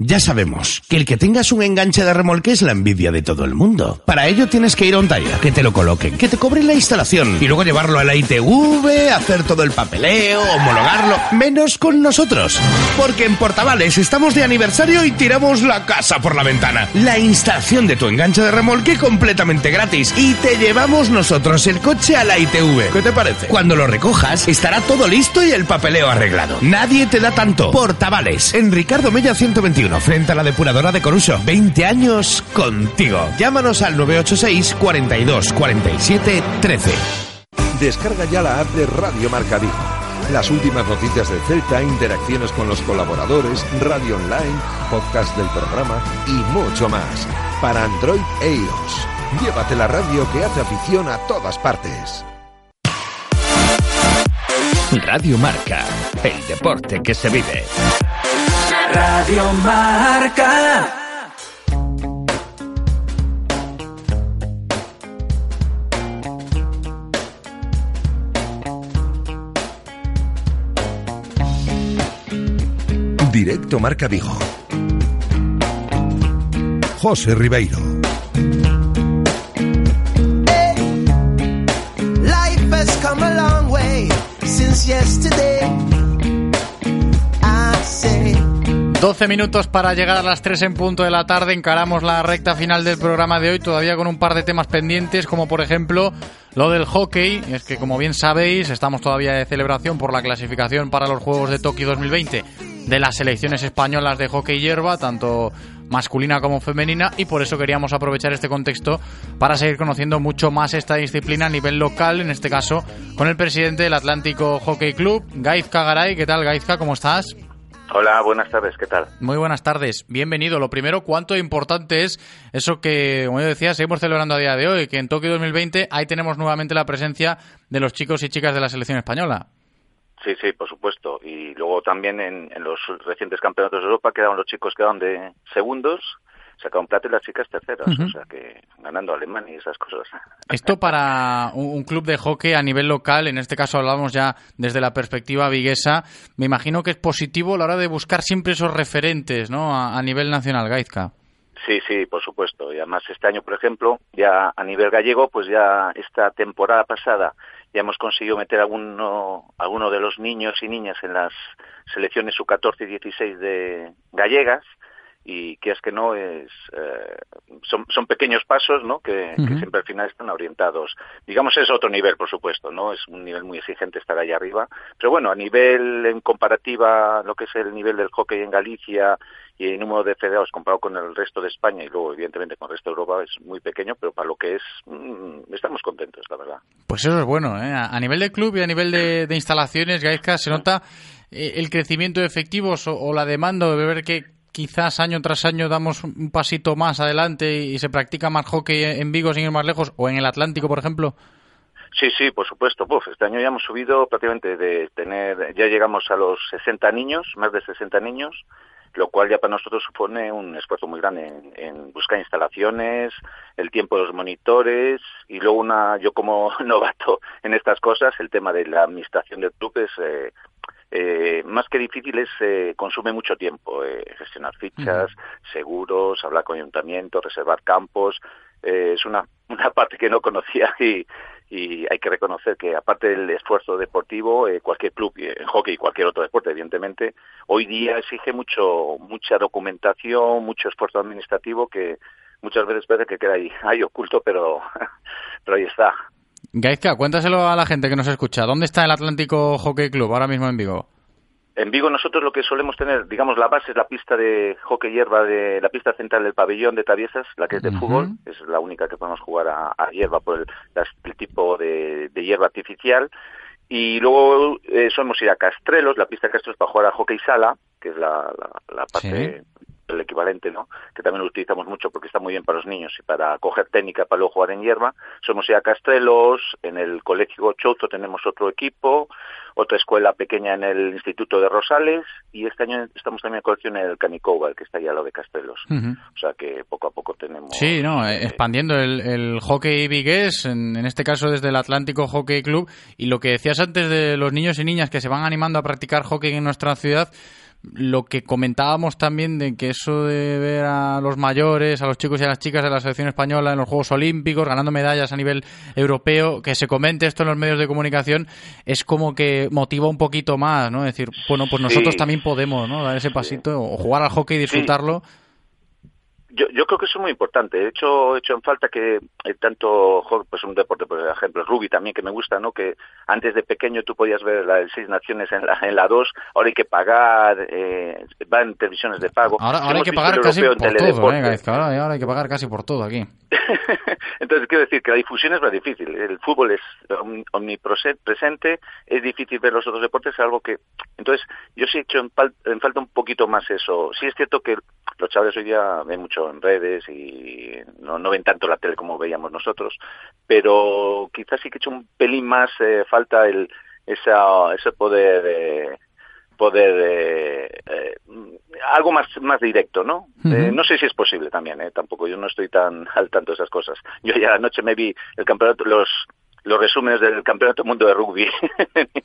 Ya sabemos que el que tengas un enganche de remolque es la envidia de todo el mundo. Para ello tienes que ir a un taller, que te lo coloquen, que te cobren la instalación y luego llevarlo a la ITV, hacer todo el papeleo, homologarlo. Menos con nosotros. Porque en Portavales estamos de aniversario y tiramos la casa por la ventana. La instalación de tu enganche de remolque completamente gratis y te llevamos nosotros el coche a la ITV. ¿Qué te parece? Cuando lo recojas estará todo listo y el papeleo arreglado. Nadie te da tanto. Portavales, en Ricardo Mella 121 frente a la depuradora de Coruso. 20 años contigo. Llámanos al 986 42 47 13. Descarga ya la app de Radio Marca Vigo. Las últimas noticias de Celta, interacciones con los colaboradores, radio online, podcast del programa y mucho más. Para Android e iOS. Llévate la radio que hace afición a todas partes. Radio Marca, el deporte que se vive. Radio Marca. Directo Marca Vigo. José Ribeiro. Life has come a long way since yesterday. 12 minutos para llegar a las 3 en punto de la tarde. Encaramos la recta final del programa de hoy, todavía con un par de temas pendientes, como por ejemplo lo del hockey. Es que, como bien sabéis, estamos todavía de celebración por la clasificación para los Juegos de Tokio 2020 de las selecciones españolas de hockey hierba, tanto masculina como femenina, y por eso queríamos aprovechar este contexto para seguir conociendo mucho más esta disciplina a nivel local, en este caso con el presidente del Atlántico Hockey Club, Gaizka Garay. ¿Qué tal, Gaizka? ¿Cómo estás? Hola, buenas tardes, ¿qué tal? Muy buenas tardes, bienvenido. Lo primero, ¿cuánto importante es eso que, como yo decía, seguimos celebrando a día de hoy, que en Tokio 2020 ahí tenemos nuevamente la presencia de los chicos y chicas de la selección española? Sí, sí, por supuesto. Y luego también en, en los recientes campeonatos de Europa quedaron los chicos quedaron de segundos sacaron plata y las chicas terceras, o sea que ganando a Alemania y esas cosas. Esto para un club de hockey a nivel local, en este caso hablamos ya desde la perspectiva viguesa, me imagino que es positivo a la hora de buscar siempre esos referentes ¿no? a, a nivel nacional, Gaizka. Sí, sí, por supuesto. Y además este año, por ejemplo, ya a nivel gallego, pues ya esta temporada pasada ya hemos conseguido meter a alguno, alguno de los niños y niñas en las selecciones sub-14 y 16 de gallegas y que es que no es eh, son, son pequeños pasos no que, que, siempre al final están orientados. Digamos es otro nivel por supuesto no es un nivel muy exigente estar ahí arriba. Pero bueno a nivel en comparativa lo que es el nivel del hockey en Galicia y el número de federados comparado con el resto de España y luego evidentemente con el resto de Europa es muy pequeño pero para lo que es mmm, estamos contentos la verdad. Pues eso es bueno ¿eh? a nivel de club y a nivel de, de instalaciones Gaizka se nota eh, el crecimiento de efectivos o, o la demanda de ver que quizás año tras año damos un pasito más adelante y se practica más hockey en Vigo sin ir más lejos o en el Atlántico, por ejemplo? Sí, sí, por supuesto. Uf, este año ya hemos subido prácticamente de tener, ya llegamos a los 60 niños, más de 60 niños, lo cual ya para nosotros supone un esfuerzo muy grande en, en buscar instalaciones, el tiempo de los monitores y luego una, yo como novato en estas cosas, el tema de la administración del club es eh, eh, más que difícil es eh, consume mucho tiempo eh, gestionar fichas, uh -huh. seguros, hablar con ayuntamientos, reservar campos. Eh, es una, una parte que no conocía y, y hay que reconocer que aparte del esfuerzo deportivo, eh, cualquier club, en hockey y cualquier otro deporte, evidentemente, hoy día exige mucho mucha documentación, mucho esfuerzo administrativo que muchas veces parece que queda ahí, ahí oculto, pero, pero ahí está. Gaizka, cuéntaselo a la gente que nos escucha. ¿Dónde está el Atlántico Hockey Club ahora mismo en Vigo? En Vigo nosotros lo que solemos tener, digamos, la base es la pista de hockey hierba de la pista central del pabellón de Traviesas, la que es de uh -huh. fútbol, es la única que podemos jugar a, a hierba por el, tipo de, de, hierba artificial. Y luego eh, solemos ir a Castrelos, la pista de Castrelos para jugar a hockey sala, que es la, la, la parte sí el equivalente, ¿no? Que también lo utilizamos mucho porque está muy bien para los niños y para coger técnica para luego jugar en hierba. Somos ya Castrelos, en el Colegio Chouzo tenemos otro equipo, otra escuela pequeña en el Instituto de Rosales y este año estamos también en colección en el Canicova, que está al lado de Castrelos. Uh -huh. O sea que poco a poco tenemos... Sí, no, eh, expandiendo el, el hockey vigués, en, en este caso desde el Atlántico Hockey Club, y lo que decías antes de los niños y niñas que se van animando a practicar hockey en nuestra ciudad, lo que comentábamos también de que eso de ver a los mayores, a los chicos y a las chicas de la selección española en los Juegos Olímpicos, ganando medallas a nivel europeo, que se comente esto en los medios de comunicación, es como que motiva un poquito más, ¿no? Es decir, bueno, pues nosotros sí. también podemos, ¿no? Dar ese pasito sí. o jugar al hockey y disfrutarlo. Sí yo, yo creo que eso es muy importante. De hecho, he hecho en falta que eh, tanto, pues un deporte, por ejemplo, el rugby también, que me gusta, ¿no? Que antes de pequeño tú podías ver la de seis naciones en la, en la dos, ahora hay que pagar, eh, va en televisiones de pago. Ahora, ahora hay que pagar casi por todo, ¿eh, ahora, ahora hay que pagar casi por todo aquí. Entonces, quiero decir que la difusión es más difícil. El fútbol es omnipresente, es difícil ver los otros deportes, algo que... Entonces, yo sí he hecho en, en falta un poquito más eso. Sí es cierto que los chavales hoy día ven mucho en redes y no, no ven tanto la tele como veíamos nosotros, pero quizás sí que he hecho un pelín más eh, falta el esa, ese poder... Eh, poder eh, algo más más directo no uh -huh. eh, no sé si es posible también eh tampoco yo no estoy tan al tanto de esas cosas. Yo ya anoche me vi el campeonato los los resúmenes del Campeonato del Mundo de Rugby.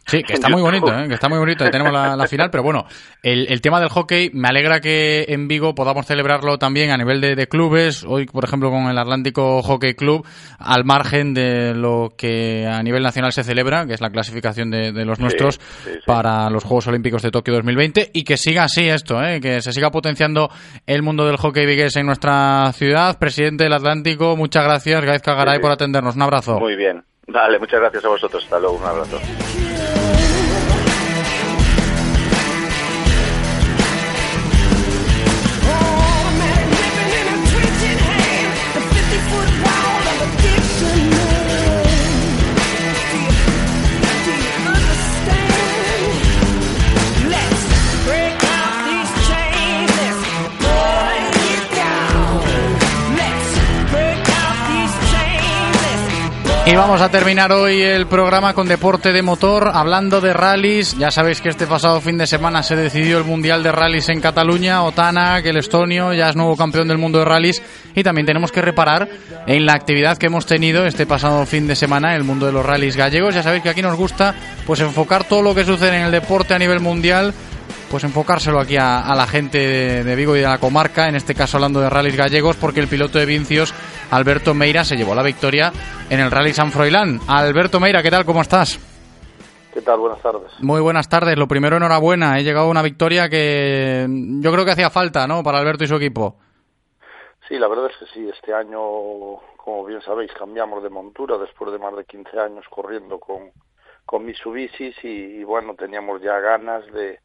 Sí, que está muy bonito, ¿eh? que está muy bonito. Ahí tenemos la, la final, pero bueno, el, el, tema del hockey, me alegra que en Vigo podamos celebrarlo también a nivel de, de, clubes. Hoy, por ejemplo, con el Atlántico Hockey Club, al margen de lo que a nivel nacional se celebra, que es la clasificación de, de los nuestros sí, sí. para los Juegos Olímpicos de Tokio 2020, y que siga así esto, ¿eh? que se siga potenciando el mundo del hockey vigués en nuestra ciudad. Presidente del Atlántico, muchas gracias, Gaizka Garay, por atendernos. Un abrazo. Muy bien. Vale, muchas gracias a vosotros. Hasta luego. Un abrazo. Y vamos a terminar hoy el programa con deporte de motor, hablando de rallies. Ya sabéis que este pasado fin de semana se decidió el Mundial de Rallies en Cataluña. Otana, que el estonio, ya es nuevo campeón del mundo de rallies. Y también tenemos que reparar en la actividad que hemos tenido este pasado fin de semana en el mundo de los rallies gallegos. Ya sabéis que aquí nos gusta pues enfocar todo lo que sucede en el deporte a nivel mundial pues enfocárselo aquí a, a la gente de, de, Vigo y de la comarca, en este caso hablando de rallies gallegos, porque el piloto de Vincios, Alberto Meira, se llevó la victoria en el Rally San Froilán. Alberto Meira, ¿qué tal? ¿Cómo estás? ¿Qué tal? Buenas tardes. Muy buenas tardes. Lo primero, enhorabuena. He llegado a una victoria que yo creo que hacía falta, ¿no? Para Alberto y su equipo. Sí, la verdad es que sí. Este año, como bien sabéis, cambiamos de montura después de más de 15 años corriendo con, con y bueno, teníamos ya ganas de,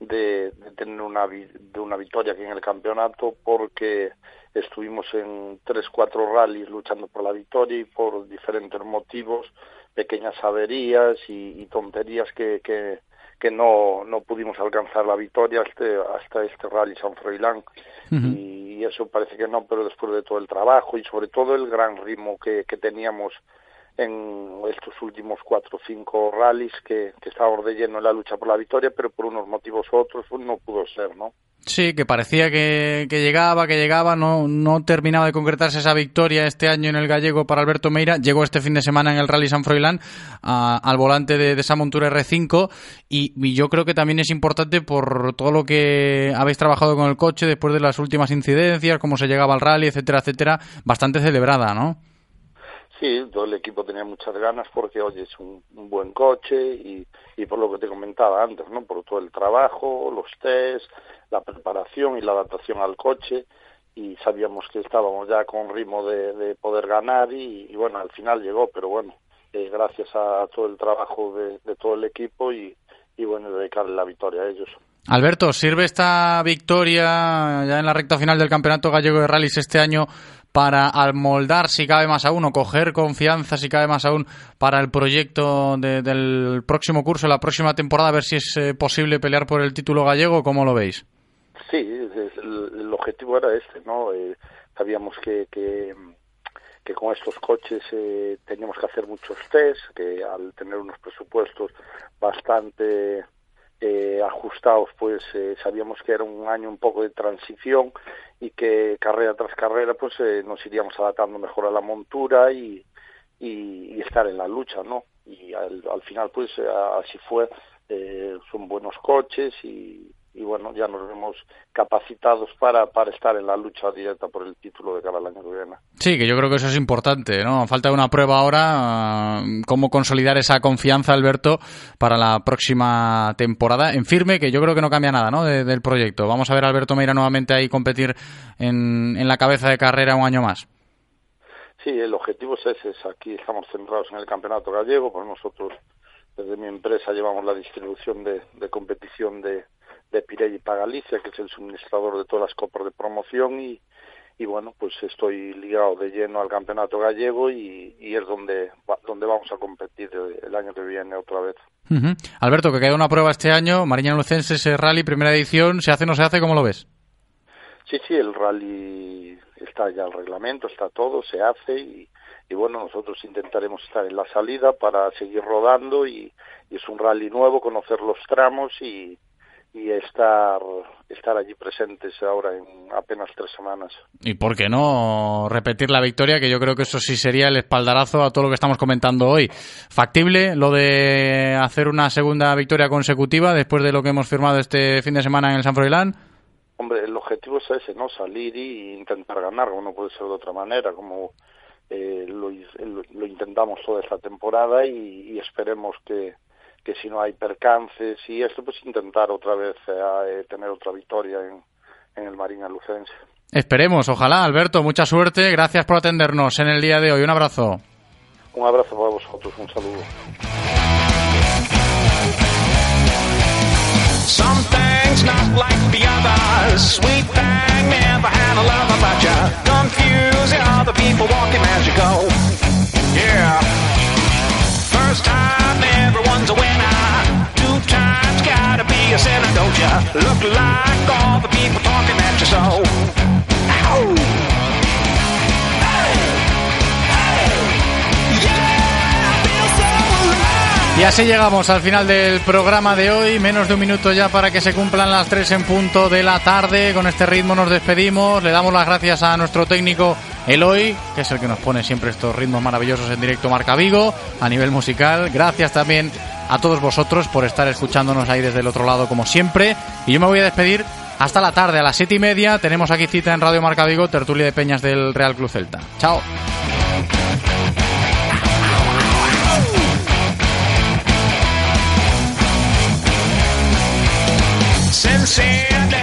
de, de, tener una, de una victoria aquí en el campeonato porque estuvimos en tres, cuatro rallies luchando por la victoria y por diferentes motivos, pequeñas averías y, y tonterías que, que, que no, no pudimos alcanzar la victoria hasta, hasta este rally San Froilán. Uh -huh. y, y eso parece que no, pero después de todo el trabajo y sobre todo el gran ritmo que, que teníamos en estos últimos cuatro o cinco rallies que, que estábamos de lleno en la lucha por la victoria, pero por unos motivos u otros pues, no pudo ser, ¿no? Sí, que parecía que, que, llegaba, que llegaba, no, no terminaba de concretarse esa victoria este año en el gallego para Alberto Meira. Llegó este fin de semana en el Rally San Froilán al volante de, de, esa montura R5 y, y, yo creo que también es importante por todo lo que habéis trabajado con el coche después de las últimas incidencias, cómo se llegaba al rally, etcétera, etcétera, bastante celebrada, ¿no? Sí, todo el equipo tenía muchas ganas porque, oye, es un, buen coche y, y por lo que te comentaba antes, ¿no? Por todo el trabajo, los test, la preparación y la adaptación al coche y sabíamos que estábamos ya con ritmo de, de poder ganar y, bueno, al final llegó, pero bueno, eh, gracias a todo el trabajo de, de todo el equipo y, y bueno, dedicarle la victoria a ellos. Alberto, ¿sirve esta victoria ya en la recta final del Campeonato Gallego de Rallys este año para almoldar, si cabe más aún, o coger confianza, si cabe más aún, para el proyecto de, del próximo curso, la próxima temporada, a ver si es eh, posible pelear por el título gallego? ¿Cómo lo veis? Sí, el, objetivo era este, ¿no? Eh, sabíamos que, que, con estos coches eh, teníamos que hacer muchos test, que al tener unos presupuestos bastante eh, ajustados, pues sabíamos que era un año un poco de transición y que carrera tras carrera pues eh, nos iríamos adaptando mejor a la montura y, y, estar en la lucha, ¿no? Y al, al final pues así fue, eh, son buenos coches y, y bueno, ya nos vemos capacitados para, para estar en la lucha directa por el título de cada año que viene. Sí, que yo creo que eso es importante, ¿no? Falta una prueba ahora, uh, cómo consolidar esa confianza, Alberto, para la próxima temporada en firme, que yo creo que no cambia nada, ¿no? De, del proyecto. Vamos a ver a Alberto Meira nuevamente ahí competir en, en la cabeza de carrera un año más. Sí, el objetivo es ese. Aquí estamos centrados en el campeonato gallego, pues nosotros desde mi empresa llevamos la distribución de, de competición de, de Pirelli para Galicia, que es el suministrador de todas las copas de promoción y, y bueno, pues estoy ligado de lleno al campeonato gallego y, y es donde, donde vamos a competir el año que viene otra vez. Uh -huh. Alberto, que queda una prueba este año, Mariña Lucenses Rally, primera edición, ¿se hace o no se hace? ¿Cómo lo ves? Sí, sí, el rally está ya el reglamento, está todo, se hace y, y bueno, nosotros intentaremos estar en la salida para seguir rodando y, y es un rally nuevo, conocer los tramos y, y estar estar allí presentes ahora en apenas tres semanas. Y por qué no repetir la victoria, que yo creo que eso sí sería el espaldarazo a todo lo que estamos comentando hoy. ¿Factible lo de hacer una segunda victoria consecutiva después de lo que hemos firmado este fin de semana en el San Froilán? Hombre, el objetivo es ese, ¿no? Salir y intentar ganar, no puede ser de otra manera, como eh, lo, lo, intentamos toda esta temporada y, y esperemos que, que si no hay percances y esto, pues intentar otra vez eh, tener otra victoria en, en el Marín Lucense. Esperemos, ojalá, Alberto, mucha suerte, gracias por atendernos en el día de hoy, un abrazo. Un abrazo para vosotros, un saludo. Some things not like the others. Sweet thing never had a love about you. Confusing other people walking as you go. Yeah. First time everyone's a winner. Two times gotta be a sinner, don't ya? Look like all the people talking at you so. Ow! Y así llegamos al final del programa de hoy. Menos de un minuto ya para que se cumplan las tres en punto de la tarde. Con este ritmo nos despedimos. Le damos las gracias a nuestro técnico Eloy, que es el que nos pone siempre estos ritmos maravillosos en directo Marca Vigo a nivel musical. Gracias también a todos vosotros por estar escuchándonos ahí desde el otro lado como siempre. Y yo me voy a despedir hasta la tarde a las siete y media. Tenemos aquí cita en Radio Marca Vigo, tertulia de Peñas del Real Club Celta. Chao. Sincere,